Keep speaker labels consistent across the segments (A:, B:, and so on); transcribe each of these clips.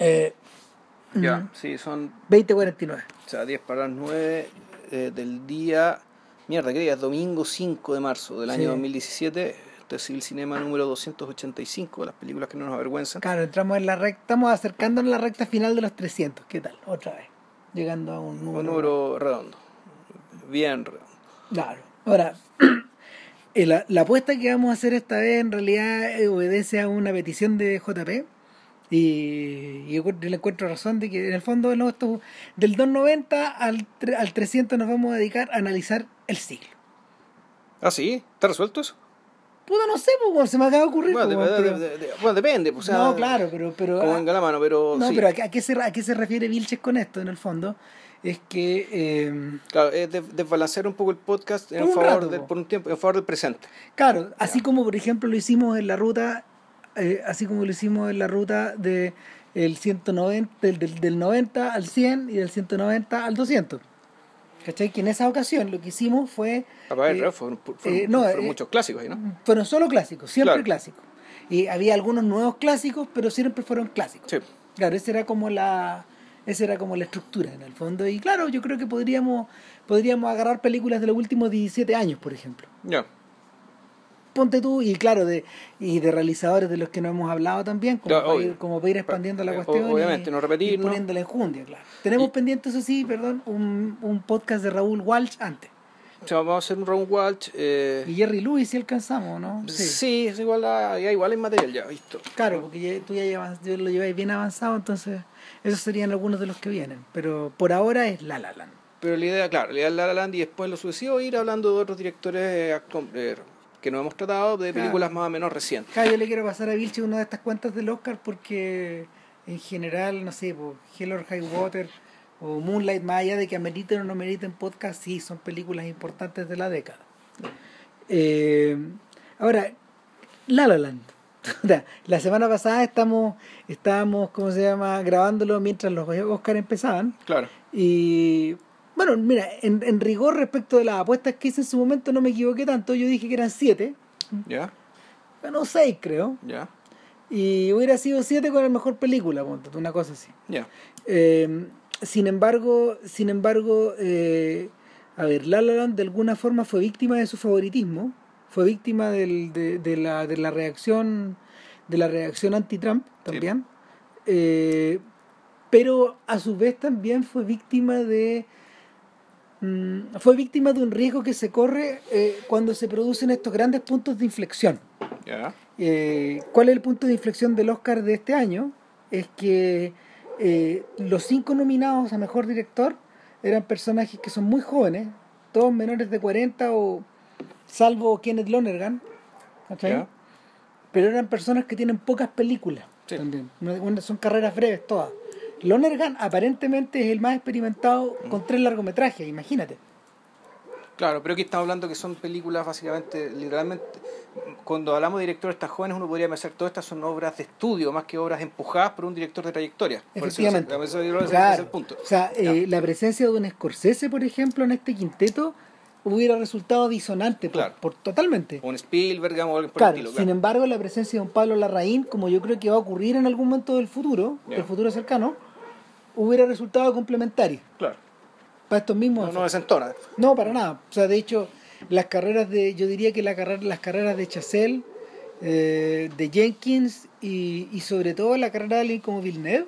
A: Eh,
B: Ya,
A: mm,
B: sí, son
A: 2049.
B: o sea, 10 para las 9 eh, del día. Mierda, ¿qué día? Domingo 5 de marzo del
A: Sí.
B: año 2017. Este es el cinema número 285, las películas que no nos avergüenzan.
A: Claro, entramos en la recta, estamos acercándonos a la recta final de los 300. ¿Qué tal? Otra vez. Llegando a un número.
B: Un número redondo. Bien redondo.
A: Claro. Ahora, eh, la, la apuesta que vamos a hacer esta vez en realidad eh, obedece a una petición de JP. Y, y yo le encuentro razón de que en el fondo no, esto, del 290 al, al 300 nos vamos a dedicar a analizar el siglo.
B: Ah, sí, ¿está resuelto eso?
A: Puta, no sé, pues, se me acaba de ocurrir.
B: Bueno,
A: pues,
B: de- de- de- bueno, depende. Pues,
A: no, claro, pero... pero
B: Como venga la mano, pero.
A: no,
B: sí.
A: pero ¿a, qué- a qué se, ¿a qué se refiere Vilches con esto en el fondo? Es que... eh,
B: Claro, es de- desbalancear un poco el podcast en
A: un
B: favor
A: rato,
B: del,
A: po.
B: por un tiempo, en favor del presente.
A: Claro, así como por ejemplo lo hicimos en la ruta, eh, así como lo hicimos en la ruta de el 190, del, del, del 90 al 100 y del 190 al 200. ¿Cachai? Que en esa ocasión lo que hicimos fue...
B: Papá,
A: eh,
B: fueron, fueron-
A: eh, no,
B: fueron
A: eh,
B: muchos clásicos ahí, ¿no?
A: fueron solo clásicos, siempre
B: Claro.
A: clásicos. Y había algunos nuevos clásicos, pero siempre fueron clásicos.
B: Sí.
A: Claro, esa era como la esa era como la estructura en el fondo. Y claro, yo creo que podríamos podríamos agarrar películas de los últimos 17 años, por ejemplo.
B: Ya.
A: Ponte tú, y claro, de, y de realizadores de los que no hemos hablado también, como, para, ir, como para ir expandiendo la
B: Eh,
A: cuestión.
B: obviamente,
A: y,
B: no
A: y poniéndole enjundia, claro. Tenemos
B: Y-
A: pendiente, eso sí, perdón, un, un podcast de Raúl Walsh antes.
B: O sea, vamos a hacer un round watch. Eh,
A: Y Jerry Lewis, si alcanzamos, ¿no?
B: sí. es igual a, ya igual hay material ya, visto.
A: Claro, porque ya- tú ya llevas, yo lo lleváis bien avanzado, entonces esos serían algunos de los que vienen. Pero por ahora es La La Land.
B: Pero la idea, claro, la idea es La La Land y después lo sucesivo ir hablando de otros directores eh, eh, que no hemos tratado, de
A: Claro.
B: películas más o menos recientes.
A: Claro, yo le quiero pasar a Vilche una de estas cuentas del Oscar porque en general, no sé, por Hell or High Water o Moonlight, más allá de que ameriten o no meriten podcast, sí, son películas importantes de la década. Eh, ahora, La La Land. La semana pasada estamos, estábamos, ¿cómo se llama?, grabándolo mientras los Oscar empezaban.
B: Claro.
A: Y bueno, mira, en, en rigor respecto de las apuestas que hice en su momento no me equivoqué tanto. Yo dije que eran siete,
B: Ya,
A: bueno, seis creo.
B: ya,
A: Y hubiera sido siete con la mejor película, una cosa así.
B: ya.
A: Eh, sin embargo, sin embargo, eh, a ver, La La Land de alguna forma fue víctima de su favoritismo, fue víctima del- de, de la, de la reacción de la reacción anti-Trump también, Eh, pero a su vez también fue víctima de mm, fue víctima de un riesgo que se corre eh, cuando se producen estos grandes puntos de inflexión. Eh, ¿Cuál es el punto de inflexión del Oscar de este año? Es que eh, los cinco nominados a Mejor Director eran personajes que son muy jóvenes, todos menores de 40 o salvo Kenneth Lonergan,
B: ya.
A: pero eran personas que tienen pocas películas
B: Sí.
A: también, son carreras breves todas. Lonergan aparentemente es el más experimentado con tres largometrajes, imagínate.
B: Claro, pero aquí estamos hablando que son películas básicamente, literalmente, cuando hablamos de directores tan jóvenes uno podría pensar todas estas son obras de estudio más que obras empujadas por un director de trayectoria. Por eso-
A: Efectivamente.
B: por eso que ese
A: Claro.
B: es el punto.
A: O sea, eh, la presencia de un Scorsese, por ejemplo, en este quinteto hubiera resultado disonante, por-
B: Claro.
A: por, totalmente.
B: Un Spielberg digamos, o algo por
A: Claro,
B: el estilo.
A: sin embargo, la presencia de un Pablo Larraín, como yo creo que va a ocurrir en algún momento del futuro,
B: Ya.
A: del futuro cercano, hubiera resultado complementario
B: Claro.
A: para estos mismos.
B: No, no desentona.
A: No, para nada. O sea, de hecho, las carreras de, yo diría que la carrera, las carreras de Chazelle, eh, de Jenkins y, y sobre todo la carrera de alguien como Villeneuve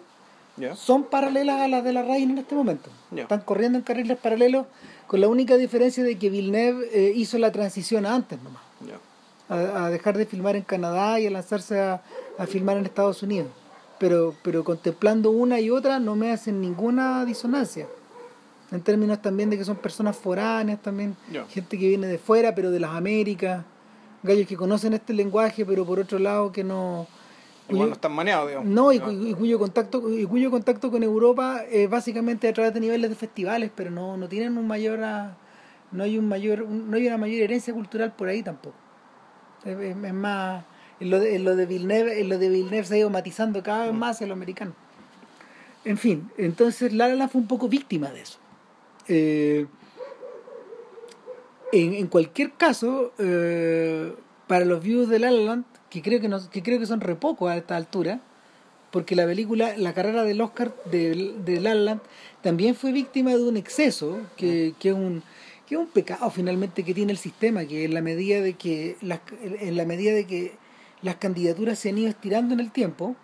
B: Ya.
A: son paralelas a las de la Rain en este momento. Están corriendo en carriles paralelos con la única diferencia de que Villeneuve eh, hizo la transición antes nomás, a, a dejar de filmar en Canadá y a lanzarse a, a filmar en Estados Unidos. Pero, pero contemplando una y otra no me hacen ninguna disonancia. En términos también de que son personas foráneas también, gente que viene de fuera, pero de las Américas, gallos que conocen este lenguaje, pero por otro lado que no...
B: Igual
A: cuyo-
B: no están maneados, digamos.
A: no, y, cuyo contacto y cuyo contacto con Europa es básicamente a través de niveles de festivales, pero no, no tienen un mayor ah, no hay un mayor no hay una mayor herencia cultural por ahí tampoco. Es más en lo de, en lo de Villeneuve, en lo de Villeneuve se ha ido matizando cada vez más hacia lo americano. En fin, entonces La La Land fue un poco víctima de eso. Eh, en, en cualquier caso, eh, para los views de La La Land, que creo que, no, que creo que son re pocos a esta altura, porque la película, la carrera del Oscar de, de La La Land también fue víctima de un exceso, que, que es un que es un pecado finalmente que tiene el sistema, que en la medida de que en la medida de que las candidaturas se han ido estirando en el tiempo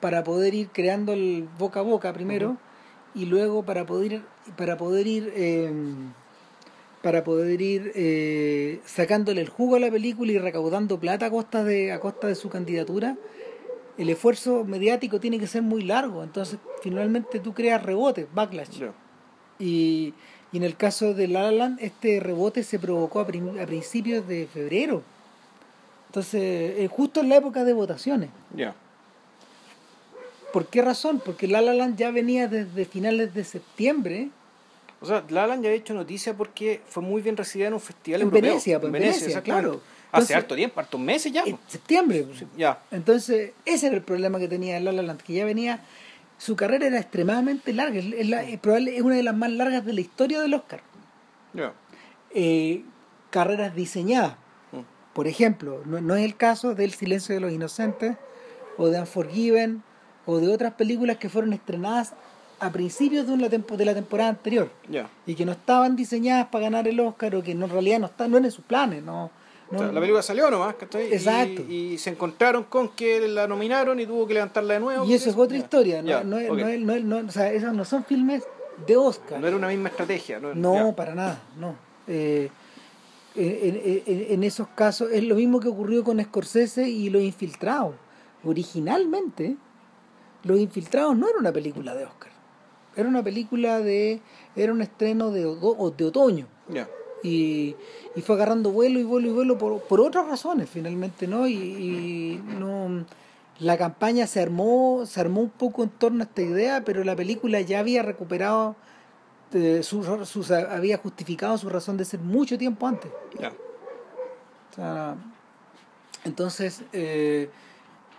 A: para poder ir creando el boca a boca primero y luego para poder para poder ir eh, para poder ir eh, sacándole el jugo a la película y recaudando plata a costa de a costa de su candidatura. El esfuerzo mediático tiene que ser muy largo entonces finalmente tú creas rebotes backlash. Y, y en el caso de La La Land este rebote se provocó a, a principios de febrero entonces eh, justo en la época de votaciones
B: Ya.
A: ¿Por qué razón? Porque La La Land ya venía desde finales de septiembre
B: O sea, La La Land ya ha hecho noticia porque fue muy bien recibida en un festival
A: En
B: europeo.
A: Venecia, pues, en Venecia, claro.
B: Hace
A: Entonces-
B: harto tiempo, hartos meses ya.
A: en
B: pues.
A: septiembre.
B: Ya.
A: Entonces, ese era el problema que tenía La La Land, que ya venía, su carrera era extremadamente larga, es, la- es probable- es una de las más largas de la historia del Oscar.
B: Ya.
A: Eh, carreras diseñadas. Por ejemplo, no, no es el caso del Silencio de los Inocentes, o de Unforgiven, o de otras películas que fueron estrenadas a principios de, una tempo- de la temporada anterior. Y que no estaban diseñadas para ganar el Oscar o que no, en realidad no están no eran en sus planes no, no-
B: O sea, la película salió nomás, ¿cachai?
A: Exacto.
B: Y, y se encontraron con que la nominaron y tuvo que levantarla de nuevo.
A: y eso es otra historia no,
B: Ya,
A: no, es-
B: ok.
A: no es- no no- o sea esos no son filmes de Oscar
B: No era una misma estrategia. No,
A: no para nada no Eh, en, en- en esos casos es lo mismo que ocurrió con Scorsese y Los Infiltrados originalmente Los Infiltrados no era una película de Oscar era una película de era un estreno de, de otoño. Y, y fue agarrando vuelo y vuelo y vuelo por, por otras razones finalmente no y, y no la campaña se armó se armó un poco en torno a esta idea pero la película ya había recuperado eh, su, su- había justificado su razón de ser mucho tiempo antes
B: Ya.
A: o sea, entonces, eh,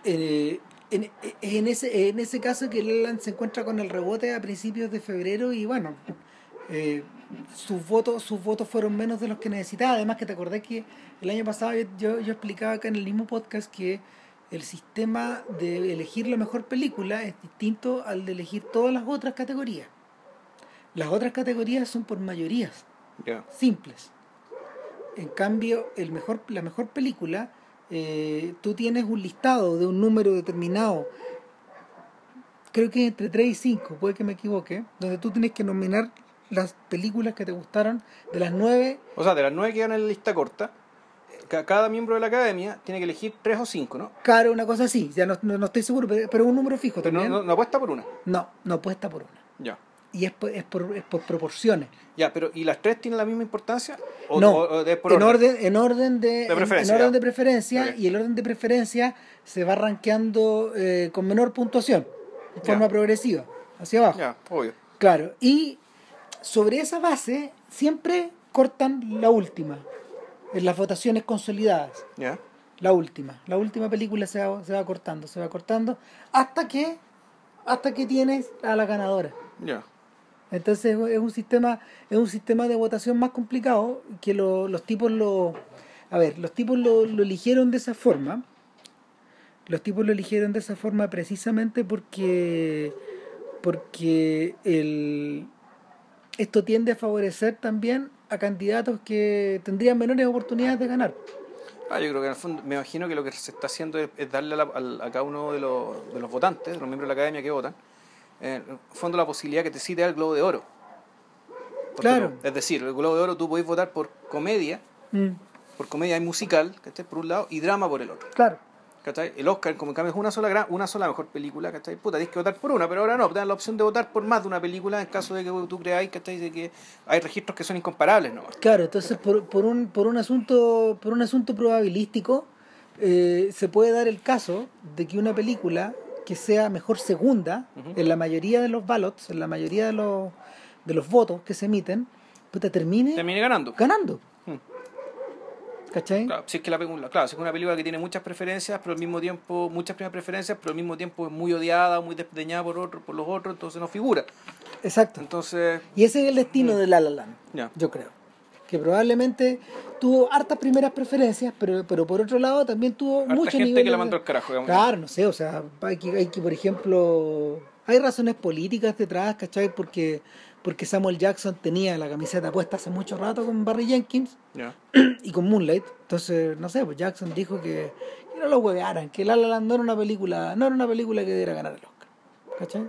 A: eh, en, en ese, en ese caso que Leland se encuentra con el rebote a principios de febrero y bueno, eh, sus votos sus votos fueron menos de los que necesitaba. Además que te acordás que el año pasado yo, yo, yo explicaba acá en el mismo podcast que el sistema de elegir la mejor película es distinto al de elegir todas las otras categorías. Las otras categorías son por mayorías simples. En cambio, el mejor, la mejor película, eh, tú tienes un listado de un número determinado, creo que entre 3 y 5, puede que me equivoque, donde tú tienes que nominar las películas que te gustaron de las 9,
B: O sea, de las nueve que quedan en la lista corta, ca- cada miembro de la academia tiene que elegir tres o cinco, ¿no?
A: cara, una cosa así, ya no, no, no estoy seguro, pero, pero un número fijo
B: Pero
A: también.
B: no, no apuesta por una.
A: No, no apuesta por una.
B: Ya.
A: Y es por, es por, es por proporciones.
B: Ya, pero ¿y las tres tienen la misma importancia? ¿O,
A: no,
B: o- por
A: en orden, en orden de,
B: De
A: en-
B: preferencia,
A: en orden de preferencia y el orden de preferencia se va rankeando eh, con menor puntuación, de forma
B: Ya.
A: progresiva, hacia abajo.
B: Ya, obvio.
A: Claro, y sobre esa base siempre cortan la última, en las votaciones consolidadas,
B: Ya.
A: la última, la última película se va, se va cortando, se va cortando hasta que hasta que tienes a la ganadora.
B: Ya.
A: Entonces es un sistema, es un sistema de votación más complicado que lo- los tipos lo, a ver, los tipos lo, lo eligieron de esa forma. Los tipos lo eligieron de esa forma precisamente porque porque el esto tiende a favorecer también a candidatos que tendrían menores oportunidades de ganar.
B: Ah, yo creo que en el fondo, me imagino que lo que se está haciendo es, darle a, la- a cada uno de los, de los votantes, de los miembros de la academia que votan, en el fondo la posibilidad que te cite al Globo de Oro.
A: Claro.
B: no- es decir, el Globo de Oro tú podés votar por comedia,
A: Mm,
B: por comedia y musical, ¿cachai? Por un lado, y drama por el otro.
A: claro.
B: ¿cachai? El Oscar, como en cambio es una sola, una sola mejor película, ¿cachai? Puta, tienes que votar por una, pero ahora no, te dan la opción de votar por más de una película en caso de que tú creáis, ¿cachai? De que hay registros que son incomparables, ¿no?
A: Claro, entonces por, por un por un asunto por un asunto probabilístico eh, se puede dar el caso de que una película que sea mejor segunda en la mayoría de los ballots, en la mayoría de los de los votos que se emiten, puta, termine
B: Termine ganando.
A: ganando.
B: Hmm.
A: ¿Cachai?
B: Claro, si es que la, película- claro, si es una película que tiene muchas preferencias, pero al mismo tiempo, muchas primeras preferencias, pero al mismo tiempo es muy odiada, muy desdeñada por otro, por los otros, entonces no figura.
A: Exacto.
B: Entonces,
A: Y ese es el destino de La La Land, yo creo. Que probablemente tuvo hartas primeras preferencias, pero, pero por otro lado también tuvo
B: Harta
A: mucho
B: gente
A: nivel
B: que la mandó al carajo, digamos.
A: Claro, no sé, o sea, hay que, hay que, por ejemplo, hay razones políticas detrás, ¿cachai? Porque, porque Samuel Jackson tenía la camiseta puesta hace mucho rato con Barry Jenkins y con Moonlight. Entonces, no sé, pues Jackson dijo que, que no lo huevearan, que La La Land no era una película, no era una película que debiera ganar el Oscar. ¿Cachai?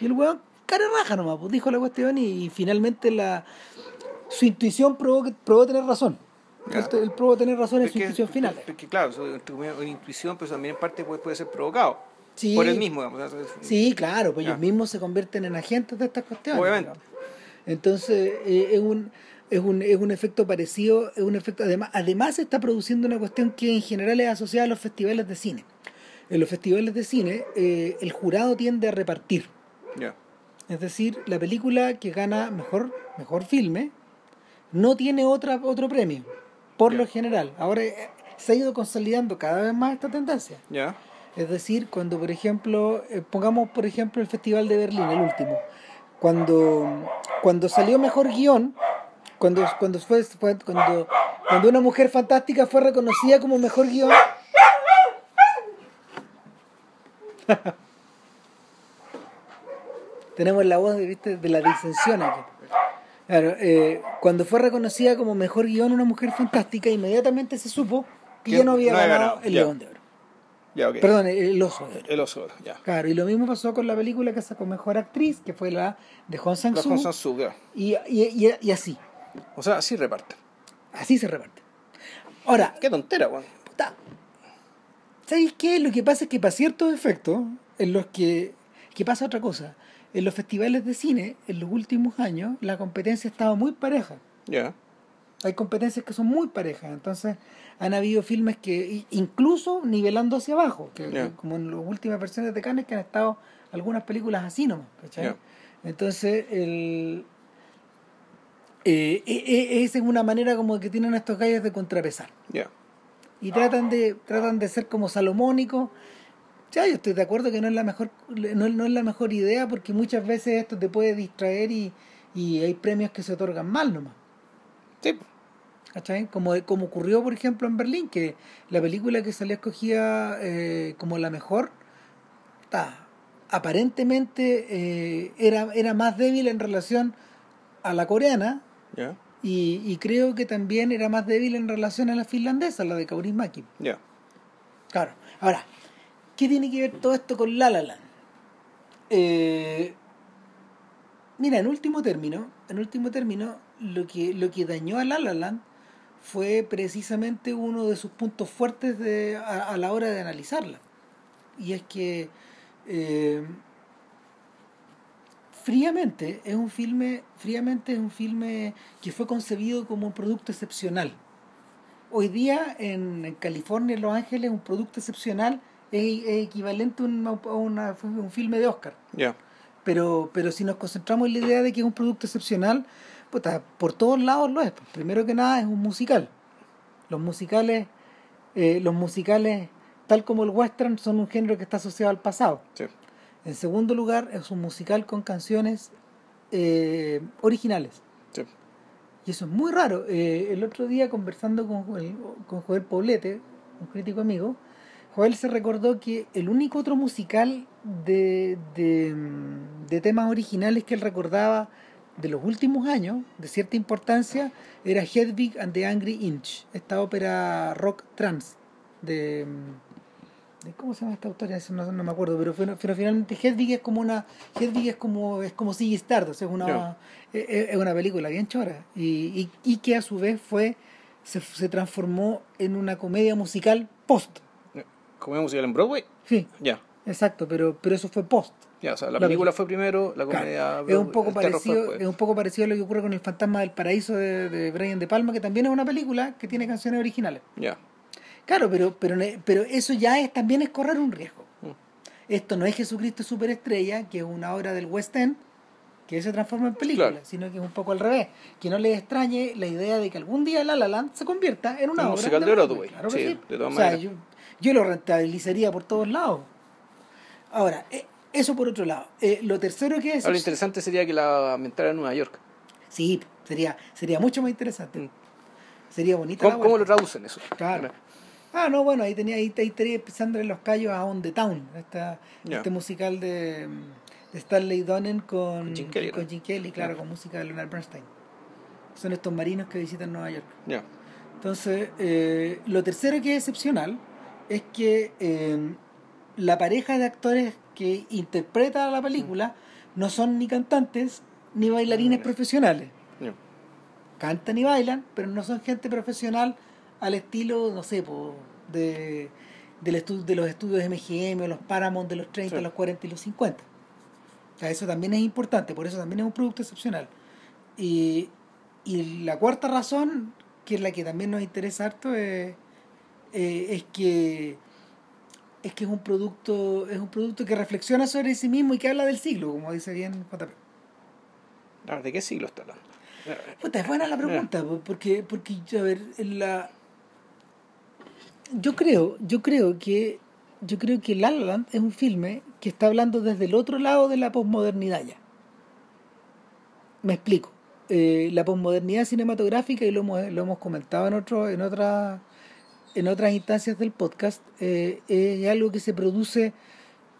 A: Y el weón, cara raja nomás, pues dijo la cuestión y, y finalmente la su intuición probó, probó tener razón. Él, él probó tener razón en
B: Es
A: su intuición final.
B: es que, claro, intuición, pero también en parte puede, puede ser provocado.
A: Sí.
B: Por él mismo, digamos.
A: Sí, claro, pues
B: Ya.
A: ellos mismos se convierten en agentes de estas cuestiones.
B: Obviamente.
A: digamos. Entonces, eh, es un es un, es un efecto parecido, es un efecto además además se está produciendo una cuestión que en general es asociada a los festivales de cine. En los festivales de cine eh, el jurado tiende a repartir,
B: Ya.
A: es decir, la película que gana mejor mejor filme no tiene otra otro premio por lo general. Ahora eh, se ha ido consolidando cada vez más esta tendencia. Es decir, cuando por ejemplo, eh, pongamos por ejemplo el Festival de Berlín, el último, cuando, cuando salió mejor guion, cuando, cuando, fue, fue- cuando, cuando una mujer fantástica fue reconocida como mejor guion. Tenemos la voz ¿viste? de la disensión aquí. Claro, eh, cuando fue reconocida como mejor guion una mujer fantástica, inmediatamente se supo que ya no había
B: no
A: ganado
B: ganado,
A: el
B: ya.
A: León de Oro.
B: Ya.
A: Perdón, el oso de oro.
B: El oso, ya.
A: Claro, y lo mismo pasó con la película que sacó Mejor Actriz, que fue la de Hong
B: La
A: Sang-soo,
B: Hong Sang-soo,
A: y, y, y, y así,
B: O sea, así reparte.
A: así se reparte. Ahora,
B: Qué tontera, weón.
A: puta, ¿sabéis qué? Lo que pasa es que para ciertos efectos, en los que, que pasa otra cosa, en los festivales de cine, en los últimos años, la competencia estaba muy pareja.
B: Ya.
A: Hay competencias que son muy parejas, entonces han habido filmes que, incluso nivelando hacia abajo, que, como en las últimas versiones de Cannes, que han estado algunas películas así nomás. Entonces, el, eh, e- e- esa es una manera como que tienen estos gallos de contrapesar. Y tratan de, tratan de ser como salomónicos. Ya, yo estoy de acuerdo que no es la mejor, no, es- no es la mejor idea porque muchas veces esto te puede distraer y, y hay premios que se otorgan mal nomás.
B: Sí.
A: ¿Cachai? Como, como ocurrió, por ejemplo, en Berlín, que la película que salió escogida eh, como la mejor, ta, aparentemente eh, era, era más débil en relación a la coreana y creo que también era más débil en relación a la finlandesa, la de Kaurismäki.
B: Ya.
A: Claro. Ahora, ¿qué tiene que ver todo esto con La La Land? Eh, mira, en último término, en último término, lo que, lo que dañó a La La Land fue precisamente uno de sus puntos fuertes de, a, la hora de analizarla. Y es que eh, fríamente es un filme, fríamente es un filme que fue concebido como un producto excepcional. Hoy día en, en California, en Los Ángeles, un producto excepcional es, es equivalente a, un- a una- a un filme de Oscar.
B: Ya.
A: Pero, pero si nos concentramos en la idea de que es un producto excepcional, puta, por todos lados lo es. Primero que nada es un musical. Los musicales, eh, los musicales, tal como el western, son un género que está asociado al pasado.
B: Sí.
A: En segundo lugar, es un musical con canciones eh, originales.
B: Sí.
A: Y eso es muy raro. Eh, el otro día conversando con, con Joel Poblete, un crítico amigo, Joel se recordó que el único otro musical de, de, de temas originales que él recordaba de los últimos años, de cierta importancia, era Hedwig and the Angry Inch, esta ópera rock trans de... ¿Cómo se llama esta autora? No, no me acuerdo, pero, fue- pero finalmente Hedwig es como una Hedwig es como es como Ziggy Stardust, es una es una película bien chora y, y, y que a su vez fue se, se transformó en una comedia musical post.
B: ¿Comedia musical en Broadway?
A: Sí,
B: Ya.
A: exacto, pero pero eso fue post.
B: Ya, o sea, la,
A: La
B: película fue primero, la
A: Claro,
B: comedia.
A: es un poco parecido es un poco parecido a lo que ocurre con el Fantasma del Paraíso de, de Brian De Palma, que también es una película que tiene canciones originales.
B: Ya.
A: Claro, pero pero pero eso ya es también es correr un riesgo.
B: Mm.
A: Esto no es Jesucristo Superestrella, que es una obra del West End que se transforma en película,
B: Claro.
A: sino que es un poco al revés. Que no les extrañe la idea de que algún día La La Land se convierta en una
B: Un
A: obra
B: musical de Broadway,
A: Claro
B: sí,
A: sí.
B: de todas
A: o sea,
B: maneras.
A: yo, yo lo rentabilizaría por todos lados. Ahora, eh, eso por otro lado. Eh, lo tercero que es...
B: Ahora, lo interesante sería que la ambientara en Nueva York.
A: Sí, Sería, sería mucho más interesante.
B: Mm.
A: Sería bonito.
B: ¿Cómo, cómo lo traducen eso?
A: Claro. Ah, no, bueno, ahí tenía, ahí, ahí empezando en los callos a On the Town, esta, este musical de, de Stanley Donen con,
B: Con Jim Kelly,
A: con. Jim Kelly, claro, con música de Leonard Bernstein. Son estos marinos que visitan Nueva York.
B: Ya.
A: Entonces, eh, lo tercero que es excepcional es que eh, la pareja de actores que interpreta la película no son ni cantantes ni bailarines profesionales. Cantan y bailan, pero no son gente profesional al estilo, no sé, po, de, del estu- de los estudios MGM o los Paramount de los 30,
B: Sí.
A: los 40 y los 50. O sea, eso también es importante, por eso también es un producto excepcional. Y, y la cuarta razón, que es la que también nos interesa harto, es, eh, es que es que es un producto es un producto que reflexiona sobre sí mismo y que habla del siglo, como dice bien JP.
B: ¿De qué siglo está hablando?
A: Puta, es buena la pregunta, po, porque, porque, a ver, la... Yo creo, yo creo que, yo creo que La La Land es un filme que está hablando desde el otro lado de la posmodernidad ya. Me explico. Eh, la posmodernidad cinematográfica, y lo hemos, lo hemos comentado en otro, en otras, en otras instancias del podcast, eh, es algo que se produce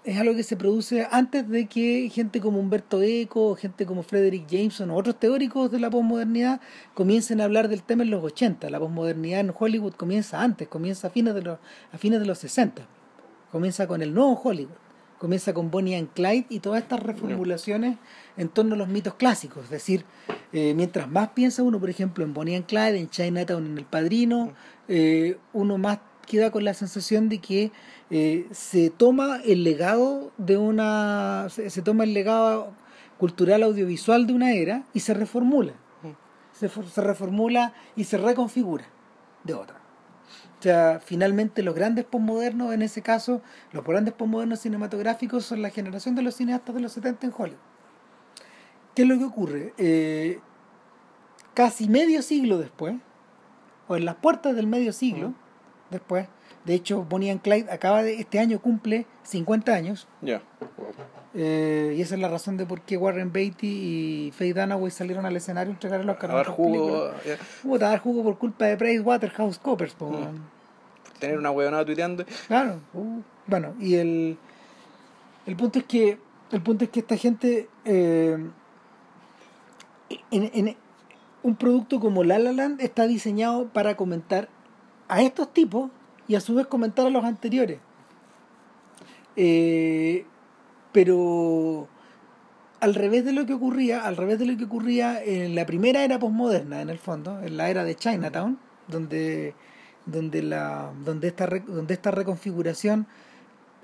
A: es algo que se produce antes de que gente como Humberto Eco, gente como Frederick Jameson o otros teóricos de la posmodernidad comiencen a hablar del tema en los 80. La posmodernidad en Hollywood comienza antes, comienza a fines de los, a fines de los 60. Comienza con el nuevo Hollywood. Comienza con Bonnie and Clyde y todas estas reformulaciones en torno a los mitos clásicos. Es decir, eh, mientras más piensa uno, por ejemplo, en Bonnie and Clyde, en Chinatown, en El Padrino, eh, uno más queda con la sensación de que eh, se toma el legado de una se, se toma el legado cultural audiovisual de una era y se reformula. Se, for- se reformula y se reconfigura de otra o sea finalmente los grandes postmodernos en ese caso los grandes postmodernos cinematográficos son la generación de los cineastas de los 70 en Hollywood ¿qué es lo que ocurre? Eh, casi medio siglo después o en las puertas del medio siglo después. De hecho, Bonnie and Clyde acaba de, este año cumple 50 años.
B: Ya.
A: eh, y esa es la razón de por qué Warren Beatty y Faye Dunaway salieron al escenario a entregar los
B: A dar jugo,
A: Puta, a dar jugo por culpa de Price Waterhouse Coopers. po,
B: Mm. tener una huevonada tuiteando.
A: Claro. uh, bueno, y el, el punto es que el punto es que esta gente eh, en, en- un producto como La La Land está diseñado para comentar a estos tipos y a su vez comentar a los anteriores. Eh, pero al revés de lo que ocurría, al revés de lo que ocurría en la primera era posmoderna, en el fondo, en la era de Chinatown, donde donde la donde esta donde esta reconfiguración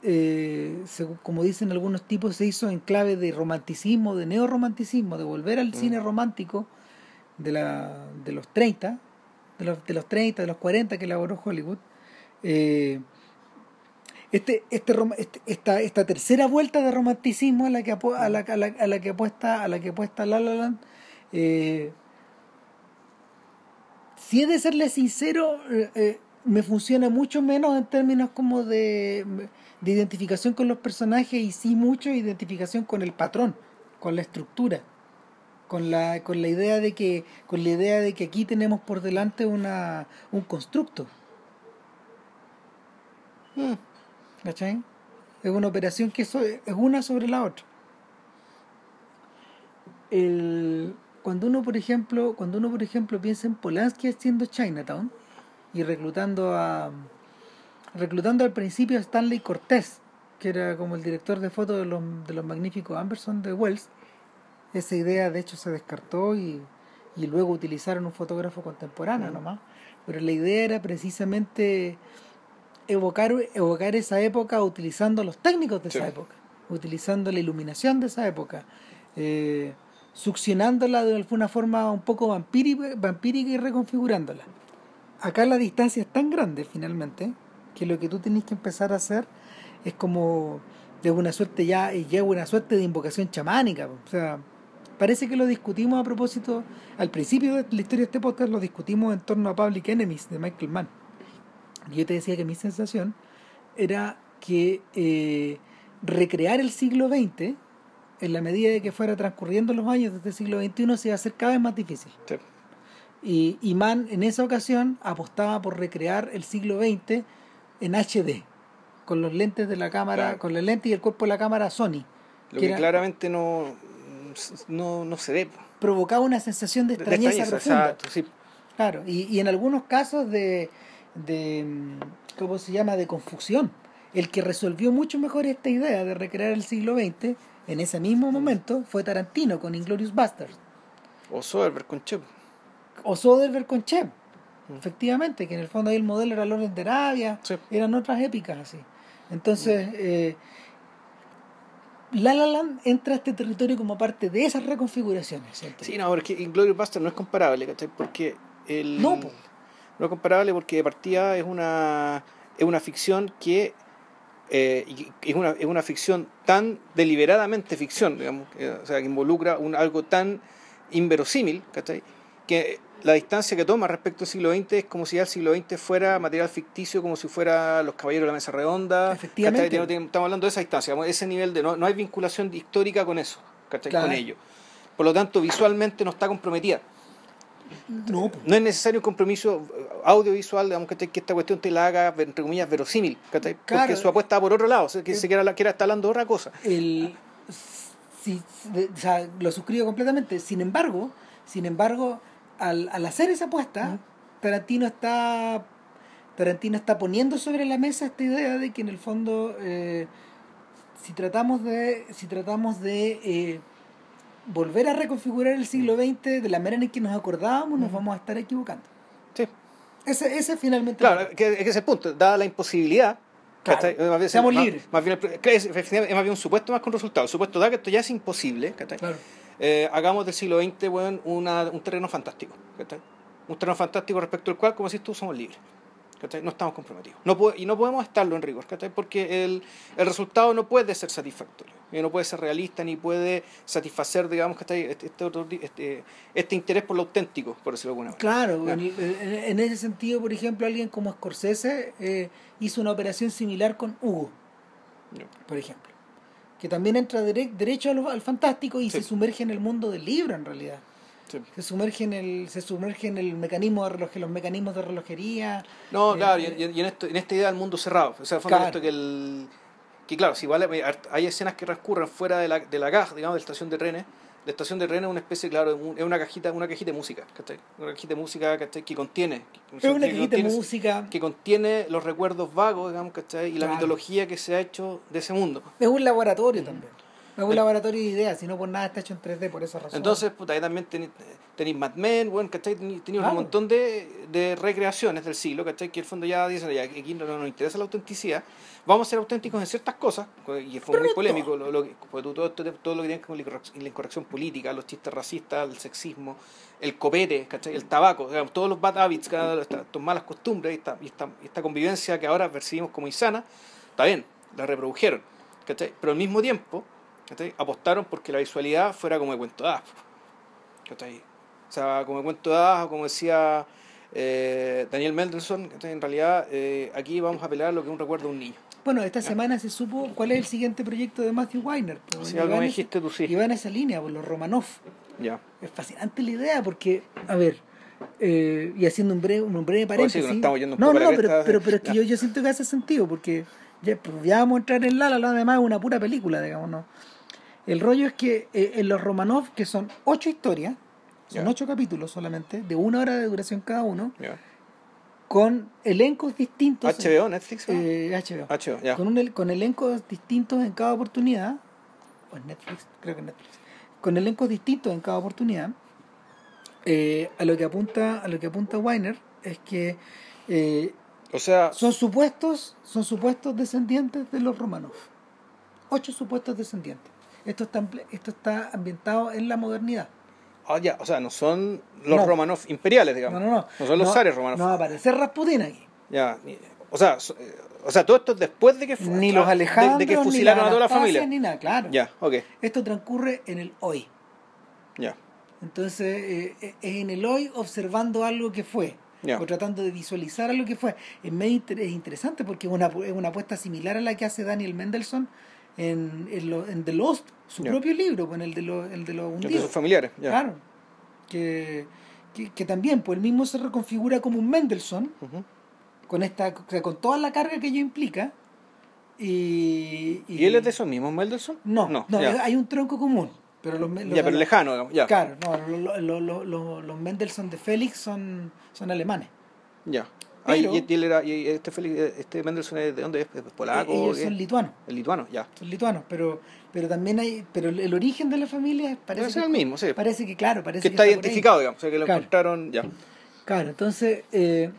A: eh, según- como dicen algunos tipos se hizo en clave de romanticismo de neorromanticismo de volver al
B: Mm.
A: cine romántico de la de los 30 de los, de los 30 de los 40 que elaboró Hollywood eh, este, este, este- esta, esta tercera vuelta de romanticismo a la que a la, a la, a la que apuesta a la que apuesta La eh, si he de serle sincero eh, eh, me funciona mucho menos en términos como de, de identificación con los personajes y sí mucho identificación con el patrón con la estructura con la con la idea de que con la idea de que aquí tenemos por delante una un constructo. ¿Cachai? Es una operación que so- es una sobre la otra. El, cuando uno, por ejemplo, cuando uno, por ejemplo, piensa en Polanski haciendo Chinatown y reclutando a reclutando al principio a Stanley Cortés, que era como el director de foto de los, de los magníficos Amberson de Wells, esa idea de hecho se descartó y, y luego utilizaron un fotógrafo contemporáneo
B: Mm.
A: nomás. Pero la idea era precisamente evocar, evocar esa época utilizando los técnicos de
B: Sí.
A: esa época, utilizando la iluminación de esa época, eh, succionándola de alguna forma un poco vampírica, vampírica y reconfigurándola. Acá la distancia es tan grande finalmente que lo que tú tienes que empezar a hacer es como de una suerte ya, ya una suerte de invocación chamánica. O sea, parece que lo discutimos a propósito, al principio de la historia de este podcast lo discutimos en torno a Public Enemies de Michael Mann. Yo te decía que mi sensación era que eh, recrear el siglo XX en la medida de que fuera transcurriendo los años desde el siglo XXI, se iba a hacer cada vez más difícil.
B: Sí.
A: Y, y Mann en esa ocasión apostaba por recrear el siglo XX en HD, con los lentes de la cámara,
B: Claro.
A: con los lentes y el cuerpo de la cámara Sony.
B: Lo
A: que
B: que
A: era-
B: claramente no, no, no se ve.
A: Provocaba una sensación de
B: De
A: extrañeza,
B: extrañeza,
A: profunda.
B: exacto, sí.
A: Claro, y, y en algunos casos de, de, mm, ¿cómo se llama?, de confusión. El que resolvió mucho mejor esta idea de recrear el siglo XX en ese mismo momento fue Tarantino con Inglorious Basterds.
B: O Soderbergh con Che.
A: O Soderbergh con Che,
B: Mm.
A: efectivamente, que en el fondo ahí el modelo era Lawrence de Arabia,
B: Sí.
A: eran otras épicas así. Entonces, eh, La La Land entra a este territorio como parte de esas reconfiguraciones.
B: Sí, no, porque Inglourious Bastard no es comparable, ¿cachai? Porque el...
A: No, po.
B: No es comparable porque de partida es una, es una ficción que... eh, es, una, es una ficción tan deliberadamente ficción, digamos, que, o sea, que involucra un, algo tan inverosímil, ¿cachai? Que la distancia que toma respecto al siglo XX es como si ya el siglo XX fuera material ficticio, como si fuera los caballeros de la mesa redonda.
A: Efectivamente.
B: Estamos hablando de esa distancia, ese nivel de... No, no hay vinculación histórica con eso, ¿cachai?
A: Claro.
B: Con ello. Por lo tanto, visualmente no está comprometida.
A: No.
B: No es necesario un compromiso eh, audiovisual, digamos, que esta cuestión te la haga, entre comillas, verosímil, ¿cachai? porque
A: Claro.
B: su apuesta va por otro lado, o sea, que
A: Eh,
B: se quiera, la- quiera estar hablando de otra cosa.
A: el de- o sea, lo suscribo completamente sin embargo sin embargo al, al hacer esa apuesta. Tarantino está Tarantino está poniendo sobre la mesa esta idea de que en el fondo eh, si tratamos de si tratamos de eh, volver a reconfigurar el siglo XX de la manera en que nos acordábamos nos
B: Ujú.
A: vamos a estar equivocando
B: Sí.
A: ese, ese es finalmente
B: Claro, que, es que ese es el punto, dada la imposibilidad,
A: Claro.
B: Más bien-
A: seamos
B: más-
A: libres.
B: Más bien, es, más bien un supuesto más con resultado. El supuesto da que esto ya es imposible.
A: Claro.
B: Eh, hagamos del siglo XX weón, una, un terreno fantástico. Un terreno fantástico respecto al cual, como decís tú, somos libres. No estamos comprometidos. No y no podemos estarlo en rigor, porque el, el resultado no puede ser satisfactorio. No puede ser realista ni puede satisfacer, digamos, ¿cachai? Este, este, ti- este, este interés por lo auténtico, por decirlo de alguna manera.
A: Claro,
B: Ya.
A: en, en- ese sentido, por ejemplo, alguien como Scorsese eh, hizo una operación similar con Hugo, por ejemplo, que también entra derecho lo- al fantástico y
B: Sí.
A: se sumerge en el mundo del libro, en realidad.
B: Sí.
A: Se sumerge en el, se sumerge en el mecanismo de reloj, los mecanismos de relojería.
B: No,
A: Eh,
B: claro, y, y- en, esto, en esta idea del mundo cerrado. O sea,
A: Claro.
B: esto que el. Que claro, si igual hay, hay escenas que transcurren fuera de la, de la caja, digamos, de la estación de trenes. La estación de trenes es una especie, claro, es una cajita, una cajita de música, ¿cachai? Una cajita de música, ¿cachai? Que contiene.
A: Es una
B: que
A: cajita de música,
B: Que contiene los recuerdos vagos, digamos, ¿cachai? Y la mitología que se ha hecho de ese mundo.
A: es un laboratorio también. Es un laboratorio de ideas, si no por nada está hecho en 3D por esa razón.
B: Entonces, puta, ahí también tenéis Mad Men, bueno, ¿cachai? Tenéis
A: Claro.
B: un montón de, de recreaciones del siglo, ¿cachai? Que en el fondo ya dicen, ya, aquí no, no nos interesa la autenticidad, vamos a ser auténticos en ciertas cosas, y fue
A: Pero
B: muy
A: no
B: polémico, lo, lo que- tú- todo, todo, todo lo que tiene que ver con la incorrec- la incorrección política, los chistes racistas, el sexismo, el copete, ¿cachai? El tabaco, digamos, todos los bad habits, estas malas costumbres y esta, y, esta, y esta convivencia que ahora percibimos como insana, está bien, la reprodujeron, ¿cachai? Pero al mismo tiempo, ¿cachai? apostaron porque la visualidad fuera como de cuento de hadas, ¿cachai? O sea, como de cuento de hadas, o como decía eh, Daniel Mendelssohn, ¿cachai? en realidad eh, aquí vamos a apelar a lo que es un recuerdo de un niño.
A: Bueno, esta semana se supo cuál es el siguiente proyecto de Matthew Weiner. pues,
B: Si
A: y
B: algo me dijiste tú, sí.
A: Y esa línea, por los Romanov.
B: Ya.
A: Es fascinante la idea porque, a ver, eh, y haciendo un breve, un breve
B: sí,
A: paréntesis.
B: un
A: no, no,
B: la
A: pero, pero, pero es que yo, yo siento que hace sentido porque ya, pues, ya vamos a entrar en La La Land, además es una pura película, digamos, ¿no? El rollo es que eh, en los Romanov, que son ocho historias, son ocho capítulos solamente, de una hora de duración cada uno, con elencos distintos.
B: HBO, Netflix, ¿no?
A: Eh, HBO.
B: HBO.
A: Con, un, con elencos distintos en cada oportunidad, o en Netflix, creo que en Netflix, con elencos distintos en cada oportunidad, eh, a lo que apunta, a lo que apunta Weiner es que eh,
B: O sea,
A: son supuestos, son supuestos descendientes de los Romanov. Ocho supuestos descendientes. Esto está, esto está ambientado en la modernidad.
B: ah, ya, o sea, no son los
A: No.
B: Romanov imperiales, digamos.
A: No, no, no.
B: No son los zares Romanov.
A: No va a aparecer Rasputin aquí.
B: Ya, ni- o sea, eh, o sea, todo esto es después de que
A: Ni los
B: de-
A: Alejandros,
B: de, que
A: ni
B: fusilaron
A: las
B: a toda la familia.
A: Ni nada, claro.
B: Ya, ok,
A: Esto transcurre en el hoy.
B: ya.
A: Entonces, eh, eh, es en el hoy observando algo que fue, o tratando de visualizar algo que fue. Es, medio inter- es interesante porque es una, es una apuesta similar a la que hace Daniel Mendelssohn en, en, lo- en The Lost, su propio libro, en el de, los el de los hundidos.
B: sus familiares.
A: Claro. Que, que, que también, pues él mismo se reconfigura como un Mendelssohn,
B: Ujú.
A: con esta, o sea, con toda la carga que ello implica. Y,
B: ¿Y él es de esos mismos, Mendelssohn?
A: No, no,
B: ya.
A: hay un tronco común. Pero los, los-
B: Ya, pero lejano, digamos. Ya.
A: Claro, no, lo- lo- lo- lo- los Mendelssohn de Félix son, son alemanes.
B: Ya. Ah, y- y, él era, y este, este Mendelssohn es de dónde es? ¿Es polaco?
A: Eh, Ellos son lituanos.
B: el lituano, ya.
A: Son lituanos, pero, pero también hay. Pero el origen de la familia parece
B: ser
A: que,
B: el mismo, sí.
A: Parece que, claro, parece
B: que
A: que
B: está identificado, digamos. O sea, que lo
A: Claro.
B: encontraron, ya.
A: Claro, entonces eh,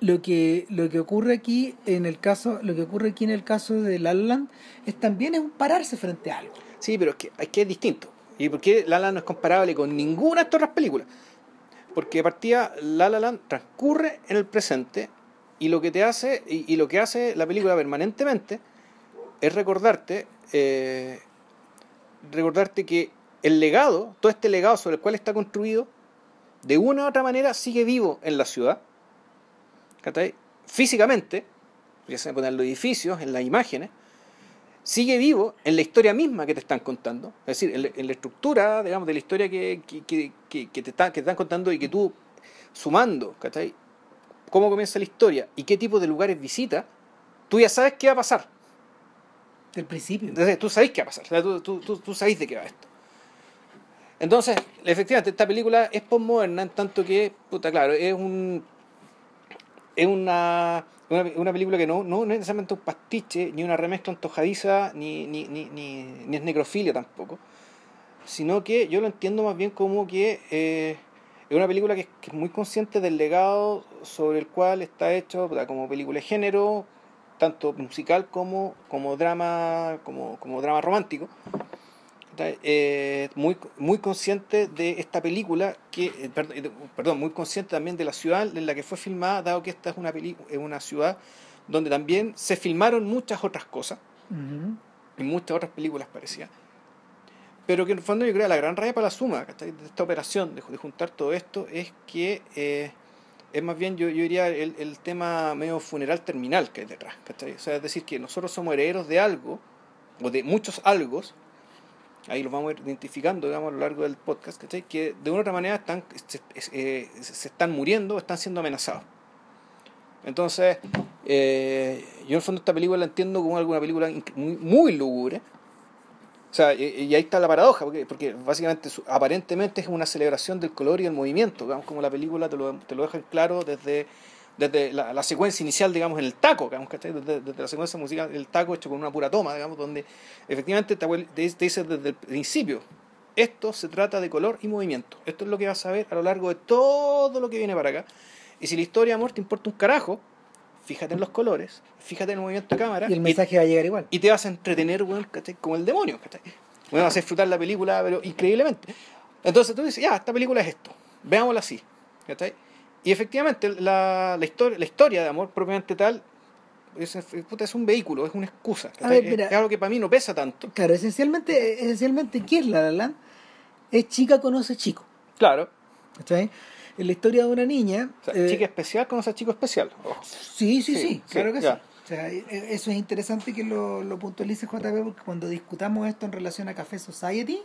A: lo que lo que ocurre aquí en el caso lo que ocurre aquí en el caso de La La Land es también es un pararse frente a algo.
B: Sí, pero es que, es que es distinto. ¿Y por qué La La Land no es comparable con ninguna de estas otras películas? Porque de partida La La transcurre en el presente y lo que te hace, y, lo que hace la película permanentemente es recordarte, eh, recordarte que el legado, todo este legado sobre el cual está construido, de una u otra manera sigue vivo en la ciudad. Físicamente, ya se poner los edificios, en las imágenes, sigue vivo en la historia misma que te están contando. Es decir, en, la- en la estructura, digamos, de la historia que, que, que- te, está- que te están contando y que tú, sumando, ¿cachai? Cómo comienza la historia y qué tipo de lugares visita, tú ya sabes qué va a pasar.
A: Del principio.
B: Entonces, tú sabes qué va a pasar. O sea, tú, tú, tú, tú sabes de qué va esto. Entonces, efectivamente, esta película es postmoderna en tanto que, puta, claro, es un. Es una, una, una película que no, no, es necesariamente un pastiche, ni una remezcla antojadiza, ni, ni, ni, ni, es necrofilia tampoco. Sino que yo lo entiendo más bien como que eh, es una película que, que es muy consciente del legado sobre el cual está hecho como película de género, tanto musical como, como drama como, como drama romántico. Eh, muy, muy consciente de esta película que eh, eh, perdón muy consciente también de la ciudad en la que fue filmada dado que esta es una es una ciudad donde también se filmaron muchas otras cosas
A: Ujú.
B: y muchas otras películas parecidas pero que en el fondo yo creo que la gran raya para la suma de esta operación de, de juntar todo esto es que eh, es más bien yo, yo diría el, el tema medio funeral terminal que hay detrás ¿cachai? o sea es decir que nosotros somos herederos de algo o de muchos algos ahí los vamos a ir identificando digamos a lo largo del podcast ¿cachai? que de una u otra manera están se, eh, se están muriendo están siendo amenazados entonces eh, yo en el fondo esta película la entiendo como alguna película muy, muy lúgubre o sea, y, ahí está la paradoja, porque, porque básicamente aparentemente es una celebración del color y el movimiento, digamos, como la película te lo, te lo dejan claro desde, desde la, la secuencia inicial, digamos, en el taco, digamos, ¿cachai? Desde, desde la secuencia musical, el taco hecho con una pura toma, digamos, donde efectivamente te, te, dice desde el principio, esto se trata de color y movimiento, esto es lo que vas a ver a lo largo de todo lo que viene para acá, y si la historia de amor te importa un carajo, fíjate en los colores, fíjate en el movimiento de cámara,
A: Y el mensaje va a llegar igual.
B: y te vas a entretener, weón, ¿cachai? como el demonio, ¿cachai? Bueno, vas a disfrutar la película, pero increíblemente. Entonces tú dices, ya, esta película es esto, veámosla así, ¿cachai? Y efectivamente, la, la, historia, la historia de amor propiamente tal es, es- es un vehículo, es una excusa. ¿cachai?
A: ver,
B: Es-
A: mira.
B: es, algo que para mí no pesa tanto.
A: Claro, esencialmente, esencialmente ¿qué es La La Land? Es chica conoce chico.
B: Claro.
A: ¿Cachai? En la historia de una niña.
B: O sea,
A: eh,
B: chica especial conoce a chico especial.
A: Sí, sí,
B: Sí,
A: claro que
B: ya.
A: sí. O sea, e- e- eso es interesante que lo, lo puntualice JP porque cuando discutamos esto en relación a Café Society,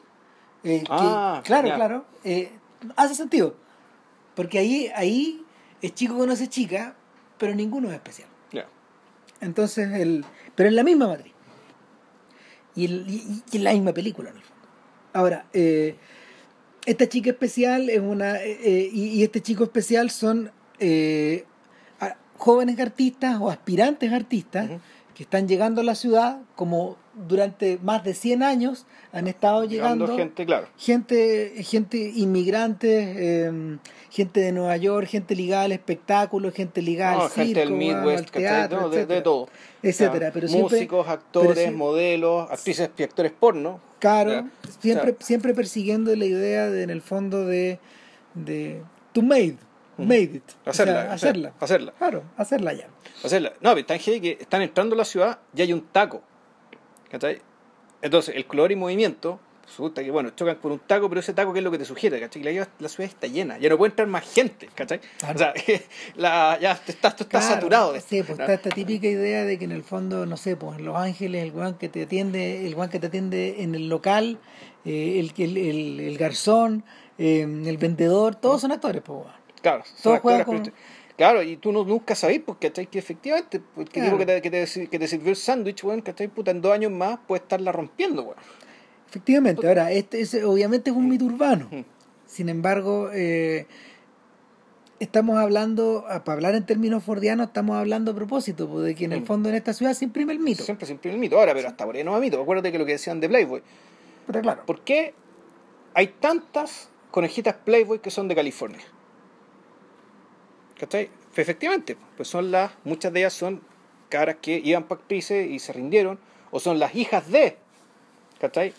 A: eh, que-
B: Ah,
A: claro,
B: ya.
A: claro, eh, hace sentido. Porque ahí, ahí es chico conoce chica, pero ninguno es especial. Entonces, el, pero en la misma matriz. Y, el- y- y en la misma película, en el fondo. Ahora, eh, esta chica especial es una. eh, eh, y, y este chico especial son eh, jóvenes artistas o aspirantes artistas que están llegando a la ciudad, como durante más de 100 años han estado llegando.
B: Llegando gente, claro.
A: gente, gente inmigrante, eh, gente de Nueva York, gente ligada al espectáculo, gente ligada
B: No,
A: al
B: gente del
A: circo,
B: Midwest,
A: al
B: ¿cachai?
A: teatro,
B: No, de, todo.
A: etcétera. Pero siempre,
B: Músicos, actores,
A: pero
B: modelos, actrices y actores porno.
A: claro, siempre,
B: O
A: siempre persiguiendo la idea de, en el fondo de, de to made, made it, O
B: Hacerla,
A: sea,
B: hacer-
A: hacerla,
B: hacerla.
A: claro, hacerla ya.
B: hacerla. No, pero están que están entrando a la ciudad y hay un taco. ¿Cachai? Entonces, el color y movimiento, Resulta que, bueno, chocan con un taco, pero ese taco, ¿qué es lo que te sugiere? ¿cachai? La, la ciudad está llena, ya no puede entrar más gente, ¿cachai?
A: Claro.
B: O sea, la, ya está, esto está
A: Claro,
B: saturado de
A: Sí, pues
B: ¿no?
A: está esta típica idea de que en el fondo, no sé, pues en Los Ángeles, el guan que te atiende, el guan que te atiende en el local, eh, el, el, el, el garzón, eh, el vendedor, todos son actores, pues.
B: Claro, son
A: Todos juegan con-
B: Claro, y tú no, nunca sabés, porque ¿cachai? Que efectivamente, pues, que
A: Claro.
B: tipo que te, que, te, que te sirvió el sándwich, weón, ¿cachai? Puta, en dos años más puede estarla rompiendo, weón.
A: Efectivamente, ahora, este es, obviamente es un mito urbano. Sin embargo, eh, estamos hablando, ah, para hablar en términos fordianos, estamos hablando a propósito, pues, de que en el fondo en esta ciudad se imprime el mito.
B: Siempre, siempre el mito. Ahora, pero hasta por ahí no va mito. Acuérdate que lo que decían de Playboy.
A: Pero claro,
B: ¿Por qué hay tantas conejitas Playboy que son de California? ¿Cachai? Efectivamente, pues son las, muchas de ellas son caras que iban para actrices y se rindieron, o son las hijas de, ¿cachai?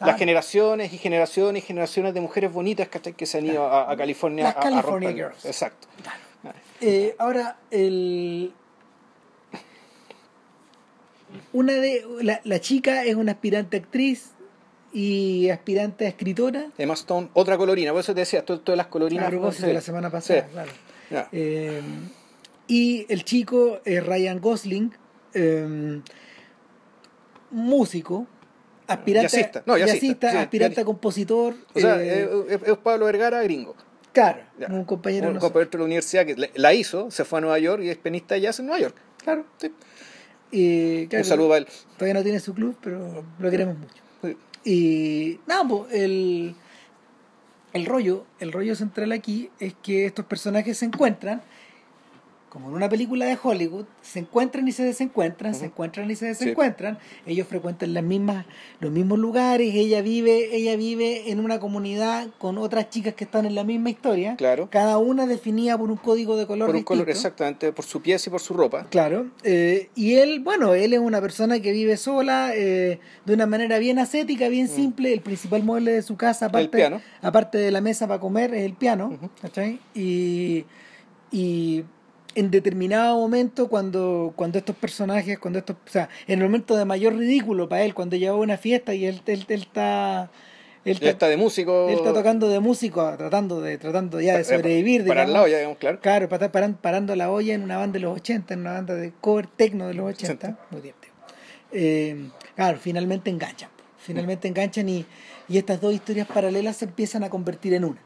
B: Las
A: Ah.
B: generaciones y generaciones y generaciones de mujeres bonitas, ¿cachai? Que se han ido a, a California
A: Las
B: a- a,
A: California. Girls.
B: Exacto.
A: Eh, ahora, el... Una de la, la chica es una aspirante actriz y aspirante a escritora.
B: Emma Stone, otra colorina, por eso te decía, todas las colorinas.
A: A propósito de la semana pasada,
B: Sí.
A: claro. Eh, y el chico es Ryan Gosling, eh, músico, aspirante,
B: Jazzista. No, jazzista, sí,
A: aspirante
B: ya-
A: a compositor.
B: O sea,
A: eh,
B: es, Pablo Vergara gringo.
A: claro,
B: Ya.
A: un compañero de
B: un
A: nosotros.
B: compañero de la universidad que la hizo, se fue a Nueva York y es pianista de jazz en Nueva York.
A: Claro.
B: Sí.
A: Y, claro,
B: Un saludo para él.
A: Todavía no tiene su club, pero lo queremos mucho.
B: Sí.
A: Y nada, pues, el, el rollo, el rollo central aquí es que estos personajes se encuentran, como en una película de Hollywood, se encuentran y se desencuentran, se encuentran y se desencuentran, ellos frecuentan las mismas, los mismos lugares, ella vive, ella vive en una comunidad con otras chicas que están en la misma historia,
B: Claro.
A: cada una definida por un código de color
B: Por un color, exactamente, por su pieza y por su ropa.
A: Claro, eh, y él, bueno, él es una persona que vive sola, eh, de una manera bien ascética, bien simple. El principal mueble de su casa, aparte,
B: Mm.
A: aparte de la mesa para comer, es el piano. ¿cachai? Y, y en determinado momento, cuando, cuando estos personajes, cuando estos, o sea, en el momento de mayor ridículo para él, cuando lleva una fiesta y él, él, él está. Él está,
B: está de músico.
A: él está tocando de músico, tratando de, tratando ya de sobrevivir.
B: Para el lado, ya digamos, claro.
A: Claro, para estar paran- parando la olla en una banda de los 80, en una banda de cover techno de los 80.
B: 80.
A: Muy divertido. Eh, claro, finalmente enganchan. Finalmente enganchan y, y estas dos historias paralelas se empiezan a convertir en una.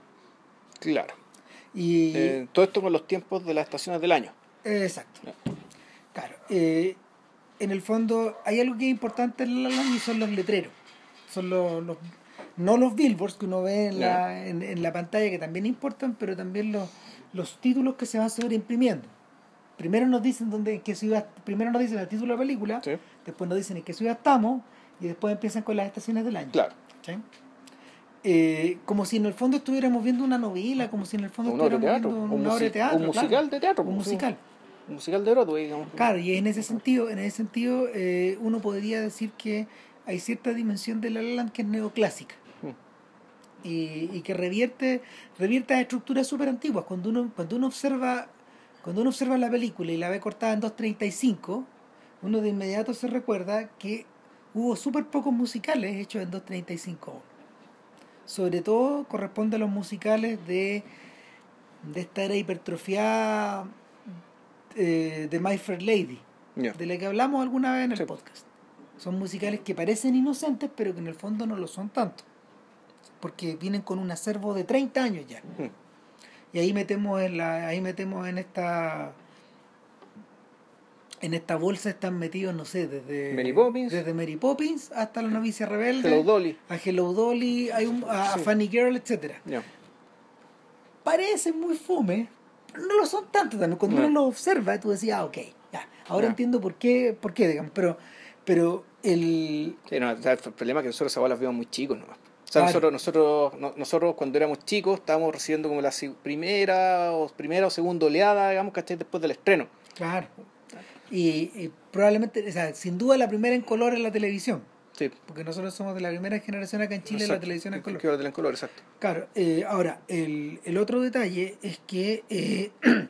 B: Claro.
A: Y,
B: Eh, todo esto con los tiempos de las estaciones del año.
A: exacto. Claro. eh, en el fondo hay algo que es importante en La La Land y son los letreros. Son los, los- no los billboards que uno ve en la, en, en la pantalla que también importan, pero también los, los títulos que se van sobreimprimiendo. Primero nos dicen dónde, en qué ciudad, primero nos dicen el título de la película,
B: Sí.
A: después nos dicen en qué ciudad estamos y después empiezan con las estaciones del año.
B: Claro.
A: ¿sí? Eh, como si en el fondo estuviéramos viendo una novela, como si en el fondo
B: Una
A: estuviéramos
B: teatro.
A: viendo
B: Un,
A: una obra de teatro.
B: un
A: claro.
B: musical de teatro.
A: Un
B: pues,
A: musical.
B: Un musical de Broadway, digamos.
A: Claro, y en ese sentido, en ese sentido, eh, uno podría decir que hay cierta dimensión de La La Land que es neoclásica
B: Mm.
A: y, y que revierte, revierte a estructuras súper antiguas. Cuando uno, cuando uno observa, cuando uno observa la película y la ve cortada en 2.35, uno de inmediato se recuerda que hubo súper pocos musicales hechos en 2.35. Sobre todo corresponde a los musicales de, de esta era hipertrofiada eh, de My Fair Lady de la que hablamos alguna vez en el
B: Sí.
A: podcast. Son musicales que parecen inocentes, pero que en el fondo no lo son tanto. Porque vienen con un acervo de 30 años ya.
B: Mm.
A: Y ahí metemos en la, ahí metemos en esta en esta bolsa están metidos, no sé, desde
B: Mary Poppins.
A: desde Mary Poppins hasta la novicia rebelde,
B: Hello Dolly.
A: a Hello Dolly, hay un, a, a
B: Sí.
A: Funny Girl, etcétera.
B: Ya.
A: Parecen muy fome, pero no lo son tanto también. Cuando
B: No.
A: uno los observa, tú decías, ah, ok, ya. Ahora entiendo por qué, por qué, digamos, pero, pero el,
B: Sí, no, el problema es que nosotros esas bolas vimos muy chicos nomás. O sea,
A: Claro.
B: nosotros, nosotros, no- nosotros cuando éramos chicos estábamos recibiendo como la primera o primera o segunda oleada, digamos, ¿cachai? Después del estreno.
A: Claro. Y, probablemente, o sea, sin duda la primera en color en la televisión.
B: Sí.
A: Porque nosotros somos de la primera generación acá en Chile de la
B: Exacto.
A: televisión en color.
B: Que en color, exacto.
A: Claro, eh, ahora, el, el otro detalle es que eh,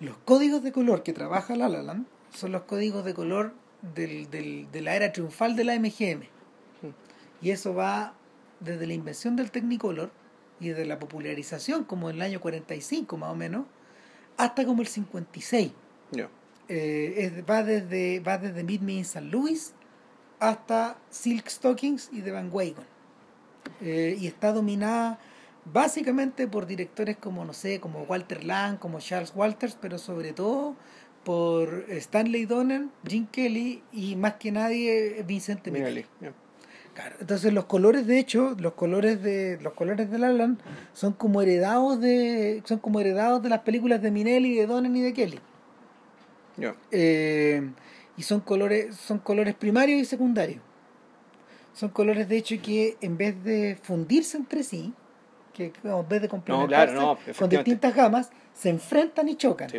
A: los códigos de color que trabaja La La Land son los códigos de color del, del, de la era triunfal de la MGM. Y eso va desde la invención del Technicolor y desde la popularización, como en el año 45 más o menos, hasta como el 56. Eh, es, va, desde, va desde Meet Me in St. Louis hasta Silk Stockings y The Van Wagon. Eh, y está dominada básicamente por directores como, no sé, como Walter Lang, como Charles Walters, pero sobre todo por Stanley Donen, Jim Kelly y más que nadie Vincent Minnelli. Claro, entonces los colores de hecho, los colores de los colores de Alan son como heredados de son como heredados de las películas de Minelli, de Donen y de Kelly. Eh, y son colores son colores primarios y secundarios. Son colores de hecho que en vez de fundirse entre sí, que en vez de complementarse con distintas gamas, se enfrentan y chocan.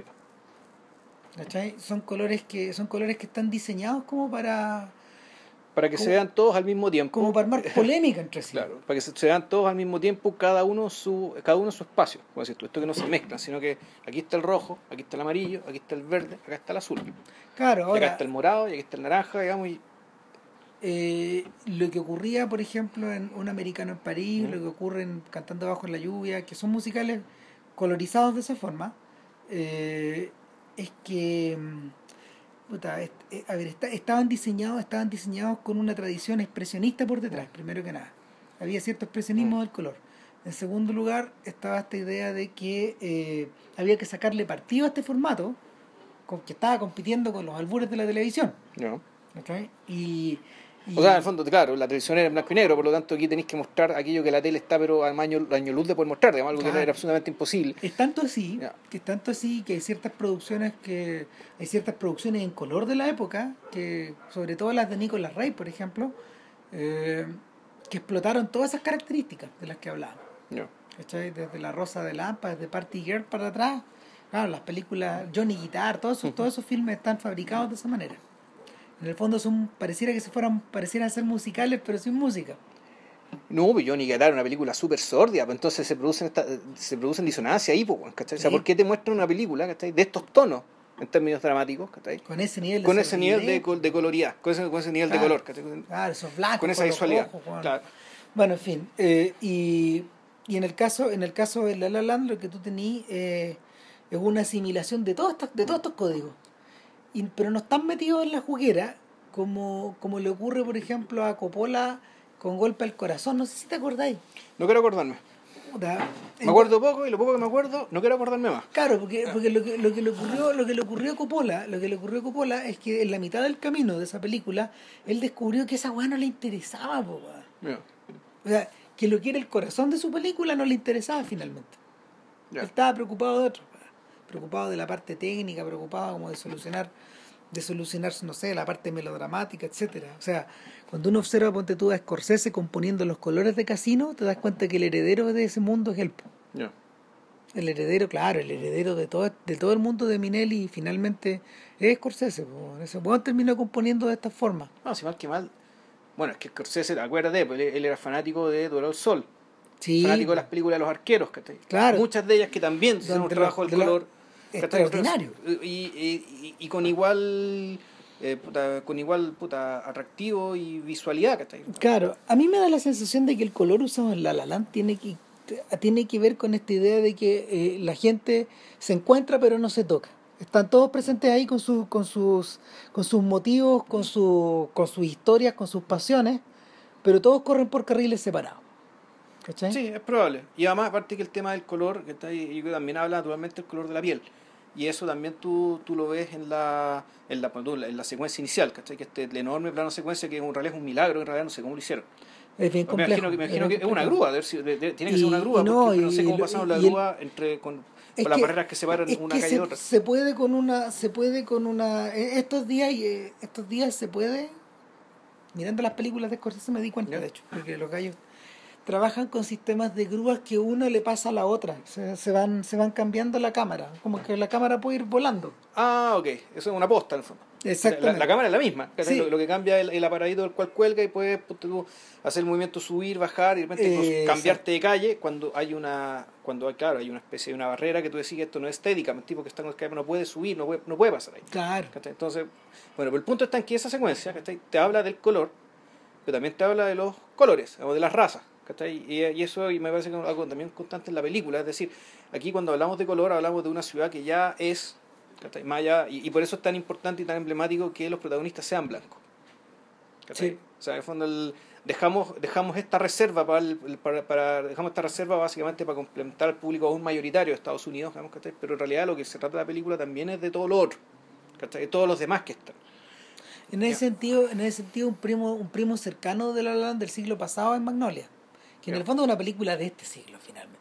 A: Son colores que son colores que están diseñados como para
B: para que se vean todos al mismo tiempo.
A: Como para armar polémica entre sí.
B: Claro, para que se, vean todos al mismo tiempo, cada uno su cada uno su espacio. Como decir tú, esto que no se mezclan, sino que aquí está el rojo, aquí está el amarillo, aquí está el verde, acá está el azul.
A: Claro, ahora.
B: acá está el morado y aquí está el naranja, digamos. Y...
A: Eh, lo que ocurría, por ejemplo, en Un Americano en París, lo que ocurre en Cantando Bajo en la Lluvia, que son musicales colorizados de esa forma, eh, es que mm, eh, a ver, estaban diseñados, estaban diseñados con una tradición expresionista por detrás, primero que nada. Había cierto expresionismo del color. En segundo lugar, estaba esta idea de que eh, había que sacarle partido a este formato, con, que estaba compitiendo con los albures de la televisión. Y
B: o sea, en el fondo, claro, la televisión era en blanco y negro, por lo tanto aquí tenéis que mostrar aquello que la tele está, pero al año, año luz de poder mostrar, digamos, algo que era absolutamente imposible.
A: Es tanto así, que es tanto así que hay ciertas producciones que, hay ciertas producciones en color de la época, que sobre todo las de Nicolas Rey, por ejemplo, eh, que explotaron todas esas características de las que hablábamos. Desde La Rosa de Lampa, desde Party Girl para atrás, claro, las películas Johnny Guitar, todos esos, todos esos filmes están fabricados de esa manera. En el fondo son, pareciera que se fueran, parecieran ser musicales, pero sin música.
B: No, pues Johnny Guitar una película súper sordia, pues entonces se producen esta, se producen disonancias ahí, pues, ¿cachai? O sea, ¿por qué te muestran una película, ¿cachai? De estos tonos, en términos dramáticos, ¿cachai?
A: Con ese nivel
B: de Con ese nivel de, de coloridad, con ese, con ese nivel de color, ¿cachai?
A: Claro, esos blancos.
B: Con esa visualidad. claro.
A: Bueno, en fin, eh, y, y en el caso, en el caso de La La Land, lo que tú tenías eh, es una asimilación de todos estos, de todos estos códigos pero no están metidos en la juguera como, como le ocurre, por ejemplo, a Coppola con Golpe al Corazón. No sé si te acordáis.
B: No quiero acordarme. me acuerdo poco y lo poco que me acuerdo no quiero acordarme más.
A: Claro, porque, porque lo, que, lo que le ocurrió, lo que le ocurrió a Coppola, lo que le ocurrió a Coppola es que en la mitad del camino de esa película, él descubrió que esa weá no le interesaba, po, O sea, que lo que era el corazón de su película no le interesaba finalmente. Él estaba preocupado de otro, preocupado de la parte técnica, preocupado como de solucionar de solucionar, no sé, la parte melodramática, etcétera. O sea, cuando uno observa, ponte tú a Scorsese componiendo los colores de casino, te das cuenta que el heredero de ese mundo es él. El heredero, claro, el heredero de todo, de todo el mundo de Minelli finalmente es Scorsese. Ese buen terminó componiendo de esta forma.
B: No, si mal que mal. Bueno, es que Scorsese, acuérdate, pues, él era fanático de Duelo al Sol. Sí. Fanático de las películas de los arqueros, Claro. Muchas de ellas que también son un trabajo del color
A: extraordinario.
B: Y, y, con igual eh, con igual puta, atractivo y visualidad.
A: Claro, a mí me da la sensación de que el color usado en La La Land tiene que, tiene que ver con esta idea de que eh, la gente se encuentra pero no se toca. Están todos presentes ahí con, su, con, sus, con sus motivos, con, su, con sus historias, con sus pasiones, pero todos corren por carriles separados.
B: Sí, es probable. Y además, aparte que el tema del color, que está ahí, también habla naturalmente del color de la piel y eso también tú, tú lo ves en la, en la, en la secuencia inicial, ¿cachai? Que este el enorme plano secuencia que en realidad es un milagro, en realidad no sé cómo lo hicieron.
A: Es bien complejo.
B: Me imagino, que, es una grúa, tiene que ser una grúa, no, porque, no sé cómo pasaron la grúa entre con, las barreras que separan una calle
A: de
B: otra.
A: Se puede con una, se puede con una, eh, estos días, eh, estos días se puede, mirando las películas de Scorsese me di cuenta, de hecho, porque los gallos trabajan con sistemas de grúas que una le pasa a la otra. Se, se, van, se van cambiando la cámara. Como que la cámara puede ir volando.
B: Ah, ok. Eso es una posta en el fondo.
A: Exactamente.
B: La, cámara es la misma. Lo, que cambia es el, aparadito del cual cuelga y puedes hacer el movimiento subir, bajar y de repente cambiarte de calle cuando hay una cuando hay, claro, hay una especie de una barrera que tú decís que esto no es estética, el tipo que está en el no puede subir, no puede, no puede pasar ahí.
A: Claro.
B: Entonces, bueno, pero el punto está en que esa secuencia te habla del color, pero también te habla de los colores, o de las razas. ¿Cachai? Y, eso y me parece que es algo también constante en la película. Es decir, aquí cuando hablamos de color hablamos de una ciudad que ya es ¿cachai? Más allá- y, y por eso es tan importante y tan emblemático que los protagonistas sean blancos. ¿cachai?
A: Sí.
B: O sea, en el fondo el- dejamos, dejamos esta reserva para, el- para, para- dejamos esta reserva básicamente para complementar al público aún mayoritario de Estados Unidos, digamos, ¿cachai? pero en realidad lo que se trata de la película también es de todo lo otro, ¿cachai? de todos los demás que están.
A: En ese sentido, en ese sentido un primo, un primo cercano de La La Land del siglo pasado es Magnolia, que en el fondo es una película de este siglo finalmente.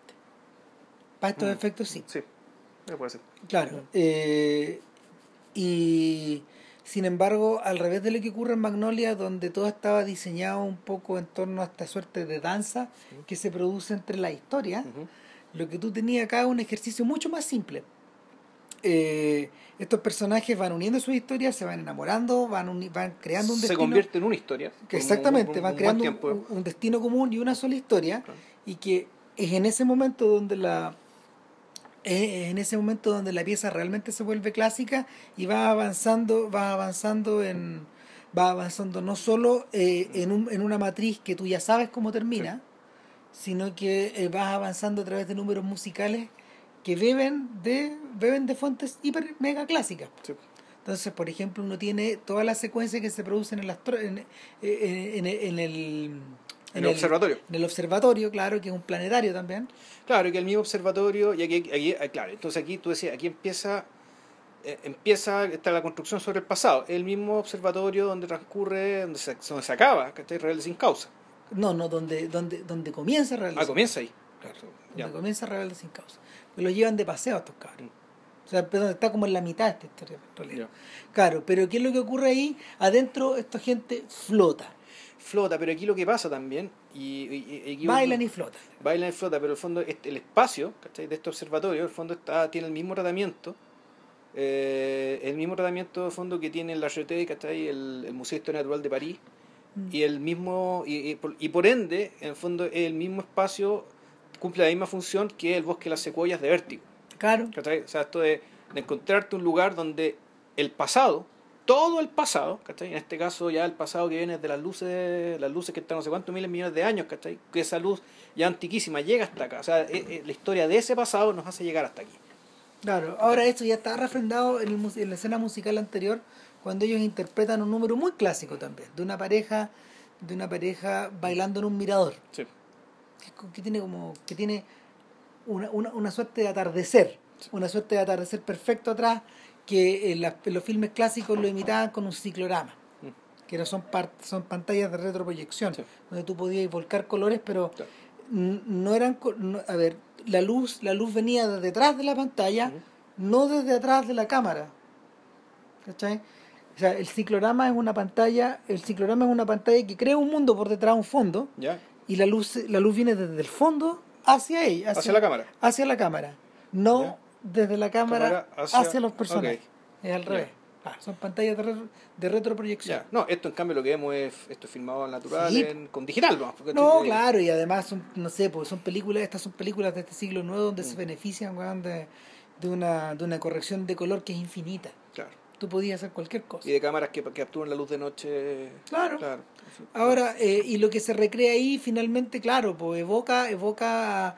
A: Para estos
B: Mm.
A: efectos sí.
B: Sí, me puede ser.
A: Claro. eh, y sin embargo, al revés de lo que ocurre en Magnolia, donde todo estaba diseñado un poco en torno a esta suerte de danza que se produce entre las historias,
B: Ujú.
A: lo que tú tenías acá es un ejercicio mucho más simple. Eh, estos personajes van uniendo sus historias, se van enamorando, van, uni- van creando un
B: Se
A: destino.
B: convierte en una historia.
A: que
B: un-
A: exactamente,
B: un
A: van creando un, un- un destino común y una sola historia,
B: Claro.
A: y que es en ese momento donde la es en ese momento donde la pieza realmente se vuelve clásica y va avanzando, va avanzando en va avanzando no solo eh, en, un, en una matriz que tú ya sabes cómo termina, sino que eh, vas avanzando a través de números musicales que beben de beben de fuentes hiper mega clásicas.
B: Sí.
A: Entonces, por ejemplo, uno tiene toda la secuencia que se produce en en, eh, en- en- en el
B: En el observatorio.
A: En el observatorio, claro, que es un planetario también.
B: Claro, y que el mismo observatorio, y aquí, aquí- ah, claro, entonces aquí tú decías, aquí empieza, eh, empieza está la construcción sobre el pasado, el mismo observatorio donde transcurre, donde se, donde se acaba, que está Rebelde sin causa.
A: No, no, donde, donde, donde comienza Rebelde
B: Ah, comienza ahí. Claro,
A: Causa.
B: ya.
A: Donde comienza Rebelde sin causa. Lo llevan de paseo a estos cabros. O sea, está como en la mitad de esta historia.
B: Ya.
A: Claro, pero ¿qué es lo que ocurre ahí? Adentro esta gente flota.
B: Flota, pero aquí lo que pasa también, y, y-
A: Bailan y flotan.
B: bailan y flota, pero el fondo, este- el espacio ¿cachai? de este observatorio, el fondo está, tiene el mismo tratamiento, eh, el mismo tratamiento de fondo que tiene la RT, ¿cachai? El, el Museo de Historia Natural de París,
A: Mm.
B: y el mismo, y, y por, y por ende, en el fondo, el mismo espacio cumple la misma función que el bosque de las secuoyas de Vértigo.
A: Claro.
B: ¿cachai? O sea, esto de, de encontrarte un lugar donde el pasado, todo el pasado, ¿cachai? En este caso ya el pasado que viene de las luces, las luces que están no sé cuántos miles de millones de años, ¿cachai? Que esa luz ya antiquísima llega hasta acá. O sea, eh, eh, la historia de ese pasado nos hace llegar hasta aquí.
A: Claro, ahora esto ya está refrendado en, el en la escena musical anterior cuando ellos interpretan un número muy clásico también, de una pareja, de una pareja bailando en un mirador,
B: Sí.
A: Que, tiene como, que tiene una, una, una suerte de atardecer, una suerte de atardecer perfecto atrás, que en, los filmes clásicos lo imitaban con un ciclorama,
B: Mm.
A: que no son par- son pantallas de retroproyección,
B: Sí.
A: donde tú podías volcar colores, pero no eran no- a ver la luz la luz venía de detrás de la pantalla no desde atrás de la cámara ¿cachai? o sea el ciclorama es una pantalla el ciclorama es una pantalla que crea un mundo por detrás de un fondo
B: ¿Ya?
A: Y la luz la luz viene desde el fondo hacia ella
B: Hacia la cámara.
A: hacia la cámara no
B: Ya.
A: desde la cámara,
B: Cámara
A: hacia,
B: hacia-
A: los personajes es al revés Ah, son pantallas de, retro- de retroproyección
B: Ya. No, esto en cambio lo que vemos es esto es filmado al natural,
A: Sí.
B: en- con digital, ¿no? Porque
A: No,
B: eh,
A: claro, y además son, no sé, pues son películas, estas son películas de este siglo nuevo donde
B: Mm.
A: se benefician weón, de, de una, de una corrección de color que es infinita. Tú podías hacer cualquier cosa.
B: Y de cámaras que, que capturan la luz de noche.
A: Claro.
B: Claro.
A: Ahora, eh, y lo que se recrea ahí finalmente, claro, pues evoca, evoca,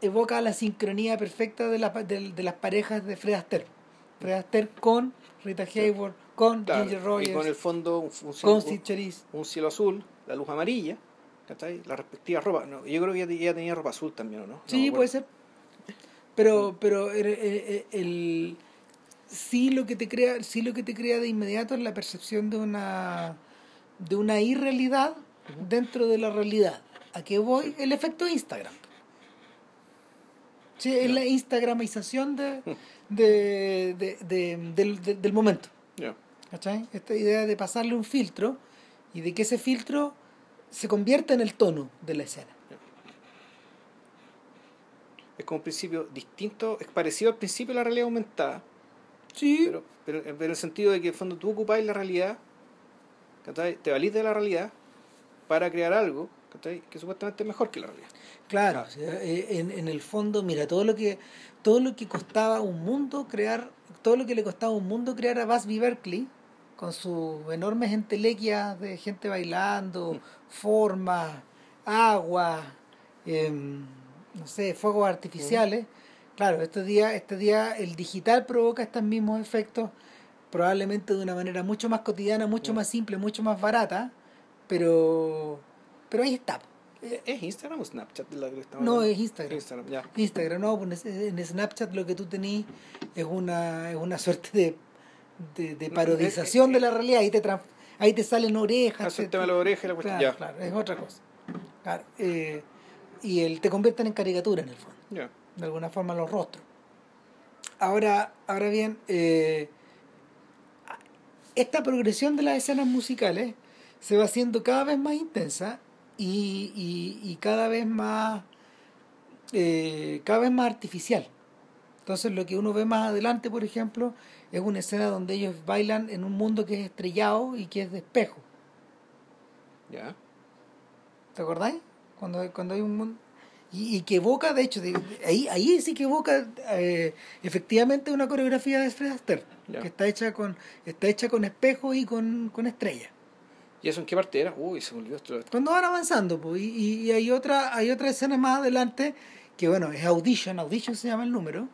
A: evoca la sincronía perfecta de, la, de, de las parejas de Fred Astaire. Fred Astaire con Rita Hayworth, con
B: Claro,
A: Ginger
B: y
A: Rogers,
B: con el fondo un, un cielo,
A: Charisse.
B: un cielo azul, la luz amarilla, ¿cachai? La respectiva ropa. No, yo creo que ella, ella tenía ropa azul también, ¿o no?
A: Sí, puede ser. Pero, pero el, el- el- sí lo que te crea, sí lo que te crea de inmediato es la percepción de una de una irrealidad dentro de la realidad. ¿A qué voy? El efecto Instagram. Sí, es la instagramización de, de, de- de- del, de- del momento. ¿Cachai? Esta idea de pasarle un filtro y de que ese filtro se convierta en el tono de la escena.
B: Es como un principio distinto, es parecido al principio de la realidad aumentada,
A: Sí,
B: pero, pero, pero en el sentido de que en el fondo tú ocupáis la realidad, te valís de la realidad para crear algo que supuestamente es mejor que la realidad.
A: Claro,
B: Claro.
A: o sea, eh, en, en el fondo, mira, todo lo que todo lo que costaba un mundo crear, todo lo que le costaba un mundo crear a Busby Berkeley, con sus enormes entelequias de gente bailando,
B: Mm.
A: formas, agua, em, no sé, fuegos artificiales. Claro, este día, este día el digital provoca estos mismos efectos, probablemente de una manera mucho más cotidiana, mucho más simple, mucho más barata, pero, pero ahí está.
B: ¿Es Instagram o Snapchat? La que
A: no, hablando? es Instagram.
B: Instagram, ya.
A: Instagram, no, pues en Snapchat lo que tú tenés es una, es una suerte de, de, de parodización de la realidad. Ahí te, ahí te salen orejas.
B: el tema de la oreja y la
A: cuestión. Claro, claro, es otra cosa. Claro, eh, y el, te convierten en caricatura en el fondo.
B: Ya.
A: De alguna forma los rostros. Ahora, ahora bien, eh, esta progresión de las escenas musicales se va haciendo cada vez más intensa y, y, cada vez más eh, cada vez más artificial. Entonces lo que uno ve más adelante, por ejemplo, es una escena donde ellos bailan en un mundo que es estrellado y que es de espejo.
B: ¿Ya?
A: ¿Te acordáis? Cuando, cuando hay un mundo... Y, que evoca, de hecho, ahí, ahí sí que evoca eh, efectivamente una coreografía de Fred Astaire, que está hecha con, está hecha con espejo y con, con estrellas.
B: ¿Y eso en qué parte era? Uy, se me olvidó esto.
A: Cuando van avanzando, pues, y, y, hay otra, hay otra escena más adelante que bueno, es Audition, Audition se llama el número.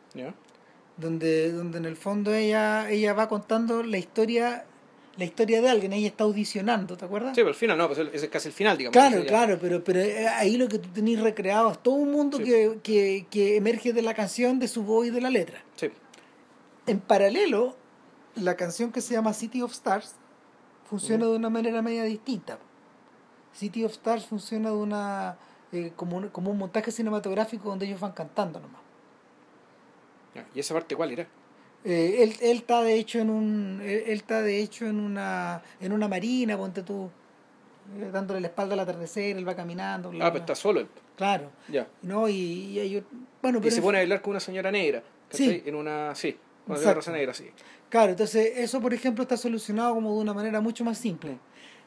A: Donde, donde en el fondo ella, ella va contando la historia la historia de alguien, ella está audicionando, ¿te acuerdas?
B: Sí, pero al final no, pues ese es casi el final, digamos.
A: Claro, claro, pero, pero eh, ahí lo que tú tenés recreado es todo un mundo que, que, que, emerge de la canción, de su voz y de la letra.
B: Sí.
A: En paralelo, la canción que se llama City of Stars funciona de una manera media distinta. City of Stars funciona de una eh, como, un, como un montaje cinematográfico donde ellos van cantando nomás.
B: ¿Y esa parte cuál era?
A: Eh, él, él está de hecho en un él, está de hecho en una en una marina ponte tú eh, dándole la espalda al atardecer él va caminando
B: ah pero está solo él.
A: Claro.
B: Ya.
A: No y, y bueno
B: pero y se pone a bailar con una señora negra sí. En una sí con una rosa negra sí.
A: Claro, entonces eso, por ejemplo, está solucionado como de una manera mucho más simple.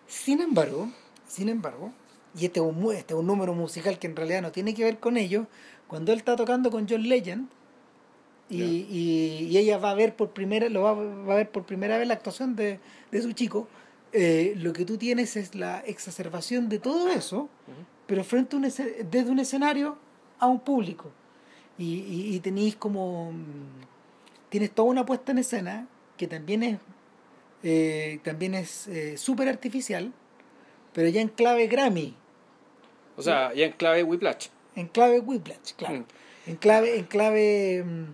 A: Sin embargo, sin embargo, y este es un, este es un número musical que en realidad no tiene que ver con ello, cuando él está tocando con John Legend y, y, ella va a ver por primera, lo va, va, a ver por primera vez la actuación de, de su chico, eh, lo que tú tienes es la exacerbación de todo eso, pero frente a un, desde un escenario a un público. Y, y, tenéis como mm, tienes toda una puesta en escena que también es eh, también es eh, súper artificial, pero ya en clave Grammy.
B: O sea, ya en clave Whiplash.
A: En clave Whiplash, claro. Mm. En clave, en clave, mm,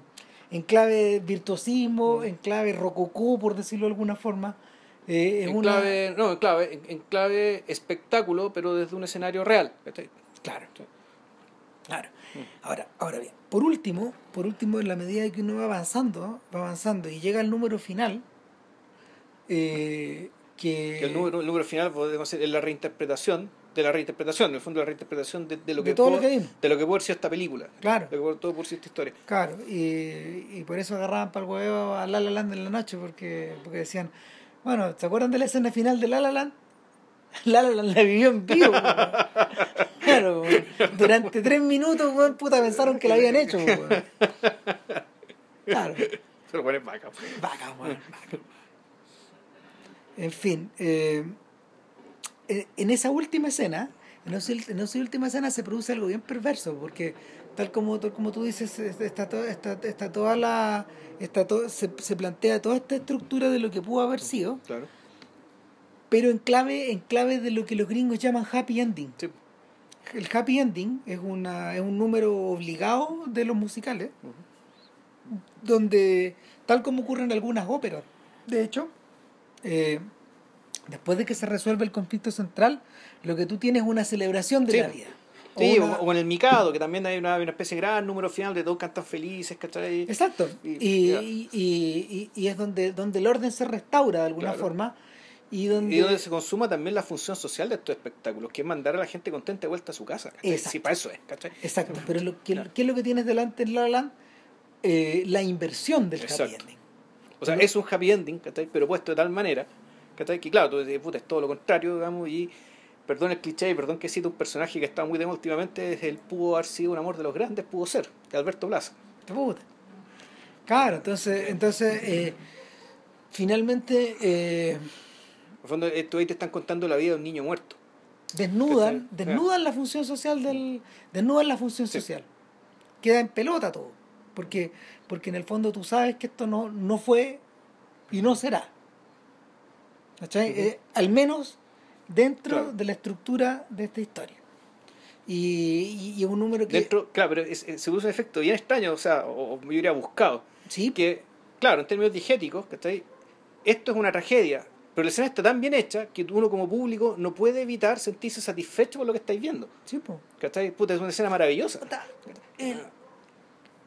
A: en clave virtuosismo, mm. en clave rococó, por decirlo de alguna forma.
B: Eh, en clave, no, en clave, en, clave espectáculo, pero desde un escenario real.
A: Claro. Claro. Ahora, ahora bien, por último, por último, en la medida que uno va avanzando, va avanzando y llega al número final, eh, que...
B: el, número, el número final podemos decir, es la reinterpretación de la reinterpretación, en el fondo la reinterpretación de, de lo que
A: todo
B: pudo,
A: lo que
B: de lo que puede ser esta película.
A: Claro.
B: De lo que todo por ser esta historia.
A: Claro, y, y por eso agarraban para el huevo a La La Land en la noche, porque, porque decían, bueno, ¿se acuerdan de la escena final de La La Land? La La Land la vivió en vivo. claro, durante tres minutos, weón, puta, pensaron que la habían hecho. Claro.
B: Se lo ponen vaca.
A: Vaca, weón. En fin, eh, en esa última escena, en esa, en esa última escena se produce algo bien perverso, porque tal como, tal como tú dices, está, toda, está, está toda la... Está todo, se, se plantea toda esta estructura de lo que pudo haber sido.
B: Claro
A: pero en clave, en clave de lo que los gringos llaman happy ending. El happy ending es, una, es un número obligado de los musicales, donde, tal como ocurre en algunas óperas, de hecho, eh, después de que se resuelve el conflicto central, lo que tú tienes es una celebración de la vida.
B: Sí, o, en el Mikado, que también hay una, especie de gran número final de todos cantan felices, ¿cachai?
A: Exacto. Y, y, y, es donde, donde el orden se restaura de alguna forma y donde,
B: se consuma también la función social de estos espectáculos, que es mandar a la gente contenta de vuelta a su casa. Sí, para eso es. ¿cachai?
A: Exacto, pero lo, ¿qué, es lo que tienes delante en La Land? Eh, la inversión del happy ending.
B: O sea, es un happy ending, ¿cachai? pero puesto de tal manera ¿cachai? que, claro, tú dices, puta, es todo lo contrario, digamos, y perdón el cliché y perdón que cita un personaje que está muy de moda últimamente, él pudo haber sido un amor de los grandes, pudo ser, de Alberto Plaza.
A: Puta. Claro, entonces, entonces eh, finalmente... Eh,
B: en el fondo, esto ahí te están contando la vida de un niño muerto.
A: desnudan,
B: ¿Cachai?
A: desnudan la función social del, desnudan la función
B: Sí.
A: social. Queda en pelota todo. Porque, porque en el fondo tú sabes que esto no, no fue y no será. Eh, al menos dentro
B: Claro.
A: de la estructura de esta historia. Y, y, y es un número que.
B: Dentro, claro, pero es- es- se produce un efecto bien extraño, o sea, o, o yo hubiera buscado.
A: sí,
B: Que, claro, en términos digéticos, ¿cachai? Esto es una tragedia, pero la escena está tan bien hecha que uno como público no puede evitar sentirse satisfecho con lo que estáis viendo.
A: sí, po.
B: ¿Cachai? Puta, es una escena maravillosa.
A: El-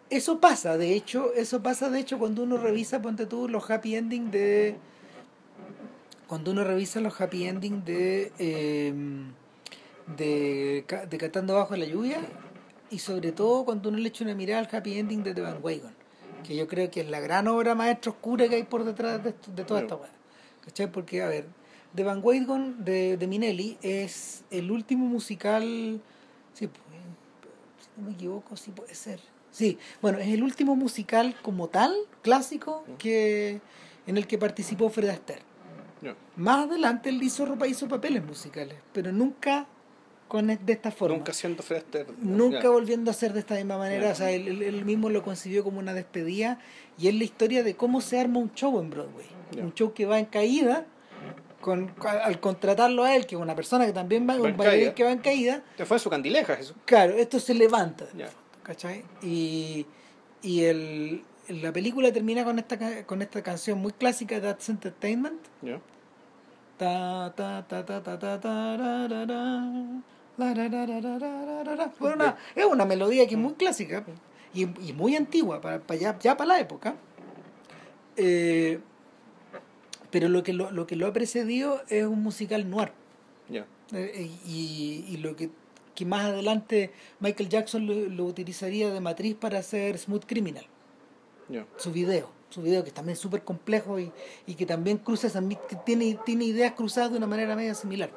A: eso pasa, de hecho, eso pasa de hecho cuando uno revisa, ponte tú, los happy endings de. Cuando uno revisa los happy endings de. eh, de, de Cantando Bajo la Lluvia. Y sobre todo cuando uno le echa una mirada al happy ending de The Van Wagon. Que yo creo que es la gran obra maestra oscura que hay por detrás de, esto- de toda esta weá. ¿Cachai? Porque, a ver, The Van Wagon de, de Minelli es el último musical. Sí, pues, si no me equivoco, sí puede ser. Sí, bueno, es el último musical como tal, clásico, que en el que participó Fred Astaire. Más adelante él hizo, ropa- hizo papeles musicales, pero nunca con e- de esta forma.
B: Nunca siendo Fred.
A: Nunca
B: Ya.
A: volviendo a ser de esta misma manera.
B: Ya.
A: O sea, él, él- mismo lo concibió como una despedida y es la historia de cómo se arma un show en Broadway.
B: Ya.
A: Un show que va en caída, con, al contratarlo a él, que es una persona que también va,
B: Va
A: un bailarín que va en caída,
B: Te fue en su candileja eso.
A: claro, esto se levanta. ¿cachai? Y, y el, la película termina con esta, con esta canción muy clásica de That's Entertainment.
B: Ya.
A: Ta, ta, ta, ta, ta, ta, ta, ra, ra, ra, la, ra, ra, ra, ra, ra, ra, ra. Bueno, una- es una melodía que es muy clásica y, y muy antigua para, para ya, ya para la época. Eh, pero lo que lo, lo que lo ha precedido es un musical noir.
B: Ya.
A: Eh, y, y lo que, que más adelante Michael Jackson lo, lo utilizaría de matriz para hacer Smooth Criminal, Su video, su video que también es súper complejo y, y que también cruza, esa mi- que tiene, tiene ideas cruzadas de una manera media similar.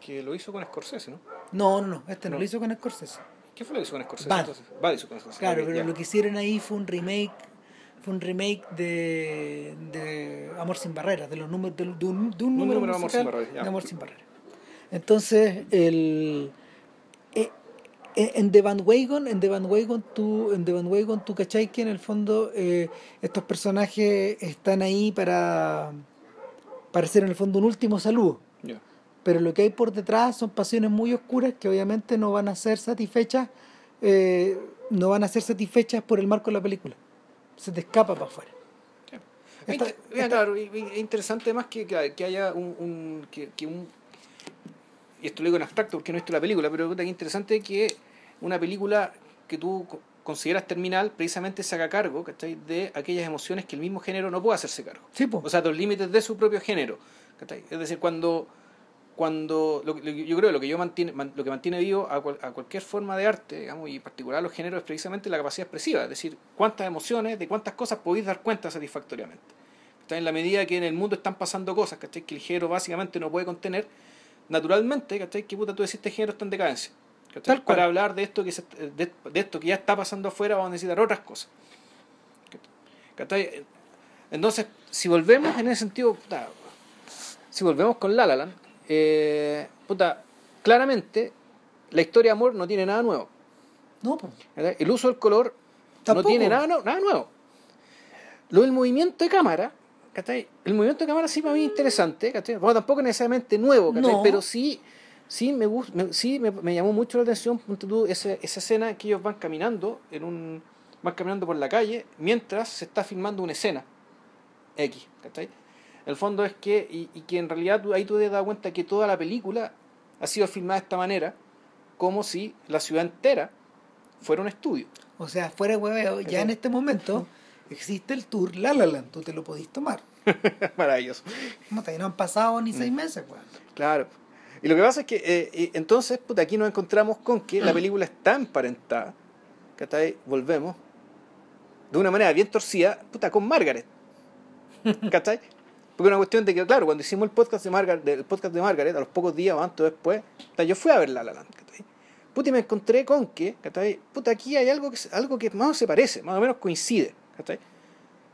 B: Que lo hizo con Scorsese, ¿no?
A: No, no, no, este no,
B: No.
A: lo hizo con Scorsese.
B: ¿Qué fue lo que hizo con Scorsese?
A: Bad.
B: entonces? Bad hizo con Scorsese.
A: Claro, pero lo que hicieron ahí fue un remake fue un remake de, de Amor sin barreras, de los números de, de un, de un número,
B: número de Amor
A: musical
B: sin barreras, ya.
A: de Amor sin barreras. Entonces, el en The Bandwagon, en The Bandwagon tú, en The Bandwagon tú cachai que en el fondo eh, estos personajes están ahí para para hacer en el fondo un último saludo. Pero lo que hay por detrás son pasiones muy oscuras que obviamente no van a ser satisfechas, eh, no van a ser satisfechas por el marco de la película. Se te escapa para afuera. Esta-
B: Inter- mira,
A: esta-
B: claro, es interesante además que, que, haya un, un- que, que un y esto lo digo en abstracto porque no he visto la película, pero que interesante que una película que tú co- consideras terminal precisamente se haga cargo ¿cachai? de aquellas emociones que el mismo género no puede hacerse cargo.
A: Sí.
B: O sea, de los límites de su propio género. ¿cachai? Es decir, cuando cuando lo, lo- yo creo que lo que yo mantiene man- lo que mantiene vivo a, cual- a cualquier forma de arte digamos y en particular a los géneros es precisamente la capacidad expresiva es decir cuántas emociones de cuántas cosas podéis dar cuenta satisfactoriamente ¿Cachai? en la medida que en el mundo están pasando cosas que el género básicamente no puede contener naturalmente ¿cachai? que puta tú decís este género está en decadencia.
A: Tal cual.
B: para hablar de esto que se- de, de esto que ya está pasando afuera vamos a necesitar otras cosas ¿cachai? entonces si volvemos en ese sentido puta, si volvemos con La La Land, eh, puta, claramente la historia de amor no tiene nada nuevo. El uso del color
A: Tampoco.
B: no tiene nada, no- nada nuevo. Lo del movimiento de cámara, ¿cachai? El movimiento de cámara sí para mí es interesante, ¿cachai? Bueno, tampoco necesariamente nuevo. Pero sí, sí, me, gust- me- sí me, me llamó mucho la atención tú, esa, esa escena en que ellos van caminando, en un, van caminando por la calle, mientras se está filmando una escena X, ¿cachai? El fondo es que, y, y que en realidad tú, ahí tú te das cuenta que toda la película ha sido filmada de esta manera, como si la ciudad entera fuera un estudio.
A: O sea, fuera de hueveo, ya en este momento existe el tour La La Land, tú te lo podís tomar.
B: Maravilloso.
A: No no han pasado ni
B: Mm.
A: seis meses, weón.
B: Claro. Y lo que pasa es que eh, entonces, puta, aquí nos encontramos con que la película está emparentada, ¿cachai? Volvemos, de una manera bien torcida, puta, con Margaret. ¿Cachai? Porque una cuestión de que, claro, cuando hicimos el podcast de Margaret, el podcast de Margaret, a los pocos días o antes después, yo fui a ver La La Land, ¿cachai? Puta, y me encontré con que, ¿cachai? Puta, aquí hay algo que, algo que más o menos se parece, más o menos coincide, ¿cachai?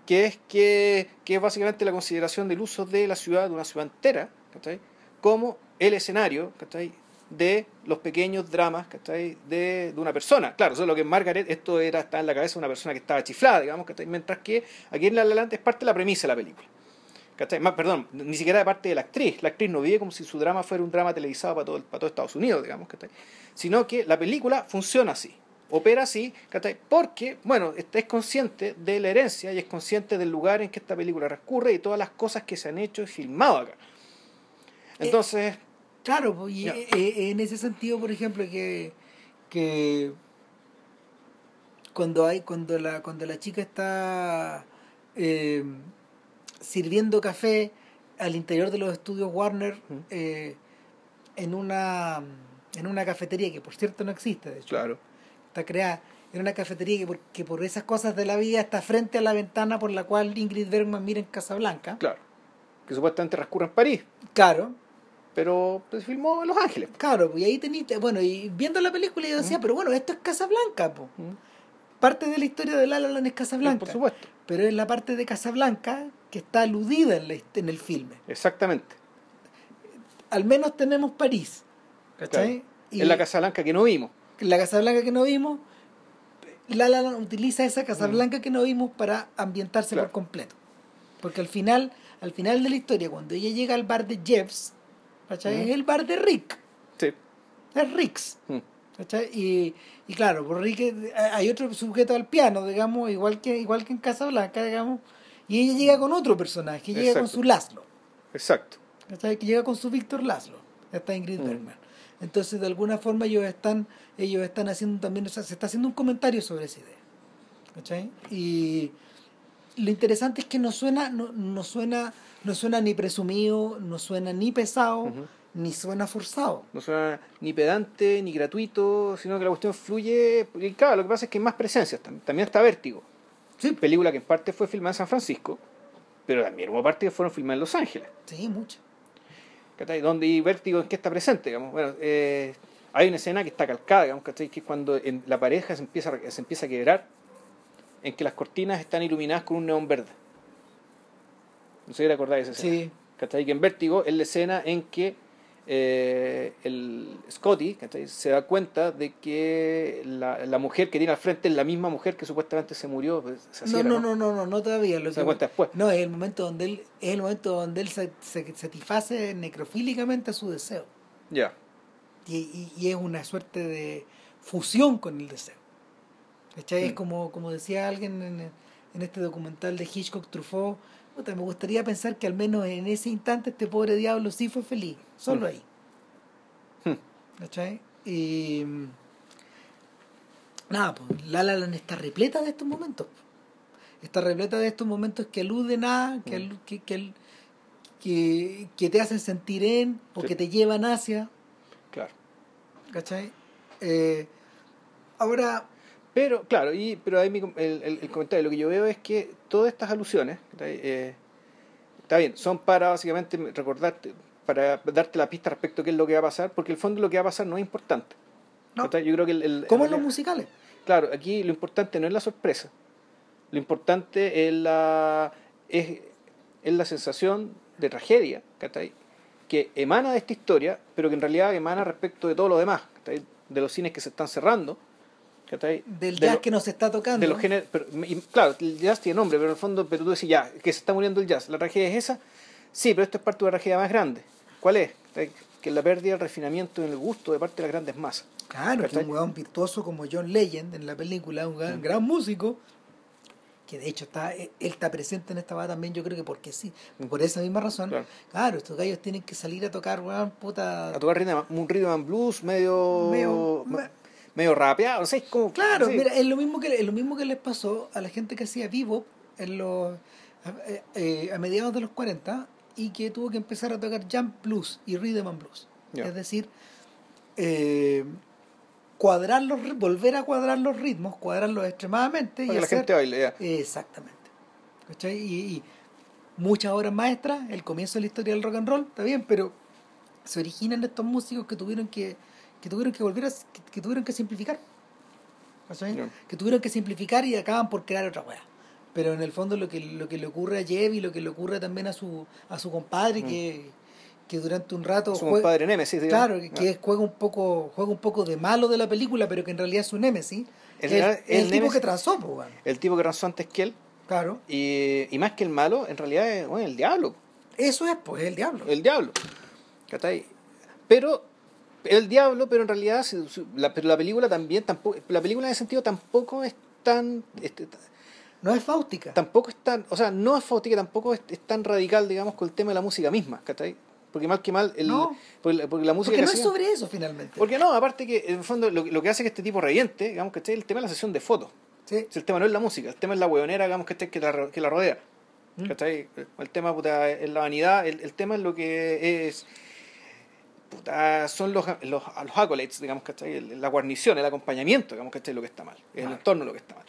B: Que es que, que es básicamente la consideración del uso de la ciudad, de una ciudad entera, ¿cachai? Como el escenario, ¿cachai? de los pequeños dramas ¿cachai? De, de una persona. Claro, solo que en Margaret esto era está en la cabeza de una persona que estaba chiflada, digamos, ¿cachai? mientras que aquí en La La Land es parte de la premisa de la película. ¿cachai? Más, perdón, ni siquiera de parte de la actriz. La actriz no vive como si su drama fuera un drama televisado para todo, para todo Estados Unidos, digamos, ¿cachai? sino que la película funciona así opera así, ¿cachai? porque, bueno, es consciente de la herencia y es consciente del lugar en que esta película transcurre y todas las cosas que se han hecho y filmado acá.
A: Eh, Entonces... claro, y eh, eh, en ese sentido, por ejemplo, que, que cuando hay cuando la cuando la chica está sirviendo café al interior de los estudios Warner en una en una cafetería que por cierto no existe de hecho
B: claro
A: está creada en una cafetería que por, que por esas cosas de la vida está frente a la ventana por la cual Ingrid Bergman mira en Casablanca.
B: Claro. Que supuestamente transcurre en París.
A: Claro.
B: Pero se filmó en Los Ángeles.
A: Claro, y ahí teniste, bueno, y viendo la película yo decía, pero bueno, esto es Casablanca, po. Parte de la historia de La La Land es Casablanca.
B: por supuesto.
A: Pero es la parte de Casablanca que está aludida en, en el filme.
B: Exactamente.
A: Al menos tenemos París. ¿Cachai?
B: Y... Es la Casablanca que no vimos
A: la Casa Blanca que no vimos, Lala utiliza esa Casa mm. Blanca que no vimos para ambientarse por completo. Porque al final, al final de la historia, cuando ella llega al bar de Jeffs, es el bar de Rick.
B: Sí.
A: Es Rick's. Mm. Y, y claro, por Rick eh, hay otro sujeto al piano, digamos, igual que, igual que en Casa Blanca, digamos, y ella llega con otro personaje, llega con su Laszlo.
B: Exacto.
A: Que llega con su Víctor Laszlo. Está Ingrid mm. Bergman. Entonces, de alguna forma, ellos están, ellos están haciendo también, o sea, se está haciendo un comentario sobre esa idea. ¿Cachai? Y lo interesante es que no suena, no, no suena, no suena ni presumido, no suena ni pesado, ni suena forzado.
B: No suena ni pedante, ni gratuito, sino que la cuestión fluye. Y claro, lo que pasa es que hay más presencias, también está Vértigo.
A: Sí.
B: Película que en parte fue filmada en San Francisco, pero también hubo parte que fueron filmadas en Los Ángeles.
A: Sí, muchas.
B: Donde y Vértigo en qué está presente, digamos. Bueno, eh, hay una escena que está calcada, digamos, Que es cuando en la pareja se empieza, se empieza a quebrar, en que las cortinas están iluminadas con un neón verde. No sé si recordáis esa escena.
A: Sí.
B: Que en Vértigo es la escena en que eh, el Scotty se da cuenta de que la, la, mujer que tiene al frente es la misma mujer que supuestamente se murió. Pues,
A: no, no, no, no, no, no, todavía.
B: Lo se da cuenta después.
A: No, es el momento donde él, es el momento donde él se, satisface necrofílicamente su deseo.
B: Ya.
A: Y, y, es una suerte de fusión con el deseo. Es mm. como, como decía alguien en, en este documental de Hitchcock Truffaut me gustaría pensar que al menos en ese instante este pobre diablo sí fue feliz, solo ahí.
B: Hmm.
A: ¿Cachai? Y. Nada, pues La La Land está repleta de estos momentos. Está repleta de estos momentos que aluden a, que, hmm. que, que, que, te hacen sentir en, o que te llevan hacia.
B: Claro.
A: ¿Cachai? Eh, ahora,
B: pero, claro, y, pero ahí el, el, comentario, lo que yo veo es que todas estas alusiones, eh, está bien, son para básicamente recordarte, para darte la pista respecto a qué es lo que va a pasar, porque el fondo lo que va a pasar no es importante.
A: Yo creo que el, ¿Cómo en los musicales?
B: Claro, aquí lo importante no es la sorpresa, lo importante es la, es, es la sensación de tragedia que emana de esta historia, pero que en realidad emana respecto de todo lo demás, de los cines que se están cerrando
A: del jazz que nos está tocando.
B: De los claro, el jazz tiene nombre, pero en el fondo, pero tú decís ya, que se está muriendo el jazz. ¿La tragedia es esa? Sí, pero esto es parte de una tragedia más grande. ¿Cuál es? Que la pérdida del refinamiento en el gusto de parte de las grandes masas.
A: Claro, que un weón virtuoso como John Legend en la película, un gran, músico, que de hecho está, él está presente en esta va también, yo creo que porque sí, por esa misma razón. Claro, estos gallos tienen que salir a tocar, weón, puta.
B: A tocar un rhythm and blues medio. medio medio rapeado, no sé, como...
A: Claro, mira, es lo, mismo que, es lo mismo que les pasó a la gente que hacía vivo en los, eh, eh, a, mediados de los 40 y que tuvo que empezar a tocar jump blues y rhythm and blues. Es decir, eh, cuadrar los, volver a cuadrar los ritmos, cuadrarlos extremadamente.
B: Para y que la gente baile, ya.
A: Exactamente. Y, y muchas obras maestras, el comienzo de la historia del rock and roll, está bien, pero se originan estos músicos que tuvieron que que tuvieron que volver a, que, tuvieron que simplificar. Que tuvieron que simplificar y acaban por crear otra weá. Pero en el fondo lo que, lo que le ocurre a Jeff y lo que le ocurre también a su, a su compadre, mm. que, que durante un rato
B: Su padre Nemesis,
A: digamos. Claro, que juega un poco juega un poco de malo de la película, pero que en realidad es un Nemesis. El, el, tipo que transó, pues,
B: El tipo que transó antes que él.
A: Claro.
B: Y, y más que el malo, en realidad es bueno, el diablo.
A: Eso es, pues, el diablo.
B: El diablo. Pero el diablo, pero en realidad la, pero la película también tampoco la película en ese sentido tampoco es tan este,
A: no es fáustica
B: tampoco es tan o sea no es fáustica tampoco es, tan radical digamos con el tema de la música misma ¿cachai? porque mal que mal el,
A: no,
B: porque, la música
A: porque no es sobre eso finalmente
B: porque no aparte que en el fondo lo, lo que hace que este tipo reviente digamos es el tema de la sesión de fotos
A: ¿Sí?
B: el tema no es la música el tema es la hueonera digamos que que la, que la rodea ¿Mm? ¿cachai? el tema puta, es la vanidad el, el tema es lo que es son los, los, los accolades, digamos, ¿cachai? La guarnición, el acompañamiento, digamos, ¿cachai? Lo que está mal, el entorno lo que está mal.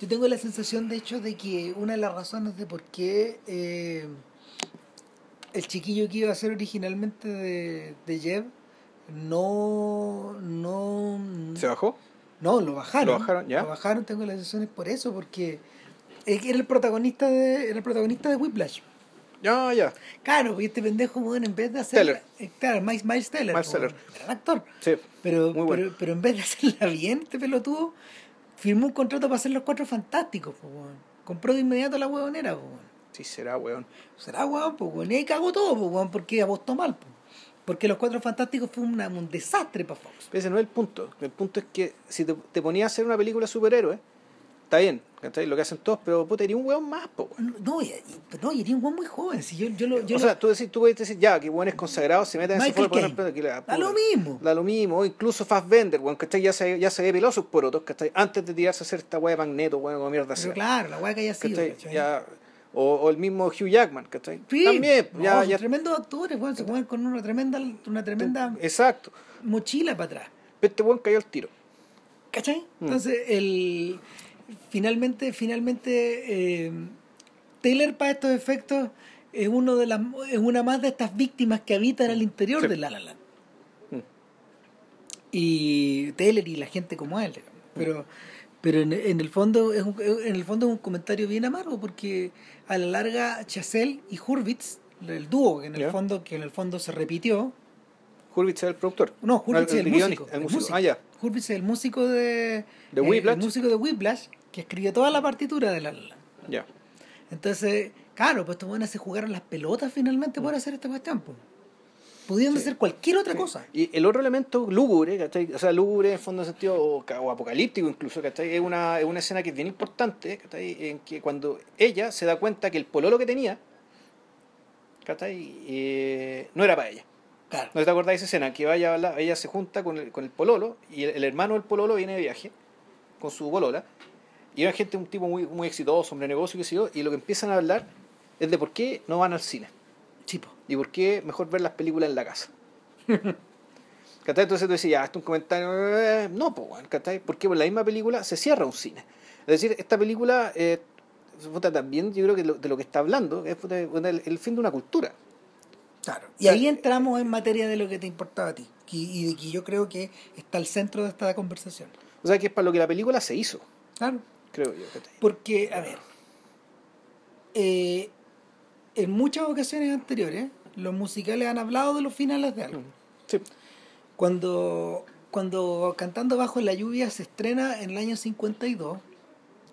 A: Yo tengo la sensación, de hecho, de que una de las razones de por qué eh, el chiquillo que iba a ser originalmente de, de Jeb no, no...
B: ¿Se bajó?
A: No, lo bajaron.
B: Lo bajaron, ya.
A: Lo bajaron, tengo la sensación por eso, porque era el protagonista de, era el protagonista de Whiplash.
B: Ya, ya.
A: Claro, porque este pendejo, bueno, en vez de hacer.
B: Teller.
A: Eh, claro, Miles, Miles Teller.
B: Miles Teller.
A: Era actor.
B: Sí.
A: Pero,
B: muy bueno.
A: pero, pero, en vez de hacerla bien, este pelotudo firmó un contrato para hacer los cuatro fantásticos, pues, Compró de inmediato la huevonera, pues,
B: Sí, será, weón.
A: Será, weón, pues, Y ahí cagó todo, pues, weón, porque apostó mal, pues. Porque Los Cuatro Fantásticos fue una, un desastre para Fox.
B: Pero ese no es el punto. El punto es que si te, te ponías a hacer una película de superhéroes, está bien, lo que hacen todos, pero puta, iría un weón más, po,
A: No, y, no, iría un weón muy joven. Si yo, yo lo, yo
B: o sea, tú, decís, tú puedes decir, ya, que weón es consagrado, se meten en ese
A: fuego. Da lo mismo.
B: Da lo mismo. O incluso Fassbender, weón, que ya se, ya se ve pelado sus porotos, que antes de tirarse a hacer esta weá de magneto, weón, como mierda
A: claro, la weá que haya sido.
B: Ya, o, o, el mismo Hugh Jackman, ¿cachai?
A: Sí,
B: También, ya,
A: ya. tremendos actores, weón, se juegan con una tremenda, una tremenda
B: Exacto.
A: mochila para atrás.
B: Pero este weón cayó al tiro.
A: ¿Cachai? Mm. Entonces, el finalmente, finalmente eh, Taylor para estos efectos es uno de las es una más de estas víctimas que habitan al interior de La La Land. Mm. Y Taylor y la gente como él, pero pero en, el fondo es un, en el fondo es un comentario bien amargo porque a la larga Chazelle y Hurwitz, el dúo que en el fondo que en el fondo se repitió
B: Hurwitz es el productor.
A: No, Hurwitz es el, músico.
B: El músico. Ah, ya.
A: Hurwitz es el músico de,
B: de Whiplash.
A: el músico de Whiplash que escribió toda la partitura de la
B: Ya.
A: Entonces, claro, pues estos buenos se jugaron las pelotas finalmente por hacer este cuestión. Pudiendo hacer cualquier otra cosa.
B: Y el otro elemento lúgubre, ¿cachai? O sea, lúgubre en fondo de sentido, o, apocalíptico incluso, ¿cachai? Es una, es una escena que es bien importante, ¿cachai? En que cuando ella se da cuenta que el pololo que tenía, ¿cachai? Eh, no era para ella.
A: Claro.
B: ¿No te acordás de esa escena? Que vaya, ella se junta con el, con el pololo y el, el hermano del pololo viene de viaje con su polola y era gente, un tipo muy, muy exitoso, hombre de negocio, qué sé yo, y lo que empiezan a hablar es de por qué no van al cine.
A: Chipo.
B: Y por qué mejor ver las películas en la casa. Entonces tú decías, ya, esto es un comentario. Eh, no, pues, ¿cachai? Porque por la misma película se cierra un cine. Es decir, esta película eh, también yo creo que de lo que está hablando es el, fin de una cultura.
A: Claro. Y ahí entramos en materia de lo que te importaba a ti. Y, de que yo creo que está al centro de esta conversación.
B: O sea, que es para lo que la película se hizo.
A: Claro
B: creo yo.
A: Porque, a ver, eh, en muchas ocasiones anteriores, los musicales han hablado de los finales de algo. Mm,
B: sí.
A: Cuando, cuando Cantando Bajo la Lluvia se estrena en el año 52,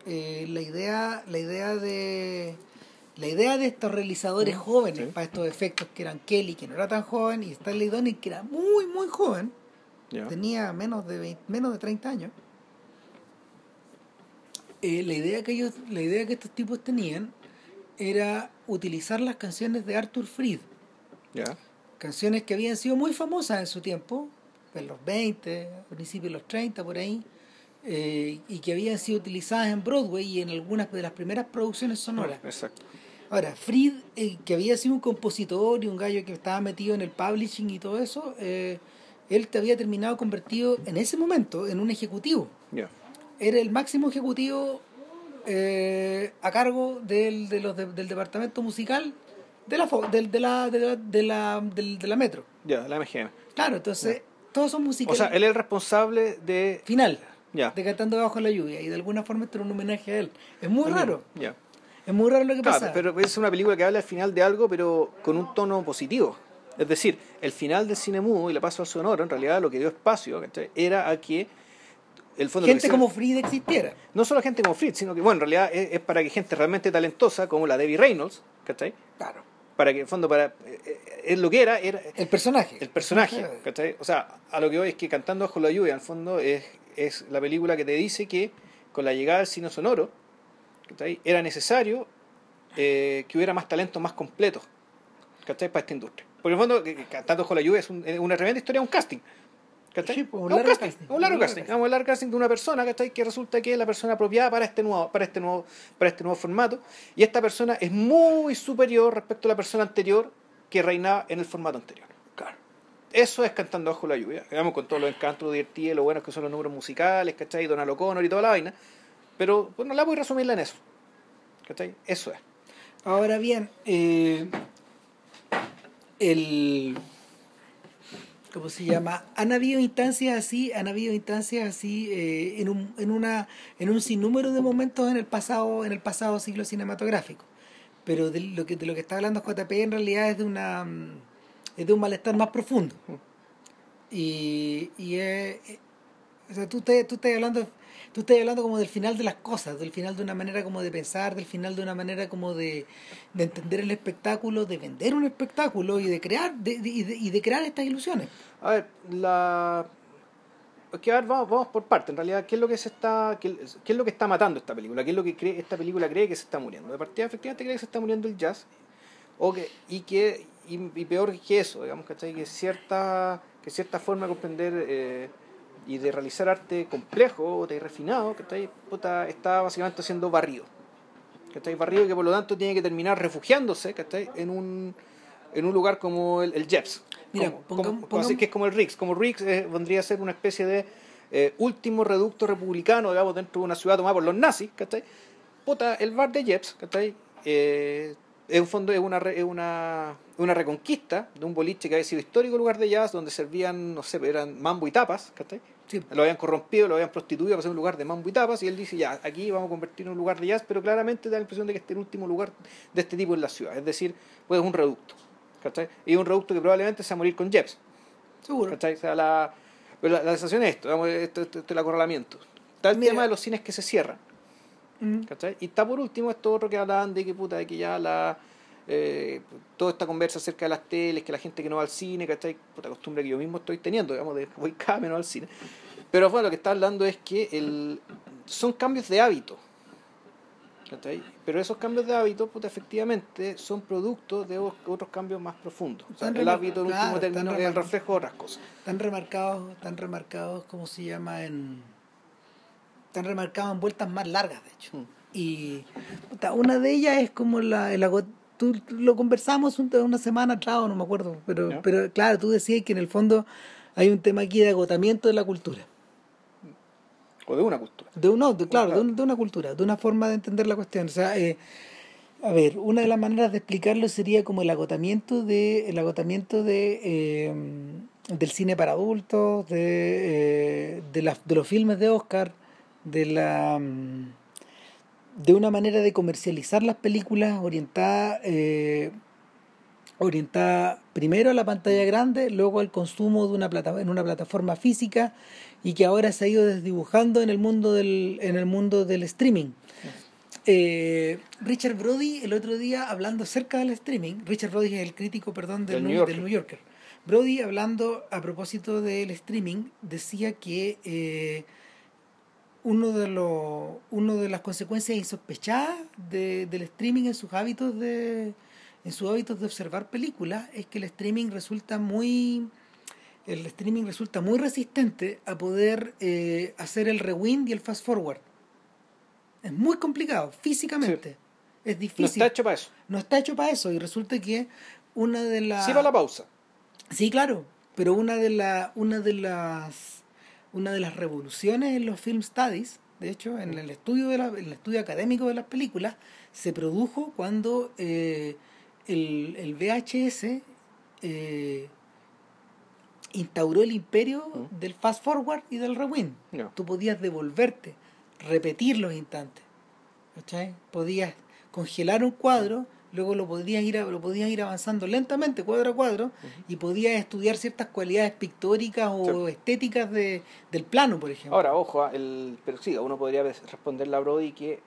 A: eh, la idea, la idea de la idea de estos realizadores mm, jóvenes para estos efectos que eran Kelly, que no era tan joven, y Stanley Donen, que era muy, muy joven, tenía menos de, menos de 30 años, eh, la idea que ellos, la idea que estos tipos tenían era utilizar las canciones de Arthur Fried. Canciones que habían sido muy famosas en su tiempo, en los 20, a principios de los 30, por ahí, eh, y que habían sido utilizadas en Broadway y en algunas de las primeras producciones sonoras.
B: Exacto.
A: Ahora, Fried, eh, que había sido un compositor y un gallo que estaba metido en el publishing y todo eso, él te había terminado convertido en ese momento en un ejecutivo era el máximo ejecutivo eh, a cargo del, de los del departamento musical de la del, de la de la de la, de la metro.
B: Ya la MGM
A: claro entonces todos son musicales.
B: O sea él es el responsable de
A: final
B: ya.
A: de cantando bajo la lluvia y de alguna forma esto era un homenaje a él. Es muy raro.
B: ya.
A: Es muy raro lo que
B: claro,
A: pasa.
B: pero es una película que habla al final de algo pero con un tono positivo. Es decir, el final del cine mudo y la paso al sonoro, en realidad lo que dio espacio ¿cachai? era a que el fondo
A: gente como Fried existiera.
B: No solo gente como Fried, sino que, bueno, en realidad es, es, para que gente realmente talentosa, como la Debbie Reynolds, ¿cachai?
A: Claro.
B: Para que, en fondo, para. Es lo que era. era
A: el personaje.
B: El personaje, ¿cachai? O sea, a lo que voy es que Cantando bajo la lluvia, en el fondo, es, es la película que te dice que con la llegada del cine sonoro, ¿cachai? Era necesario eh, que hubiera más talentos más completos, ¿cachai? Para esta industria. Porque en el fondo, Cantando bajo la lluvia es un, una tremenda historia, un casting. ¿Cachai?
A: Sí, pues, un, largo casting, casting,
B: un largo casting. Vamos a largo casting de una persona, ¿cachai? Que resulta que es la persona apropiada para este nuevo, para este nuevo, para este nuevo formato. Y esta persona es muy superior respecto a la persona anterior que reinaba en el formato anterior.
A: Claro.
B: Eso es Cantando bajo la lluvia. Digamos, con todos los encantos, lo divertidos, lo buenos que son los números musicales, ¿cachai? Donald O'Connor y toda la vaina. Pero bueno, la voy a resumirla en eso. ¿Cachai? Eso es.
A: Ahora bien, eh, el ¿cómo se llama? Han habido instancias así, han habido instancias así eh, en, un, en, una, en un sinnúmero de momentos en el pasado, en el pasado siglo cinematográfico. Pero de lo que, de lo que está hablando JP en realidad es de una es de un malestar más profundo. Y, y es, o sea, tú, te, tú estás hablando tú estás hablando como del final de las cosas, del final de una manera como de pensar, del final de una manera como de, de entender el espectáculo, de vender un espectáculo y de crear de, de, y, de, crear estas ilusiones.
B: A ver, la que a ver, vamos, vamos por parte. En realidad, ¿qué es lo que se está, qué, qué, es lo que está matando esta película? ¿Qué es lo que cree, esta película cree que se está muriendo? De partida, efectivamente cree que se está muriendo el jazz, o que, y que y, y peor que eso, digamos, ¿cachai? Que cierta, que cierta forma de comprender eh, y de realizar arte complejo, de refinado, que está, está básicamente siendo barrido. Que está barrido y que por lo tanto tiene que terminar refugiándose que está en un en un lugar como el, el Jeps.
A: Mira,
B: como,
A: pongamos,
B: como,
A: pongamos,
B: así que es como el Riggs. Como Riggs eh, vendría a ser una especie de eh, último reducto republicano, digamos, dentro de una ciudad tomada por los nazis, ¿cachai? Puta, el bar de Jeps, ¿cachai? Eh, es un fondo, es una, es una, una reconquista de un boliche que había sido histórico lugar de jazz, donde servían, no sé, eran mambo y tapas, ¿cachai?
A: Sí.
B: Lo habían corrompido, lo habían prostituido para ser un lugar de mambo y tapas, y él dice, ya, aquí vamos a convertir en un lugar de jazz, pero claramente da la impresión de que este es el último lugar de este tipo en la ciudad, es decir, pues es un reducto, ¿cachai? Y un reducto que probablemente se va a morir con Jeps.
A: Seguro.
B: ¿cachai? O sea, la, la, la sensación es esto, digamos, esto, esto, esto, el acorralamiento. Está el
A: Mira.
B: tema de los cines que se cierran,
A: Mm.
B: ¿cachai? Y está por último esto otro que hablaban de que puta, de que ya la eh, toda esta conversa acerca de las teles, que la gente que no va al cine, ¿cachai? Puta costumbre que yo mismo estoy teniendo, digamos, de voy cada menos al cine. Pero bueno, lo que está hablando es que el, son cambios de hábito. ¿cachai? Pero esos cambios de hábito, puta, efectivamente, son producto de otros cambios más profundos. O sea,
A: Están
B: el hábito, en
A: claro,
B: último término,
A: están
B: es el reflejo de otras cosas.
A: Tan remarcados, tan remarcados, ¿cómo se llama? En, tan remarcados en vueltas más largas, de hecho.
B: Mm.
A: Y puta, una de ellas es como la, el ago- tú lo conversamos un- una semana atrás, no me acuerdo, pero, pero claro, tú decías que en el fondo hay un tema aquí de agotamiento de la cultura.
B: O de una cultura.
A: De un, no, de- claro. De, un- de una cultura, de una forma de entender la cuestión. O sea, eh, a ver, una de las maneras de explicarlo sería como el agotamiento de, el agotamiento de eh, del cine para adultos, de, eh, de, las- de los filmes de Oscar, de la mm, de una manera de comercializar las películas orientada eh, orientada primero a la pantalla grande, luego al consumo de una plata, en una plataforma física y que ahora se ha ido desdibujando en el mundo del, en el mundo del streaming. Eh, Richard Brody el otro día hablando acerca del streaming, Richard Brody es el crítico, perdón, del, New
B: Yorker.
A: del New Yorker. Brody hablando a propósito del streaming decía que eh, uno de los uno de las consecuencias insospechadas de- del streaming en sus hábitos de en sus hábitos de observar películas es que el streaming resulta muy el streaming resulta muy resistente a poder eh, hacer el rewind y el fast forward es muy complicado físicamente es
B: No
A: difícil
B: está hecho para eso.
A: no está hecho para eso y resulta que una de las
B: Sí para la pausa.
A: Sí, claro, pero una de la, una de las una de las revoluciones en los film studies, de hecho, en el estudio de la, en el estudio académico de las películas, se produjo cuando eh, el, el VHS eh, instauró el imperio
B: Mm.
A: del fast forward y del rewind. Tú podías devolverte, repetir los instantes. ¿cachai? Podías congelar un cuadro, luego lo podías ir, a- lo podías ir avanzando lentamente, cuadro a cuadro, y podías estudiar ciertas cualidades pictóricas o estéticas de, del plano, por ejemplo.
B: Ahora, ojo, ah, el, pero sí, uno podría responderle a Brody que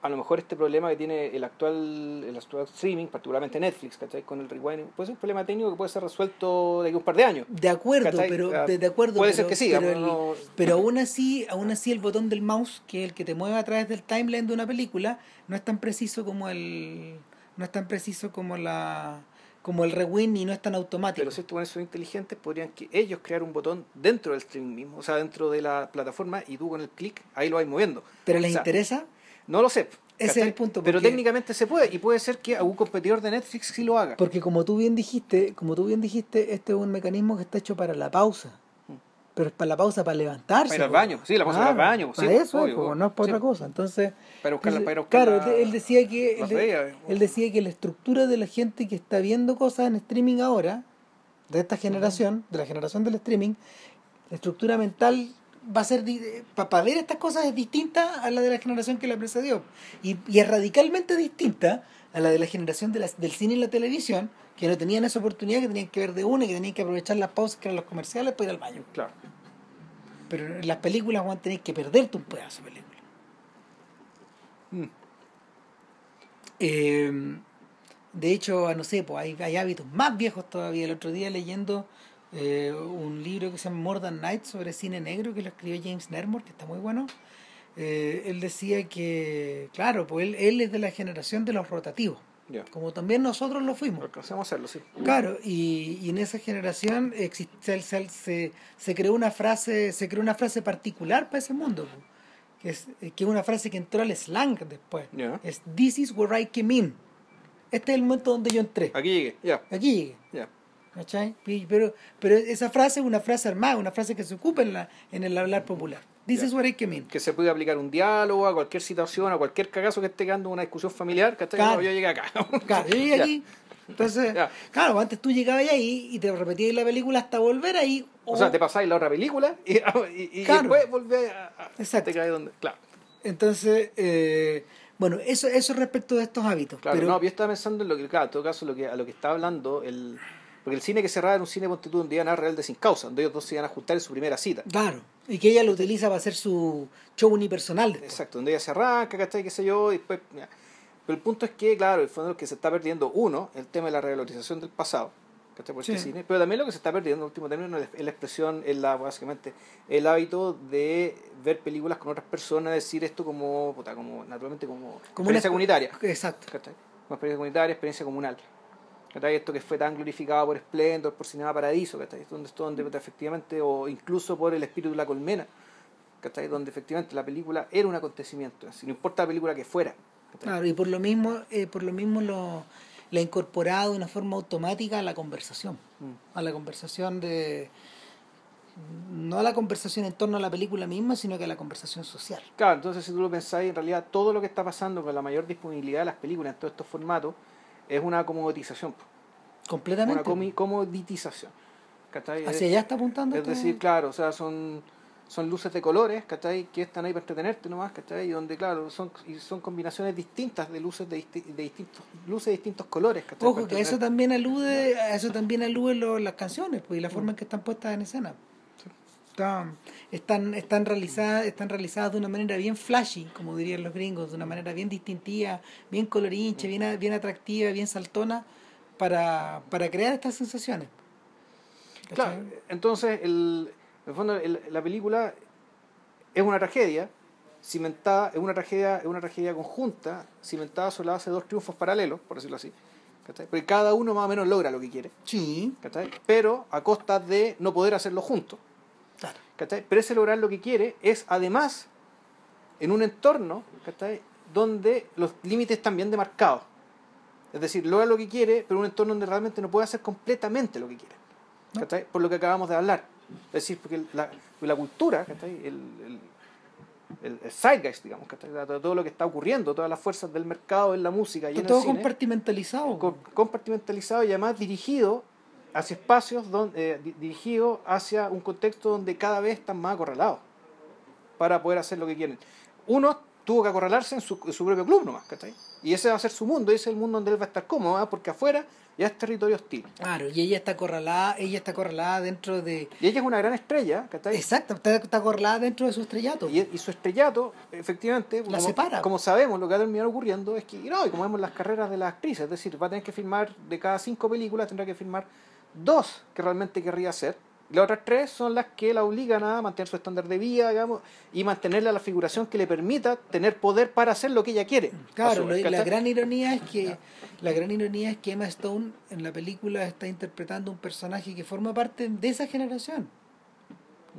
B: a lo mejor este problema que tiene el actual, el actual streaming, particularmente Netflix, ¿cachai? Con el rewind, puede ser un problema técnico que puede ser resuelto de aquí a un par de años.
A: De acuerdo,
B: ¿Cachai?
A: pero
B: Ah,
A: de, de acuerdo.
B: puede
A: pero,
B: ser que sí,
A: pero,
B: pero
A: el-
B: no-
A: pero aún así, aún así el botón del mouse, que es el que te mueve a través del timeline de una película, no es tan preciso como el, no es tan preciso como la, como el rewind y no es tan automático.
B: Pero si estos buenos son inteligentes, podrían que ellos crear un botón dentro del streaming mismo, o sea, dentro de la plataforma, y tú con el clic ahí lo vas moviendo.
A: Pero
B: O
A: les
B: sea,
A: interesa.
B: No lo sé.
A: Ese
B: ¿cachai?
A: es el punto,
B: Pero técnicamente se puede, y puede ser que algún competidor de Netflix sí lo haga.
A: Porque como tú bien dijiste, como tú bien dijiste, este es un mecanismo que está hecho para la pausa.
B: Mm.
A: Pero es para la pausa, para levantarse.
B: Para ir al baño, sí, la pausa para al baño, sí,
A: Para eso,
B: obvio,
A: po,
B: obvio.
A: no es para
B: Sí.
A: otra cosa. Entonces,
B: Para buscar la-
A: entonces,
B: para buscar
A: claro,
B: la-
A: él decía que de- él decía que la estructura de la gente que está viendo cosas en streaming ahora, de esta generación, de la generación del streaming, la estructura mental va a ser para ver estas cosas es distinta a la de la generación que la precedió y, y es radicalmente distinta a la de la generación de la- del cine y la televisión que no tenían esa oportunidad que tenían que ver de una y que tenían que aprovechar las pausas que eran los comerciales para ir al baño
B: Claro.
A: pero en las películas van a tener que perderte un pedazo de película
B: Mm.
A: Eh, de hecho, no sé, pues hay, hay hábitos más viejos todavía. El otro día leyendo eh, un libro que se llama More Than Night sobre cine negro que lo escribió James Nermore, que está muy bueno. Eh, él decía que, claro, pues él, él es de la generación de los rotativos,
B: Ya.
A: como también nosotros lo fuimos.
B: Alcanzamos a hacerlo, sí.
A: Claro, y, y en esa generación existe, se, se, se creó una frase, se creó una frase particular para ese mundo, po, que es, que es una frase que entró al slang después.
B: Ya.
A: Es This is where I came in. Este es el momento donde yo entré.
B: Aquí llegué, ya.
A: Aquí llegué. ¿Cachai? Pero, pero esa frase es una frase armada, una frase que se ocupa en, la, en el hablar popular. Where I came in.
B: Que se puede aplicar un diálogo a cualquier situación, a cualquier cagazo que esté quedando una discusión familiar, ¿cachai?
A: Claro.
B: No, yo llegué acá.
A: Claro, yo llegué aquí. Entonces, claro, antes tú llegabas ahí y te repetías la película hasta volver ahí.
B: O sea, te pasáis la otra película y, y, y
A: Claro.
B: después volvés a, a-
A: Exacto.
B: te donde. Claro,
A: Entonces, eh, bueno, eso, eso respecto de estos hábitos.
B: claro.
A: pero,
B: no, yo estaba pensando en lo que, claro, en todo caso, lo que, a lo que estaba hablando, el, porque el cine que cerraba era un cine ponte tú, donde iban a rebelde sin causa, donde ellos dos se iban a juntar en su primera cita.
A: Claro, y que ella lo utiliza para hacer su show unipersonal. después.
B: Exacto, donde ella se arranca, ¿cachai? qué sé yo, y después... ya. Pero el punto es que, claro, el fondo es que se está perdiendo, uno, el tema de la revalorización del pasado, ¿cachai? Por este
A: Sí.
B: cine, pero también lo que se está perdiendo, en último término, es la expresión, es la, básicamente, el hábito de ver películas con otras personas, decir esto como, puta, como naturalmente como,
A: Como una
B: experiencia comunitaria,
A: Exacto.
B: Como experiencia comunitaria, experiencia comunal. Esto que fue tan glorificado por Splendor, por Cinema Paradiso, ¿cachai? Donde, donde puta, efectivamente, o incluso por El Espíritu de la Colmena, ¿cachai? Donde efectivamente la película era un acontecimiento, si no importa la película que fuera. ¿cachai?
A: Claro, y por lo mismo, eh, por lo mismo lo, la incorporado de una forma automática a la conversación.
B: Mm.
A: A la conversación de. No a la conversación en torno a la película misma, sino que a la conversación social.
B: Claro, entonces si tú lo pensáis, en realidad todo lo que está pasando con la mayor disponibilidad de las películas en todos estos formatos es una comoditización,
A: Completamente.
B: una comi- comoditización. ¿cachai?
A: Hacia allá está apuntando.
B: Es
A: esto?
B: decir, claro, o sea, son, son luces de colores, ¿cachai? Que están ahí para entretenerte nomás, ¿cachai? Y donde, claro, son, y son combinaciones distintas de luces de, disti- de distintos, luces de distintos colores, ¿cachai?
A: Ojo, que eso también alude, a eso también aluden lo- las canciones, pues, y la forma en que están puestas en escena. Están, están, están realizadas, están realizadas de una manera bien flashy, como dirían los gringos, de una manera bien distintiva, bien colorinche, bien, bien atractiva, bien saltona, para, para crear estas sensaciones.
B: Claro, entonces, el, en el fondo, el- la película es una tragedia, cimentada, es una tragedia, es una tragedia conjunta, cimentada sobre la base de dos triunfos paralelos, por decirlo así. ¿cachai? Porque cada uno más o menos logra lo que quiere,
A: Sí,
B: ¿cachai? pero a costa de no poder hacerlo juntos. ¿Cachai? Pero ese lograr lo que quiere es además en un entorno ¿cachai? donde los límites están bien demarcados. Es decir, logra lo que quiere, pero en un entorno donde realmente no puede hacer completamente lo que quiere. ¿cachai? Por lo que acabamos de hablar. Es decir, porque la, la cultura, ¿cachai? el, el, el, zeitgeist, digamos, ¿cachai? todo lo que está ocurriendo, todas las fuerzas del mercado en la música y en
A: todo
B: el cine,
A: compartimentalizado.
B: co- compartimentalizado y además dirigido hacia espacios donde, eh, di- dirigido hacia un contexto donde cada vez están más acorralados para poder hacer lo que quieren. Unos tuvo que acorralarse en su, en su propio club nomás, ¿cachai? Y ese va a ser su mundo, ese es el mundo donde él va a estar cómodo, ¿ah? porque afuera ya es territorio hostil.
A: Claro, y ella está acorralada, ella está acorralada dentro de...
B: Y ella es una gran estrella, ¿cachai?
A: Exacto, está, está acorralada dentro de su estrellato.
B: Y, y su estrellato, efectivamente,
A: La
B: como,
A: separa.
B: como sabemos, lo que va a terminar ocurriendo es que, y no, y como vemos las carreras de las actrices, es decir, va a tener que filmar de cada cinco películas, tendrá que filmar dos que realmente querría hacer. Las otras tres son las que la obligan a mantener su estándar de vida, digamos, y mantenerle a la figuración que le permita tener poder para hacer lo que ella quiere.
A: Claro,
B: vez,
A: la gran ironía es que la gran ironía es que Emma Stone en la película está interpretando un personaje que forma parte de esa generación,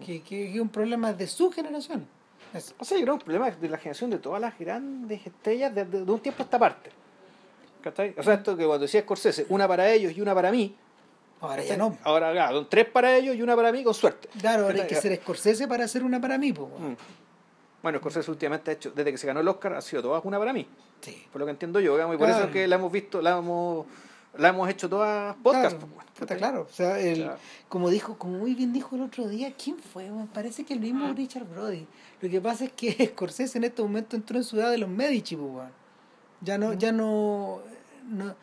A: que, que es un problema de su generación. Es-
B: O sea, yo creo que es un problema de la generación de todas las grandes estrellas de, de- de un tiempo a esta parte. ¿Cachai? O sea, esto que cuando decía Scorsese, una para ellos y una para mí.
A: Ahora ya no.
B: Ahora, claro, tres para ellos y una para mí, con suerte.
A: Claro, ahora hay que ser Scorsese para hacer una para mí, po.
B: Mm. Bueno, Scorsese últimamente ha hecho, desde que se ganó el Oscar, ha sido todas una para mí,
A: Sí.
B: por lo que entiendo yo, digamos, y por
A: Claro.
B: eso es que la hemos visto, la hemos, la hemos hecho todas podcast.
A: Claro, puta,
B: ¿cachai?
A: claro. O sea, el,
B: Claro.
A: como dijo, como muy bien dijo el otro día, ¿quién fue? Parece que el mismo Richard Brody. Lo que pasa es que Scorsese en este momento entró en ciudad de los Medici, weón. Ya no, ya no, no,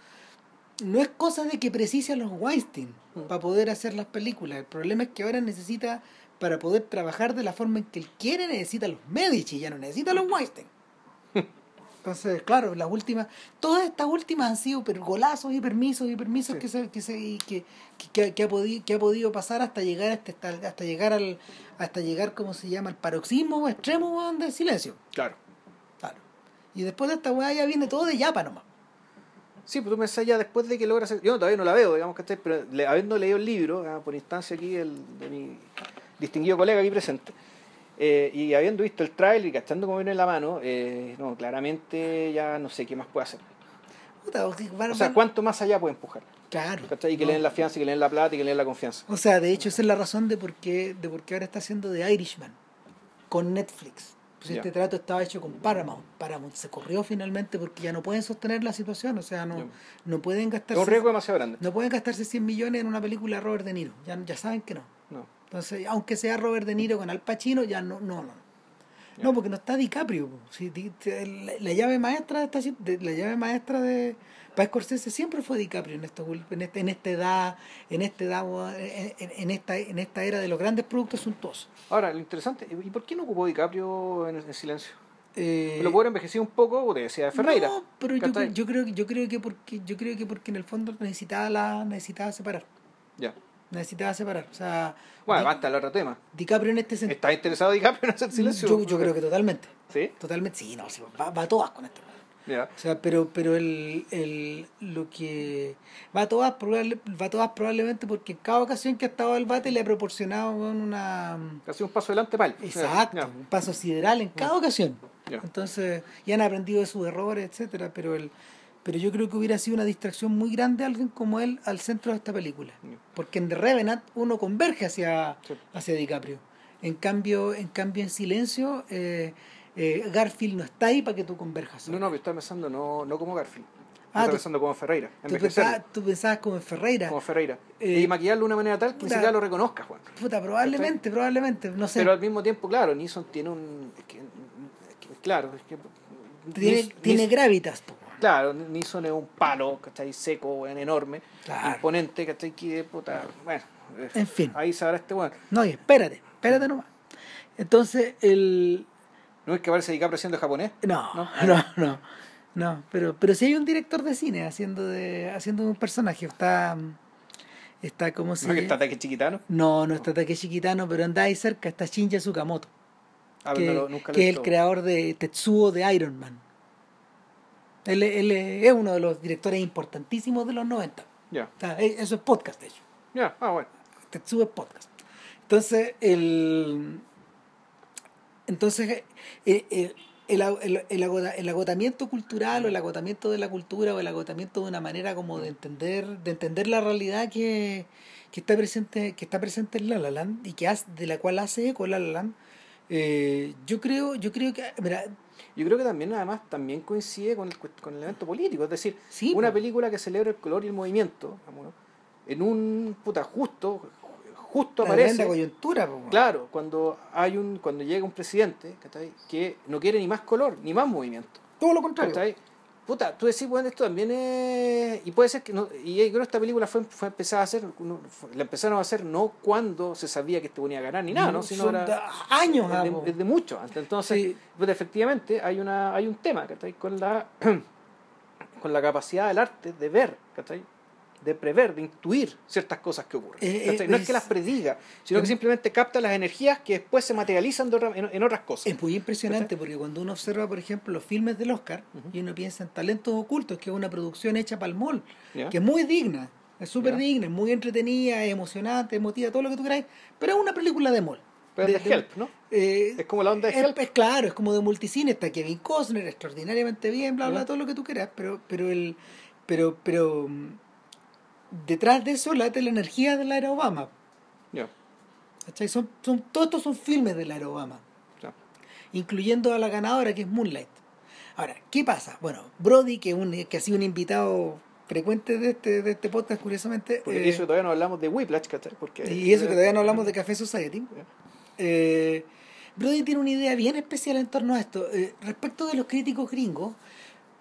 A: no es cosa de que precise a los Weinstein
B: Mm.
A: para poder hacer las películas. El problema es que ahora necesita, para poder trabajar de la forma en que él quiere, necesita a los Medici, ya no necesita a los Weinstein. Entonces, claro, las últimas, todas estas últimas han sido per- golazos y permisos y permisos
B: Sí.
A: que, se, que, se, y que, que, que ha podido, que ha podido pasar hasta llegar a este, hasta, hasta llegar al, hasta llegar, ¿cómo se llama? al paroxismo extremo del silencio.
B: Claro.
A: Claro. Y después de esta weá ya viene todo de yapa nomás.
B: Sí, pues tú pensás ya después de que logra hacer. Yo todavía no la veo, digamos, ¿cachai? Pero le- habiendo leído el libro, ah, por instancia aquí el, de mi distinguido colega aquí presente, eh, y habiendo visto el trailer y cachando cómo viene en la mano, eh, no, claramente ya no sé qué más puede hacer.
A: Puta, o sea,
B: ¿cuánto más allá puede empujar?
A: Claro.
B: ¿Cachai? Y que
A: No.
B: le den la fianza, y que le den la plata, y que le den la confianza.
A: O sea, de hecho, esa es la razón de por qué, de por qué ahora está haciendo The Irishman con Netflix. Pues este trato estaba hecho con Paramount. Paramount se corrió finalmente porque ya no pueden sostener la situación. O sea, no, no pueden
B: Es
A: gastarse.
B: un riesgo demasiado grande.
A: No pueden gastarse 100 millones en una película de Robert De Niro. Ya, ya saben que no.
B: No.
A: Entonces, aunque sea Robert De Niro con Al Pacino, ya no, no, no. No, porque no está DiCaprio. po. Sí, di- la, la llave maestra de esta, si- de- la llave maestra de para Scorsese siempre fue DiCaprio en estos ul- en este, en esta edad, en esta edad, en, esta en esta era de los grandes productos suntuosos.
B: Ahora, lo interesante, ¿y por qué no ocupó DiCaprio en, en silencio?
A: Eh,
B: Lo pudo haber envejecido un poco, te decía Ferreira.
A: No, pero yo, yo creo que yo creo que porque yo creo que porque en el fondo necesitaba la necesitaba separar.
B: Ya.
A: Necesitaba separar, o sea,
B: Bueno,
A: Di-
B: basta el otro tema.
A: DiCaprio en este sentido
B: ¿Está interesado DiCaprio en hacer silencio?
A: yo, yo creo que totalmente.
B: ¿Sí?
A: Totalmente, sí, no, sí, va, va a todas con esto.
B: Ya.
A: O sea, pero, pero el, el, lo que va a todas probable, va a todas probablemente porque en cada ocasión que ha estado el bate le ha proporcionado una
B: Casi un paso adelante para él.
A: exacto,
B: Ya.
A: un paso sideral en cada ocasión.
B: Ya.
A: Entonces, y han aprendido de sus errores, etcétera, pero el pero yo creo que hubiera sido una distracción muy grande alguien como él al centro de esta película.
B: Ya.
A: Porque en The Revenant uno converge hacia,
B: Sí.
A: hacia DiCaprio. En cambio, en cambio en silencio, eh, eh, Garfield no está ahí para que tú converjas.
B: No, no, pero estaba pensando no, no como Garfield.
A: Ah,
B: estaba pensando como Ferreira.
A: Tú pensabas, tú pensabas como Ferreira.
B: como Ferreira.
A: Eh,
B: y maquillarlo de una manera tal que ni siquiera lo reconozca, Juan.
A: Puta, probablemente, probablemente, no sé.
B: Pero al mismo tiempo, claro, Nison tiene un. es que- es que- claro, es que.
A: tiene
B: Nis-
A: tiene gravitas. po.
B: Claro, Nison es un palo, ¿cachai? Seco, enorme,
A: Claro.
B: imponente, ¿cachai? Que puta. Bueno, eh,
A: En fin.
B: Ahí sabrá este weón.
A: No, y espérate, espérate nomás. Entonces, el...
B: ¿No es que parece DiCaprio siendo japonés?
A: No,
B: ¿No?
A: no, no. No, pero, pero si hay un director de cine haciendo de haciendo un personaje. Está... Está como si...
B: ¿No es que está ataque chiquitano?
A: No, no está Takeshi Kitano, pero anda ahí cerca, está Shinja Tsukamoto,
B: Ah,
A: que,
B: no nunca
A: es el creador de Tetsuo de Iron Man. Él, él es uno de los directores importantísimos de los 90.
B: Ya,
A: O sea, e- eso es podcast, de hecho.
B: ya, ah, bueno.
A: Tetsuo es podcast. Entonces, el. Entonces, el, el, el, el- el agota- el agotamiento cultural o el agotamiento de la cultura o el agotamiento de una manera como de entender, de entender la realidad que, que está presente, que está presente en La La Land y que hace, de la cual hace eco La La Land, eh, yo creo, yo creo que, mira,
B: Yo creo que también, además, también coincide con el, con el evento político. Es decir,
A: Sí,
B: una película que celebra el color y el movimiento, en un puta justo, justo aparece.
A: coyuntura, po.
B: Claro, cuando hay un cuando llega un presidente ¿cachai? que no quiere ni más color ni más movimiento.
A: Todo lo contrario.
B: ¿cachai? Puta, tú decís, bueno, esto también es. Y puede ser que. No, y yo creo que esta película fue, fue empezada a hacer. no, fue- la empezaron a hacer no cuando se sabía que este venía a ganar ni nada, ¿no? Sino
A: Son da- años,
B: desde,
A: vamos.
B: desde mucho antes. Entonces,
A: Sí.
B: pues, efectivamente, hay una hay un tema, ¿cachai? Con la, con la capacidad del arte de ver, ¿cachai? De prever, de intuir ciertas cosas que ocurren.
A: Eh, eh,
B: no es
A: es-
B: que las prediga, sino que simplemente capta las energías que después se materializan de otra- en, en otras cosas.
A: Es muy impresionante porque cuando uno observa, por ejemplo, los filmes del Oscar
B: Ujú.
A: y uno piensa en Talentos Ocultos, que es una producción hecha para el mall, que es muy digna, es súper digna, es muy entretenida, es emocionante, emotiva, todo lo que tú queráis, pero es una película de mall.
B: Pero es de Help, ¿no?
A: eh,
B: Es como la onda de Help.
A: es claro, es como de multicine, está Kevin Costner, extraordinariamente bien, bla, bla,
B: Ya.
A: todo lo que tú quieras, pero, pero el, pero, pero mm, detrás de eso late la energía de la era Obama.
B: Ya,
A: ¿cachai? Son, son, todos estos son filmes de la era Obama.
B: ya.
A: incluyendo a la ganadora que es Moonlight. Ahora, ¿qué pasa? Bueno, Brody, que, un, que ha sido un invitado frecuente de este, de este podcast, curiosamente,
B: Porque
A: eh,
B: eso todavía no hablamos de Whiplash, ¿cachai? Porque,
A: y eso que todavía no hablamos de Café Society,
B: Ya.
A: eh, Brody tiene una idea bien especial en torno a esto. Eh, respecto de los críticos gringos,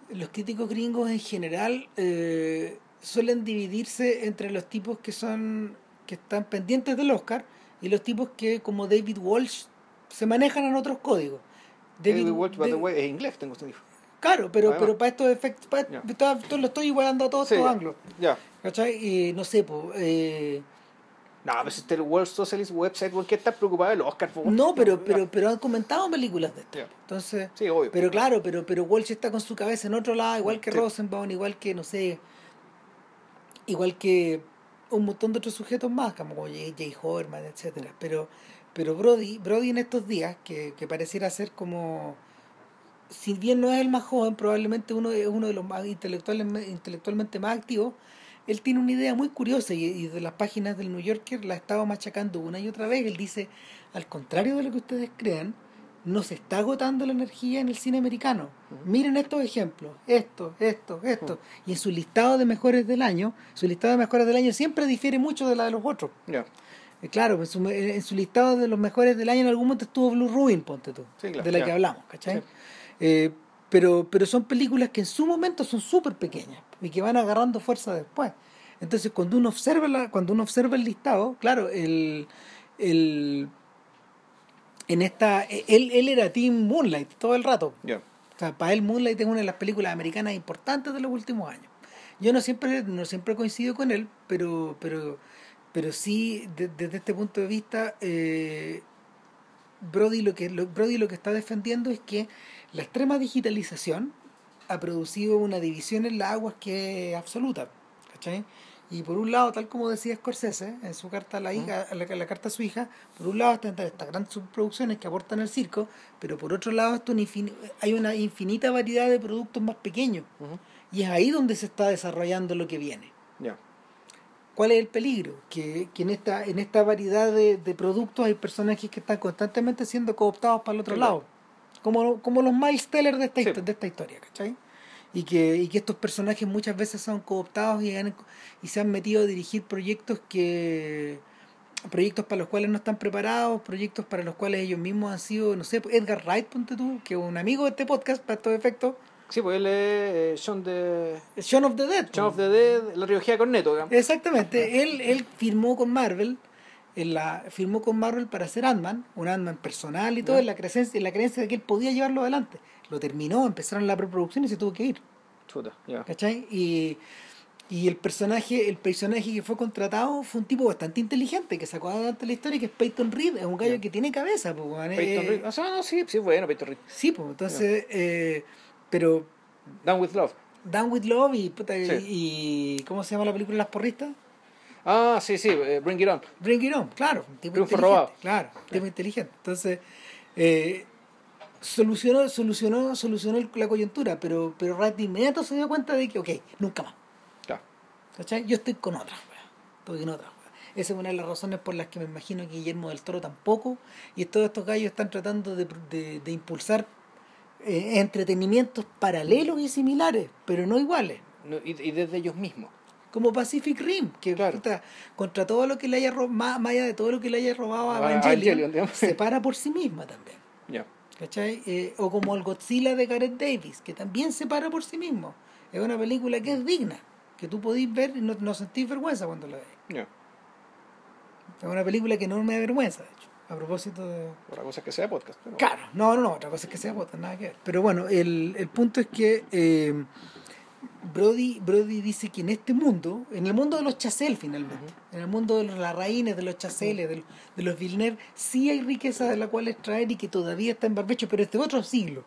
A: los críticos gringos en general eh, suelen dividirse entre los tipos que son que están pendientes del Oscar y los tipos que, como David Walsh, se manejan en otros códigos.
B: David Walsh, by the
A: David-
B: way, es inglés, tengo entendido.
A: Claro, pero,
B: Además.
A: pero para estos efectos, para- esto lo estoy igualando a todos
B: Sí,
A: estos ángulos. ¿Cachai? Y no sé, pues. eh,
B: No, este el World Socialist Website, ¿por qué estás preocupado del Oscar?
A: no, pero, pero, pero han comentado películas de esto. Entonces,
B: Sí, obvio.
A: pero claro, pero, pero Walsh está con su cabeza en otro lado, igual que
B: Sí.
A: Rosenbaum, igual que, no sé, igual que un montón de otros sujetos más, como J. J. Horman, etcétera. Pero, pero Brody, Brody en estos días, que, que pareciera ser como si bien no es el más joven, probablemente uno uno de los más intelectuales, intelectualmente más activos, él tiene una idea muy curiosa y, y de las páginas del New Yorker la estaba machacando una y otra vez. Él dice, al contrario de lo que ustedes crean, no se está agotando la energía en el cine americano. Miren estos ejemplos, esto, esto, esto. Y en su listado de mejores del año, su listado de mejores del año siempre difiere mucho de la de los otros. Eh, Claro, en su, en su listado de los mejores del año en algún momento estuvo Blue Ruin, ponte tú,
B: Sí, claro,
A: de la que hablamos, ¿cachai?
B: Sí.
A: Eh, pero, pero son películas que en su momento son súper pequeñas y que van agarrando fuerza después. Entonces, cuando uno observa la, cuando uno observa el listado, claro, el, el en esta él, él era Team Moonlight todo el rato.
B: Ya.
A: O sea, para él Moonlight es una de las películas americanas importantes de los últimos años. Yo no siempre no siempre coincido con él, pero pero pero sí de- desde este punto de vista eh, Brody lo que lo, Brody lo que está defendiendo es que la extrema digitalización ha producido una división en las aguas que es absoluta, ¿cachai? Y por un lado, tal como decía Scorsese en su carta a la hija, a la, a la carta a su hija, por un lado están estas grandes subproducciones que aportan al circo, pero por otro lado esto hay una infinita variedad de productos más pequeños y es ahí donde se está desarrollando lo que viene. ¿Cuál es el peligro? Que, que en esta en esta variedad de, de productos hay personajes que están constantemente siendo cooptados para el otro
B: Sí,
A: lado. Como, como los Miles Teller de esta,
B: Sí.
A: de esta historia, ¿cachai? Y que, y que estos personajes muchas veces son cooptados y, han- y se han metido a dirigir proyectos que proyectos para los cuales no están preparados, proyectos para los cuales ellos mismos han sido, no sé, Edgar Wright, ponte tú, que es un amigo de este podcast para estos efectos,
B: Sí, pues él es eh, Shaun de
A: Shaun of the Dead.
B: Shaun of the Dead, la trilogía con Neto, digamos.
A: Exactamente, él, él firmó con Marvel, en la, firmó con Marvel para hacer Ant-Man, un Ant-Man personal y todo, en la, creencia, en la creencia de que él podía llevarlo adelante. Lo terminó, empezaron la preproducción y se tuvo que ir,
B: Chuta, ya.
A: ¿cachai? Y, y el personaje el personaje que fue contratado fue un tipo bastante inteligente, que sacó adelante la historia, que es Peyton Reed, es un gallo que tiene cabeza, pues,
B: Peyton
A: eh,
B: Reed. Ah, no, sí, sí, bueno, Peyton Reed.
A: Sí, pues, entonces, eh, pero
B: Down with Love.
A: Down with Love y, puta,
B: Sí.
A: y, ¿cómo se llama la película Las Porristas?
B: Ah, sí, sí, eh, Bring It On.
A: Bring It On, claro, un tipo
B: Triunfo robado.
A: claro, un tipo inteligente. Entonces, eh, solucionó, solucionó, solucionó el- la coyuntura, pero, pero Rat de inmediato se dio cuenta de que, ok, nunca más.
B: Ya.
A: ¿Cachai? Yo estoy con otra, estoy en otra. Esa es una de las razones por las que me imagino que Guillermo del Toro tampoco, y todos estos gallos están tratando de, de- de impulsar eh, entretenimientos paralelos y similares, pero no iguales.
B: No, y, y desde ellos mismos.
A: como Pacific Rim, que
B: Claro.
A: puta, contra todo lo que le haya robado, más, allá de todo lo que le haya robado a
B: A
A: Evangelion,
B: Evangelion, digamos.
A: se para por sí misma también.
B: Ya.
A: ¿Cachai? Eh, o como el Godzilla de Gareth Davis, que también se para por sí mismo. Es una película que es digna, que tú podís ver y no, no sentís vergüenza cuando la ves. Es una película que no me da vergüenza, de hecho. A propósito de...
B: Otra cosa es que sea podcast. pero-
A: Claro, no, no, no, otra cosa es que sea bota, nada que ver. Pero bueno, el, el punto es que eh, Brody, Brody dice que en este mundo, en el mundo de los Chazelle finalmente, en el mundo de los Larraínes, de los Chazelle, de, los- de los Villeneuve, sí hay riqueza de la cual extraer y que todavía está en barbecho, pero es de otro siglo.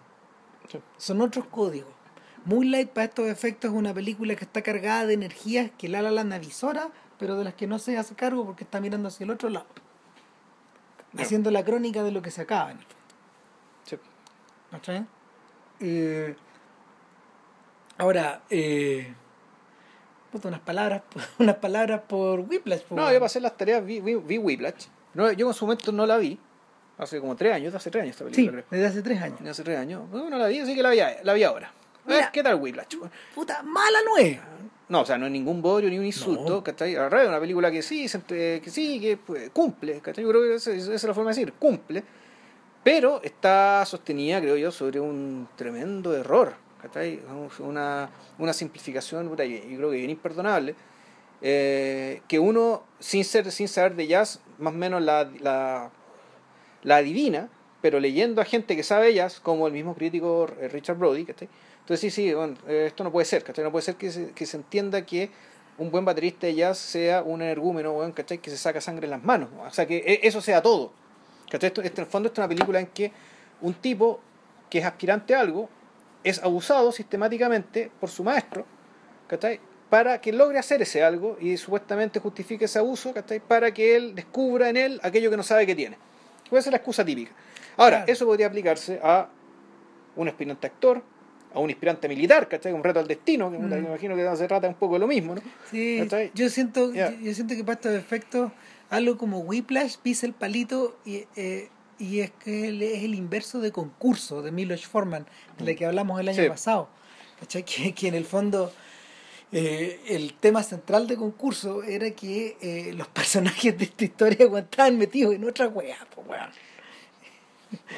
B: Sí.
A: Son otros códigos. Moonlight para estos efectos es una película que está cargada de energías que La La Land avisora, pero de las que no se hace cargo porque está mirando hacia el otro lado. Haciendo la crónica de lo que se acaba en el fondo. Eh, ahora, eh, unas palabras, unas palabras por Whiplash. por-
B: No, yo pasé las tareas, vi, vi, vi Whiplash. No, yo en su momento no la vi. Hace como tres años, hace tres años esta
A: Sí,
B: película, creo.
A: desde hace tres años.
B: Hace tres años. No, no la vi, así que la vi, la vi ahora.
A: Mira.
B: ¿qué tal Whiplash?
A: Puta, mala no es.
B: No, o sea, no es ningún bodrio ni un insulto,
A: No.
B: ¿cachai? Al revés, una película que sí, que sí, que pues, cumple, ¿cachai? Yo creo que esa, esa es la forma de decir, cumple, pero está sostenida, creo yo, sobre un tremendo error, ¿cachai? Una, una simplificación, creo que bien imperdonable, eh, que uno, sin, ser, sin saber de jazz, más o menos la, la, la adivina, pero leyendo a gente que sabe jazz, como el mismo crítico eh, Richard Brody, ¿cachai? Entonces sí, sí, bueno, eh, esto no puede ser, ¿cachai? No puede ser que se, que se entienda que un buen baterista de jazz sea un energúmeno, weón, ¿cachai? Que se saca sangre en las manos, o sea, que e- eso sea todo. Esto, en el fondo esto es una película en que un tipo que es aspirante a algo es abusado sistemáticamente por su maestro, ¿cachai? Para que logre hacer ese algo y supuestamente justifique ese abuso, ¿cachai? Para que él descubra en él aquello que no sabe que tiene. Puede ser la excusa típica. Ahora,
A: Claro.
B: eso podría aplicarse a un aspirante actor, a un aspirante militar, ¿cachai? Un reto al destino, que
A: Mm.
B: me imagino que se trata un poco de lo mismo, ¿no?
A: Sí,
B: ¿Cachai?
A: yo siento, yo, yo siento que para estos efectos, algo como Whiplash pisa el palito y, eh, y es que él es el inverso de concurso de Milos Forman, de la que hablamos el año
B: Sí.
A: pasado. ¿Cachai? Que, que en el fondo eh, el tema central de concurso era que eh, los personajes de esta historia estaban metidos en otra weá, po, weón.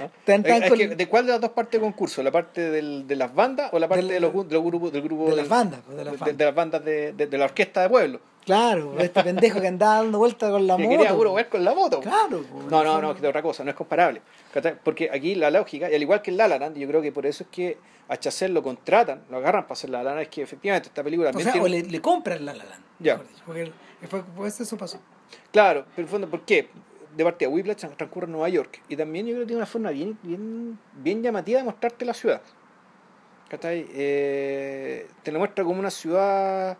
B: ¿no?
A: Tan, tan
B: Es
A: con-
B: que, ¿De cuál de las dos partes de concurso? ¿La parte del, de las bandas o la parte
A: Del-
B: de, los, de los grupos, del grupo
A: de las bandas, pues, de las bandas.
B: de las bandas de, de- de la orquesta de pueblo?
A: Claro, este pendejo que andaba dando vueltas con la
B: que
A: moto.
B: quería puro ver con la moto.
A: Claro,
B: No, no, no, de otra cosa, no es comparable. Porque aquí la lógica, y al igual que en La La Land, yo creo que por eso es que a Chazelle lo contratan, lo agarran para hacer La La Land, es que efectivamente esta película
A: O sea,
B: tiene-
A: o le, le compran la La Land,
B: Ya.
A: porque fue, pues eso pasó.
B: Claro, pero en el fondo, ¿por qué? De partida, Whiplash transcurre en Nueva York. Y también yo creo que tiene una forma bien, bien, bien llamativa de mostrarte la ciudad. ¿Cachai? Eh, te la muestra como una ciudad...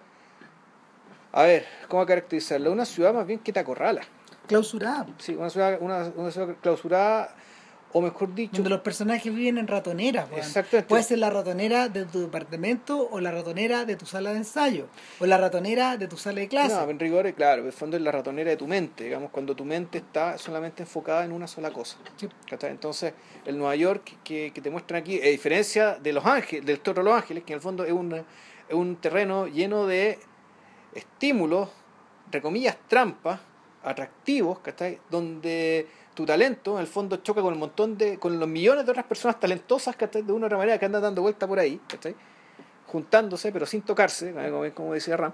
B: A ver, ¿cómo caracterizarla? Una ciudad más bien que te acorrala.
A: Clausurada,
B: Sí, una ciudad, una, una ciudad clausurada, o mejor dicho...
A: donde los personajes viven en ratoneras. weón.
B: Exactamente.
A: Puede ser la ratonera de tu departamento o la ratonera de tu sala de ensayo o la ratonera de tu sala de clase.
B: No, en rigor, claro, en el fondo es la ratonera de tu mente, digamos, cuando tu mente está solamente enfocada en una sola cosa.
A: Sí.
B: Entonces, el Nueva York que, que te muestran aquí, a diferencia de Los Ángeles, del Toro de Los Ángeles, que en el fondo es un, es un terreno lleno de estímulos, entre comillas, trampas, atractivos, ¿cachai? Donde tu talento en el fondo choca con el montón de, con los millones de otras personas talentosas, ¿cachai? De una u otra manera que andan dando vuelta por ahí, ¿cachai? Juntándose, pero sin tocarse, como, como decía Ram.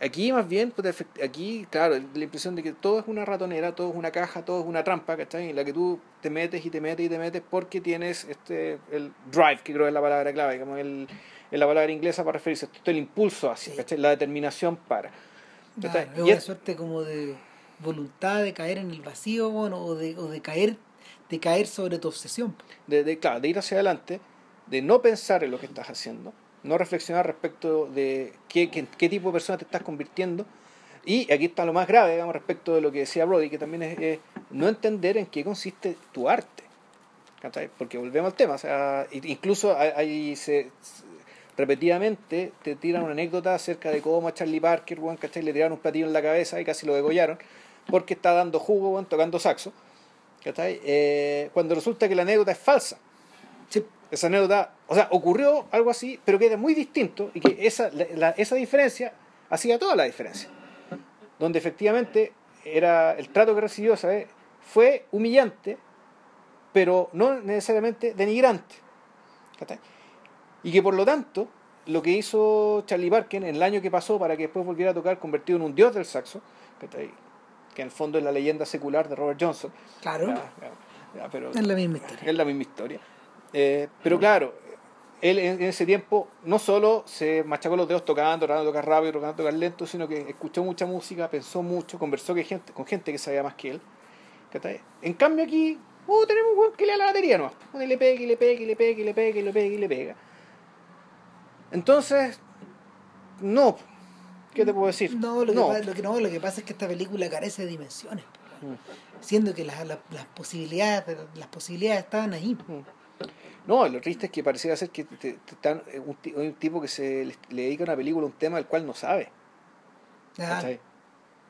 B: Aquí más bien, pues, aquí, claro, la impresión de que todo es una ratonera, todo es una caja, todo es una trampa, ¿cachai? En la que tú te metes y te metes y te metes porque tienes este el drive, que creo que es la palabra clave, como el, es la palabra inglesa para referirse esto, el impulso hacia. La determinación para.
A: Claro, es
B: Y
A: una
B: es-
A: suerte como de voluntad de caer en el vacío bueno, o, de, o de caer de caer sobre tu obsesión.
B: de, de, claro, de ir hacia adelante, de no pensar en lo que estás haciendo, no reflexionar respecto de qué, qué, qué tipo de persona te estás convirtiendo. Y aquí está lo más grave, digamos, respecto de lo que decía Brody, que también es, es no entender en qué consiste tu arte. Porque volvemos al tema, o sea, incluso se, se- repetidamente te tiran una anécdota acerca de cómo a Charlie Parker, weón, ¿cachai? le tiraron un platillo en la cabeza y casi lo degollaron, porque está dando jugo, weón, tocando saxo. ¿cachai? Eh, cuando resulta que la anécdota es falsa.
A: Sí.
B: Esa anécdota, o sea, ocurrió algo así, pero que era muy distinto y que esa, la- la- esa diferencia hacía toda la diferencia. Donde efectivamente era el trato que recibió, ¿sabes? Fue humillante, pero no necesariamente denigrante. Y que por lo tanto, lo que hizo Charlie Parker en el año que pasó para que después volviera a tocar convertido en un dios del saxo, que en el fondo es la leyenda secular de Robert Johnson.
A: Claro. pero es la misma historia.
B: Es la misma historia. Eh, pero claro, él en, ese tiempo no solo se machacó los dedos tocando, tratando de tocar rápido, tratando de tocar lento, sino que escuchó mucha música, pensó mucho, conversó con gente, con gente que sabía más que él. En cambio aquí, uh, tenemos un que le da la batería no le pega, y le pega, y le pega, y le pega, y le pega, y le pega. Entonces, no. ¿Qué te puedo decir?
A: No, lo, Que, no, lo que pasa es que esta película carece de dimensiones. Mm. Siendo que las, las, posibilidades, las posibilidades estaban ahí. Mm.
B: No, lo triste es que pareciera ser que están eh, un, tipo que se le, dedica a una película un tema del cual no sabe. Ah.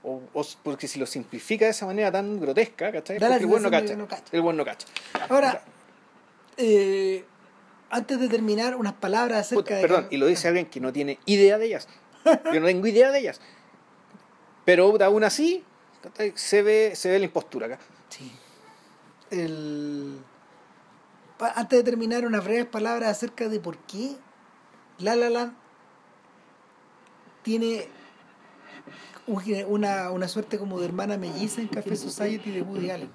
B: O, porque si lo simplifica de esa manera tan grotesca, ¿cachai? Porque el buen no cacha. El buen no cacha.
A: Ahora, eh, antes de terminar, unas palabras acerca
B: de. Perdón, y lo dice alguien que no tiene idea de ellas. Yo no tengo idea de ellas. Pero aún así, se ve, se ve la impostura acá.
A: Sí. El antes de terminar, unas breves palabras acerca de por qué La La Land tiene una, una suerte como de hermana melliza en Café Society de Woody Allen.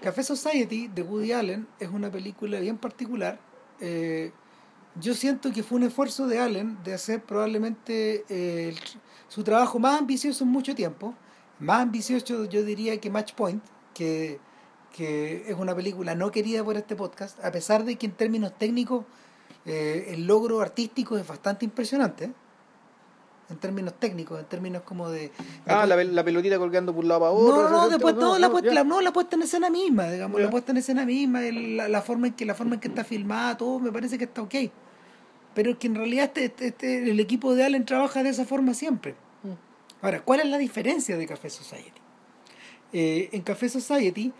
A: Café Society de Woody Allen es una película bien particular. Eh, yo siento que fue un esfuerzo de Allen de hacer probablemente eh, su trabajo más ambicioso en mucho tiempo, más ambicioso yo diría que Match Point, que que es una película no querida por este podcast, a pesar de que en términos técnicos eh, el logro artístico es bastante impresionante. En términos técnicos, en términos como de.
B: ah, la, la, pelotita colgando por un lado para otro.
A: No, no, después no, la, puesta, la, no, la puesta en escena misma, digamos, la puesta en escena misma, la, forma en que, la forma en que está filmada, todo me parece que está ok. Pero es que en realidad este, este, este, el equipo de Allen trabaja de esa forma siempre. Mm. Ahora, ¿cuál es la diferencia de Café Society? Eh, en Café Society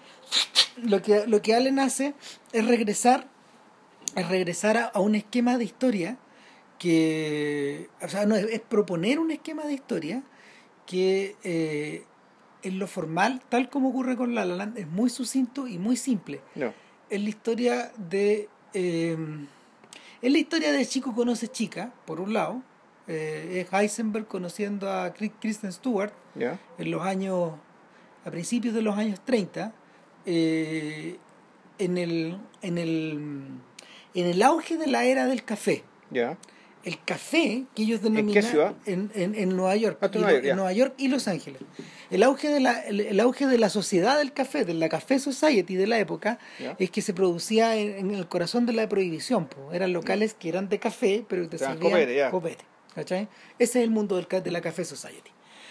A: lo que, lo que Allen hace es regresar, es regresar a, un esquema de historia que, o sea, no, es, proponer un esquema de historia que eh, en lo formal, tal como ocurre con La La Land, es muy sucinto y muy simple. Es la historia de... Eh, es la historia de chico conoce chica, por un lado. es Heisenberg conociendo a Kristen Stewart en los años a principios de los años 30, eh, en, el, en, el, en el auge de la era del café. El café que ellos denominan ¿En, en, en, Nueva York, ah, en Nueva York y Los Ángeles. El auge de la, el, auge de la sociedad del café, de la Café Society de la época, es que se producía en, el corazón de la prohibición. Eran locales que eran de café, pero te servían copete. Ese es el mundo del, de la Café Society.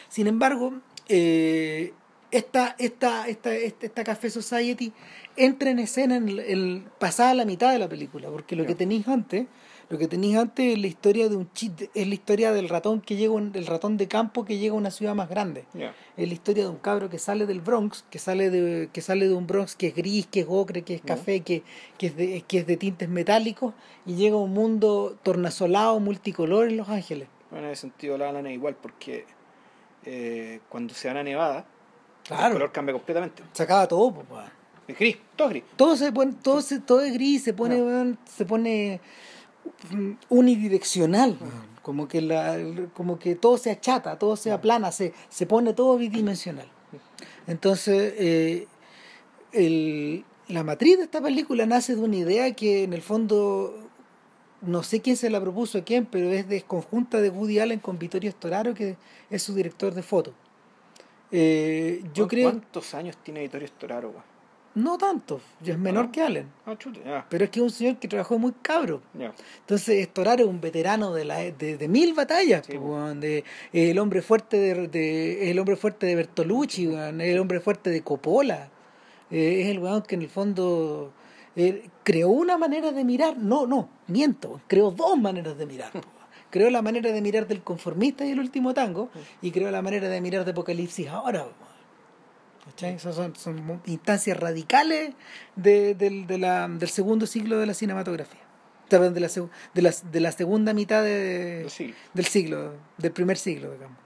A: Sin embargo, eh, esta, esta, esta, esta, Café Society entra en escena en el, pasada la mitad de la película, porque lo que tenéis antes, lo que tenéis antes es la historia de un es la historia del ratón que llega del ratón de campo que llega a una ciudad más grande. Es la historia de un cabro que sale del Bronx, que sale de, que sale de un Bronx que es gris, que es ocre, que es café, que, que, es de, que es de tintes metálicos, y llega a un mundo tornasolado, multicolor en Los Ángeles.
B: Bueno, en ese sentido la lana igual, porque eh, cuando se van a Nevada,
A: Claro. El
B: color cambia completamente.
A: Se acaba todo, pues.
B: Es gris, todo es gris.
A: Todo se pone, todo, se, todo es gris, se pone, se pone unidireccional. Como que la, como que todo se achata, todo se aplana, se, se pone todo bidimensional. Entonces, eh, el, la matriz de esta película nace de una idea que en el fondo no sé quién se la propuso a quién, pero es de conjunta de Woody Allen con Vittorio Storaro, que es su director de foto. Eh, yo creo...
B: ¿Cuántos años tiene Vittorio Storaro?
A: No tanto, es menor ah. que Allen. Ah, Pero es que es un señor que trabajó muy cabro. Entonces, Storaro es un veterano de, la, de, mil batallas. de, el hombre fuerte de, el hombre fuerte de Bertolucci, el hombre fuerte de Coppola. Eh, es el weón que en el fondo eh, creó una manera de mirar. No, no, miento. Creó dos maneras de mirar. Creo la manera de mirar del conformista y el último tango, y creo la manera de mirar de Apocalipsis ahora. Esas son, instancias radicales de, del segundo siglo de la cinematografía. de la, de la, de la segunda mitad de,
B: Del siglo.
A: del siglo, del primer siglo, digamos.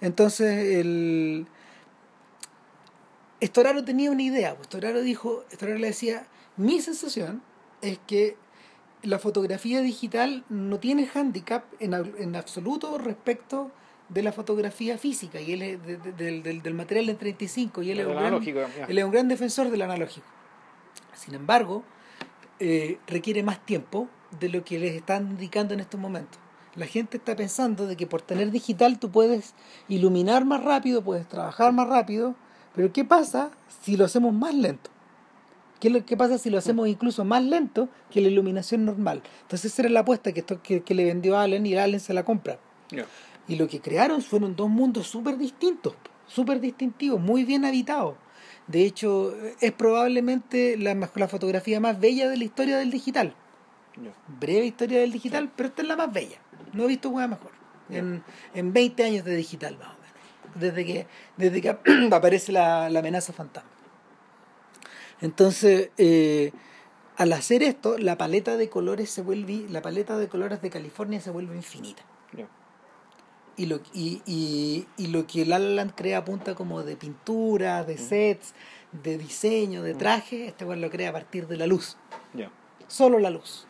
A: Entonces, el... Estoraro tenía una idea. pues, Estoraro dijo, Estoraro le decía, mi sensación es que la fotografía digital no tiene handicap en absoluto respecto de la fotografía física y él es de- de- del, del- del material en 35 y él es,
B: Del
A: un gran, él es un gran defensor del analógico. Sin embargo, eh, requiere más tiempo de lo que les están indicando en estos momentos. La gente está pensando de que por tener digital tú puedes iluminar más rápido, puedes trabajar más rápido, pero ¿qué pasa si lo hacemos más lento? ¿Qué, lo- qué pasa si lo hacemos incluso más lento que la iluminación normal? Entonces esa era la apuesta que, esto, que, que le vendió a Allen y Allen se la compra. Y lo que crearon fueron dos mundos súper distintos, súper distintivos, muy bien habitados. De hecho, es probablemente la, mejor- la fotografía más bella de la historia del digital. Breve historia del digital, pero esta es la más bella. No he visto una mejor. En, en 20 años de digital, más o menos. Desde que, desde que aparece la, la amenaza fantasma. Entonces, eh, al hacer esto, la paleta de colores se vuelve, la paleta de colores de California se vuelve infinita. Y lo, y, y, y lo que La La Land crea apunta como de pintura, de sets, de diseño, de traje, este cual lo crea a partir de la luz. Solo la luz.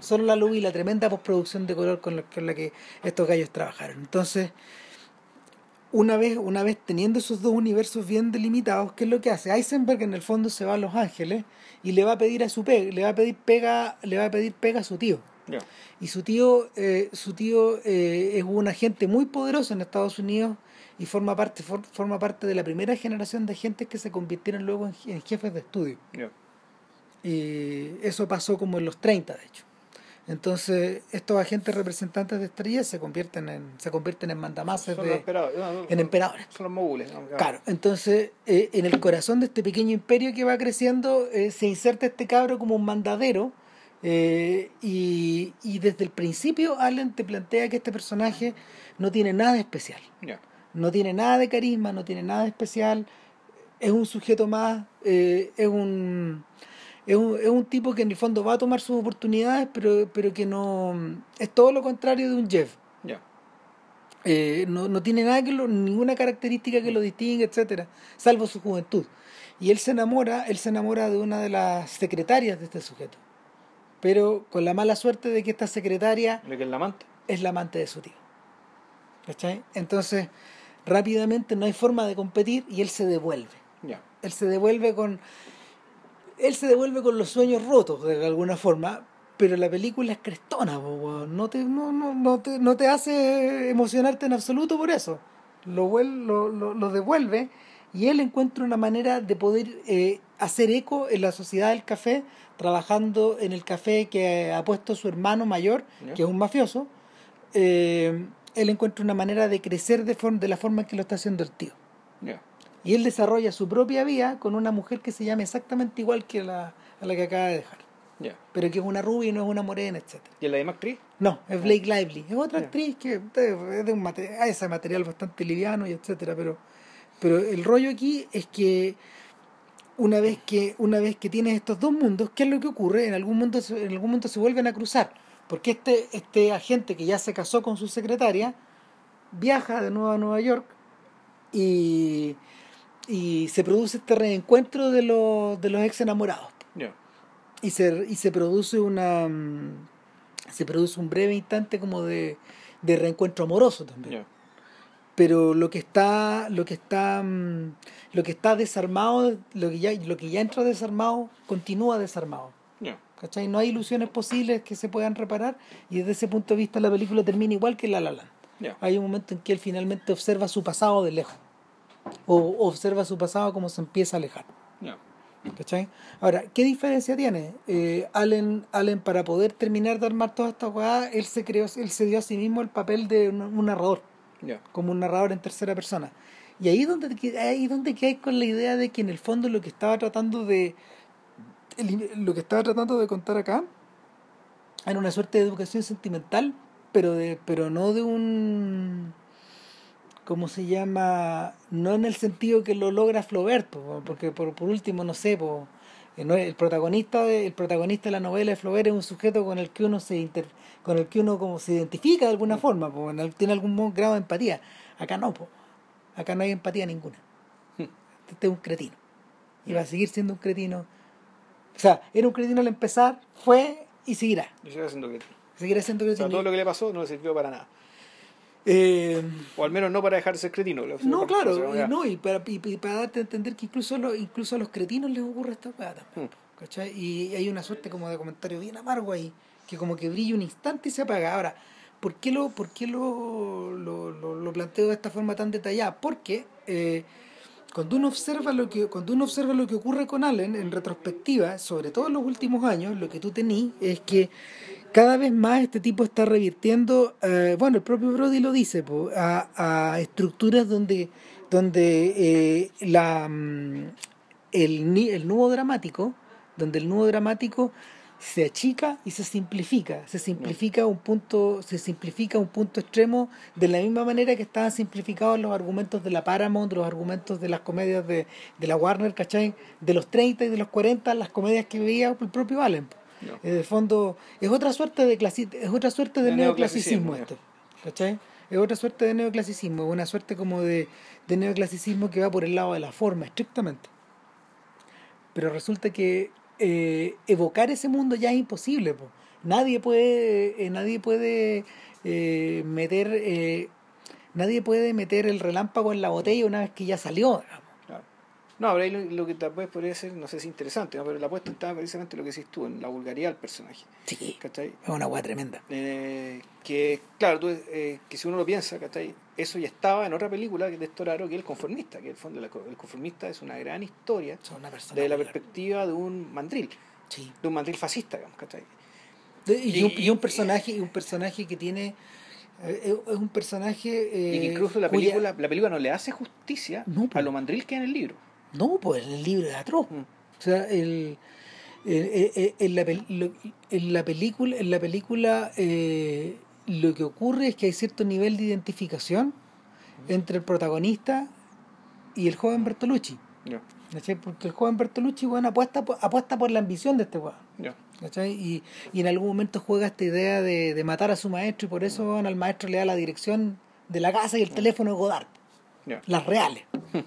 A: Solo la luz y la tremenda postproducción de color con la, con la que estos gallos trabajaron. Entonces, una vez, una vez teniendo esos dos universos bien delimitados, ¿qué es lo que hace? Eisenberg en el fondo se va a Los Ángeles y le va a pedir a su pega, le va a pedir pega, le va a pedir pega a su tío. Y su tío, eh, su tío eh, es un agente muy poderoso en Estados Unidos y forma parte, for- forma parte de la primera generación de agentes que se convirtieron luego en, je- en jefes de estudio. Y eso pasó como en los 30, de hecho. Entonces, estos agentes representantes de estrellas se convierten en, se convierten en mandamases
B: Son
A: de,
B: emperadores. No, no,
A: en emperadores.
B: Son los mogules. ¿no?
A: Claro, entonces eh, en el corazón de este pequeño imperio que va creciendo eh, se inserta este cabro como un mandadero eh, y, y desde el principio Allen te plantea que este personaje no tiene nada especial, no tiene nada de carisma, no tiene nada especial, es un sujeto más, eh, es un... Es un, es un tipo que en el fondo va a tomar sus oportunidades, pero, pero que no... Es todo lo contrario de un Jeff. Eh, no, no tiene nada que lo, ninguna característica que lo distinga, etcétera, salvo su juventud. Y él se enamora, él se enamora de una de las secretarias de este sujeto. Pero con la mala suerte de que esta secretaria
B: Lo que es la amante.
A: es la amante de su tío. ¿Cachai? Entonces, rápidamente no hay forma de competir y él se devuelve.
B: Ya.
A: Él se devuelve con. Él se devuelve con los sueños rotos de alguna forma, pero la película es crestona, weón. no te, no, no, no te, no te hace emocionarte en absoluto por eso. Lo, lo, lo, lo devuelve y él encuentra una manera de poder eh, hacer eco en la sociedad del café, trabajando en el café que ha puesto su hermano mayor, que es un mafioso. Eh, él encuentra una manera de crecer de, forma de la forma en que lo está haciendo el tío. Y él desarrolla su propia vida con una mujer que se llama exactamente igual que la, a la que acaba de dejar. Pero que es una rubia y no es una morena, etc.
B: ¿Y en la misma actriz?
A: No, es Blake Lively. Es otra actriz que eh, es de un ah, ese material bastante liviano y etcétera, pero, pero el rollo aquí es que una vez que una vez que tienes estos dos mundos, ¿qué es lo que ocurre? En algún mundo en algún momento se vuelven a cruzar, porque este este agente que ya se casó con su secretaria viaja de nuevo a Nueva York y y se produce este reencuentro de los de los ex enamorados y se, y se produce una mm, se produce un breve instante como de, de reencuentro amoroso también. Pero lo que está lo que está mm, lo que está desarmado lo que ya lo que ya entra desarmado continúa desarmado. ¿cachai? no hay ilusiones posibles que se puedan reparar y desde ese punto de vista la película termina igual que La La Land hay un momento en que él finalmente observa su pasado de lejos o observa su pasado como se empieza a alejar. Ahora, ¿qué diferencia tiene? Eh, Allen, Allen, para poder terminar de armar toda esta weá, él se creó, él se dio a sí mismo el papel de un, un narrador, Como un narrador en tercera persona. Y ahí donde que- ahí donde que hay con la idea de que en el fondo lo que estaba tratando de lo que estaba tratando de contar acá era una suerte de educación sentimental, pero de pero no de un ¿cómo se llama? No en el sentido que lo logra Flaubert, po, porque por, por último, no sé, es- El protagonista de, el protagonista de la novela de Flaubert es un sujeto con el que uno se inter- con el que uno como se identifica de alguna forma, po, tiene algún grado de empatía. Acá no, po. acá no hay empatía ninguna. Este es un cretino. Y va a seguir siendo un cretino. O sea, era un cretino al empezar, fue y seguirá.
B: Yo sigo haciendo que.
A: Seguirá siendo
B: O
A: cretino.
B: sea, todo lo que le pasó no le sirvió para nada.
A: Eh,
B: O al menos no para dejar de ser cretino.
A: no, claro, y, no, y para, y- y para darte a entender que incluso, incluso a los cretinos les ocurre esta weá también.
B: Hmm.
A: ¿cachai? Y hay una suerte como de comentario bien amargo ahí, que como que brilla un instante y se apaga. Ahora, ¿por qué lo, por qué lo, lo, lo- lo planteo de esta forma tan detallada? Porque eh, cuando uno observa lo que cuando uno observa lo que ocurre con Allen en retrospectiva, sobre todo en los últimos años, lo que tú tenís es que cada vez más este tipo está revirtiendo, eh, bueno, el propio Brody lo dice, a, a estructuras donde, donde eh, la, mm, el, el nudo dramático, donde el nudo dramático se achica y se simplifica, se simplifica a un punto, se simplifica un punto extremo de la misma manera que estaban simplificados los argumentos de la Paramount, los argumentos de las comedias de, de la Warner, ¿cachai? De los 30 y de los 40, las comedias que veía el propio Allen.
B: No.
A: En el fondo, es otra suerte de clasi es otra suerte de,
B: De
A: neoclasicismo,
B: neoclasicismo,
A: esto. ¿Cachai? Es otra suerte de neoclasicismo, una suerte como de, de neoclasicismo que va por el lado de la forma, estrictamente. Pero resulta que eh, evocar ese mundo ya es imposible. po. Nadie puede, eh, nadie puede eh, meter, eh, nadie puede meter el relámpago en la botella una vez que ya salió.
B: No, ahí lo, lo que tal vez podría ser, no sé si interesante, ¿no? pero la apuesta estaba precisamente en lo que decís tú, en la vulgaridad del personaje.
A: Sí,
B: ¿Cachai?
A: es una hueá tremenda.
B: Eh, que, claro, tú, eh, que si uno lo piensa, ¿cachai? Eso ya estaba en otra película de Storaro, que es El Conformista, que en el fondo El Conformista es una gran historia
A: una persona
B: desde la perspectiva de un mandril,
A: Sí.
B: de un mandril fascista, digamos, ¿cachai?
A: De- y, un,
B: Y-
A: un personaje y un personaje que tiene eh, es un personaje eh,
B: y que incluso la
A: cuya-
B: película, la película no le hace justicia
A: No, pues.
B: a lo mandril que hay en el libro.
A: No pues el libro es atroz
B: Mm.
A: o sea el, el- el- el- en, la, lo- en la película en la película eh, lo que ocurre es que hay cierto nivel de identificación entre el protagonista y el joven Bertolucci ¿cachai? porque el joven Bertolucci bueno, apuesta por, apuesta por la ambición de este weón. ¿cachai? Y, y en algún momento juega esta idea de, de matar a su maestro y por eso bueno, al maestro le da la dirección de la casa y el teléfono de Godard,
B: ya.
A: las reales.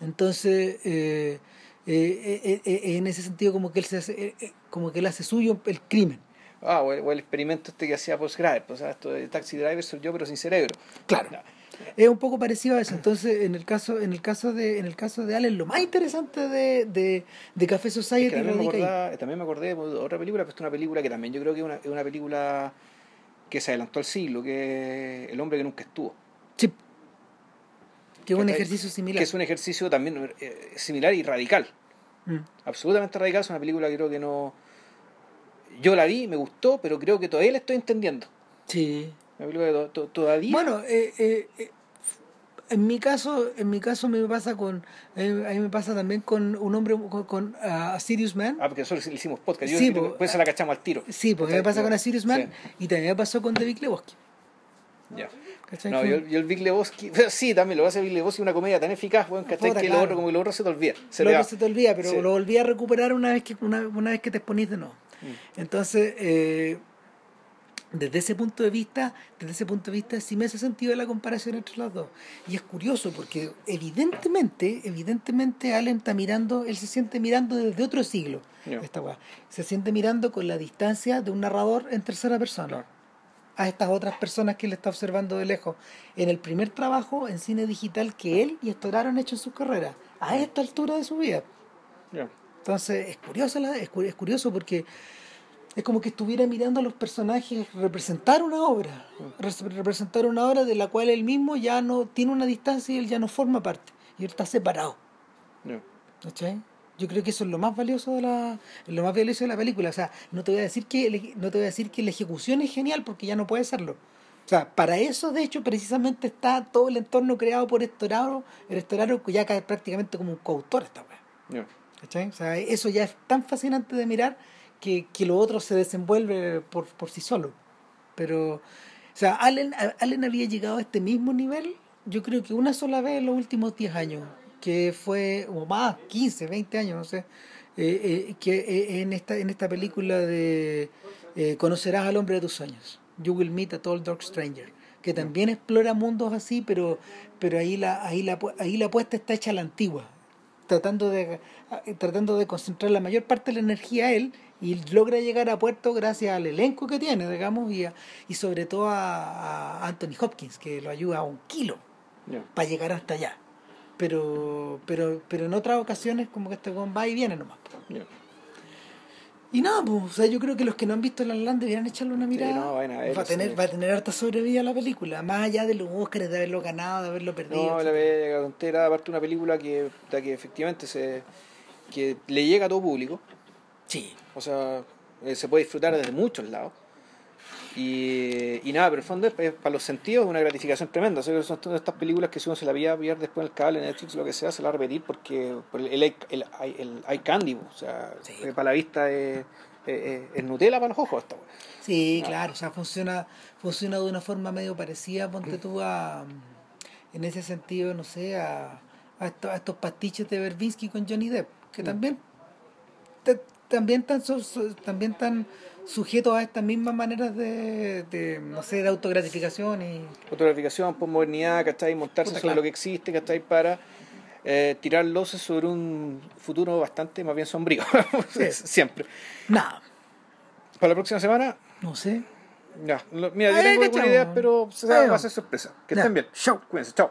A: Entonces, eh, eh, eh, eh, en ese sentido como que él se hace, como que él hace suyo el crimen.
B: Ah, o el, o el experimento este que hacía Postgrad, pues, esto de Taxi Driver soy yo pero sin cerebro.
A: Claro. Es un poco parecido a eso. Entonces, en el caso, en el caso de, en el caso de Allen, lo más interesante de, de, de Café
B: Es
A: Society
B: que también, me acordaba- también me acordé de otra película, pero es una película que también yo creo que es una, es una película que se adelantó al siglo, que es El hombre que nunca estuvo.
A: Sí. Que es un ejercicio similar.
B: Que es un ejercicio también eh, similar y radical.
A: Mm.
B: Absolutamente radical. Es una película que creo que no... Yo la vi, me gustó, pero creo que todavía la estoy entendiendo.
A: Sí.
B: Una película que to- to- todavía...
A: Bueno, eh, eh, en mi caso, en mi caso me pasa con, eh, a mí me pasa también con un hombre con, con ah, A Serious Man.
B: Ah, porque nosotros hicimos podcast. Yo
A: Sí, po,
B: por eso la cachamos al tiro.
A: Sí, porque me pasa con A Serious Man y también me pasó con David Lebowski.
B: Ya.
A: ¿Cachai?
B: No, yo, yo el Big Lebowski, sí, también lo hace Big Lebowski una comedia tan eficaz, bueno, ¿cachai?
A: Puta,
B: Que
A: claro.
B: lo otro, como que lo otro se te olvida. Se
A: lo otro se te olvida, pero
B: Sí.
A: lo volví a recuperar una vez que una, una vez que te exponís de nuevo.
B: Mm.
A: Entonces, eh, desde ese punto de vista, desde ese punto de vista sí me hace sentido la comparación entre las dos. Y es curioso porque evidentemente, evidentemente Allen está mirando, él se siente mirando desde otro siglo. Esta weá. Se siente mirando con la distancia de un narrador en tercera persona.
B: Claro.
A: A estas otras personas que él está observando de lejos. En el primer trabajo en cine digital que él y Estoraro han hecho en sus carreras. A esta altura de su vida. Entonces es curioso, es, cu- es curioso porque es como que estuviera mirando a los personajes representar una obra, res- representar una obra de la cual él mismo ya no tiene una distancia y él ya no forma parte, y él está separado. ¿cachai? Yo creo que eso es lo más valioso de la, lo más valioso de la película. O sea, no te voy a decir que no te voy a decir que la ejecución es genial porque ya no puede serlo. O sea, para eso de hecho precisamente está todo el entorno creado por Estoraro, el Estoraro que ya cae prácticamente como un coautor esta weá. ¿Cachai? O sea, eso ya es tan fascinante de mirar que, que lo otro se desenvuelve por, por sí solo. Pero, o sea, Allen, Allen había llegado a este mismo nivel, yo creo que una sola vez en los últimos 10 años, que fue, o más, 15, 20 años, no sé, eh, eh, que eh, en esta en esta película de conocerás al hombre de tus sueños You Will Meet a Tall Dark Stranger que también explora mundos así pero pero ahí la ahí la ahí la apuesta está hecha a la antigua tratando de tratando de concentrar la mayor parte de la energía a él y logra llegar a puerto gracias al elenco que tiene digamos y, a- y sobre todo a, a Anthony Hopkins que lo ayuda a un kilo para llegar hasta allá. Pero, pero, pero en otras ocasiones como que este weón va y viene nomás. Y nada, pues, o sea, yo creo que los que no han visto La La deberían echarle una mirada.
B: no, a
A: va a tener,
B: sí.
A: va a tener harta sobrevida la película, más allá de los Oscars, de haberlo ganado, de haberlo perdido.
B: No, la bella tontera, aparte una película que, que efectivamente se que le llega a todo público,
A: Sí.
B: o sea, eh, se puede disfrutar desde muchos lados. Y, y nada, pero en el fondo es, es para los sentidos una gratificación tremenda. O sea, son todas estas películas que si uno se la veía ver después en el cable, en Netflix, lo que sea, se la va a repetir porque por el, el, el, el eye candy, o sea,
A: Sí.
B: eh, para la vista es, es, es Nutella para los ojos esta.
A: Sí, claro, o sea, funciona, funciona de una forma medio parecida, ponte tú a, en ese sentido, no sé, a, a, estos, a estos pastiches de Berbinsky con Johnny Depp, que
B: Mm.
A: también, te- también su- también están sujetos a estas mismas maneras de, de, no sé, de autogratificación y...
B: Fotograficación, posmodernidad, ¿cachai? Montarse sobre lo que existe, ¿cachai? Para eh, tirar luces sobre un futuro bastante más bien sombrío.
A: Sí.
B: Siempre.
A: Nada,
B: Para la próxima semana,
A: no sé.
B: ya. mira, yo tengo algunas ideas, pero se va
A: va.
B: a ser sorpresa. Que
A: Ya.
B: estén bien.
A: Chau.
B: Cuídense, chao.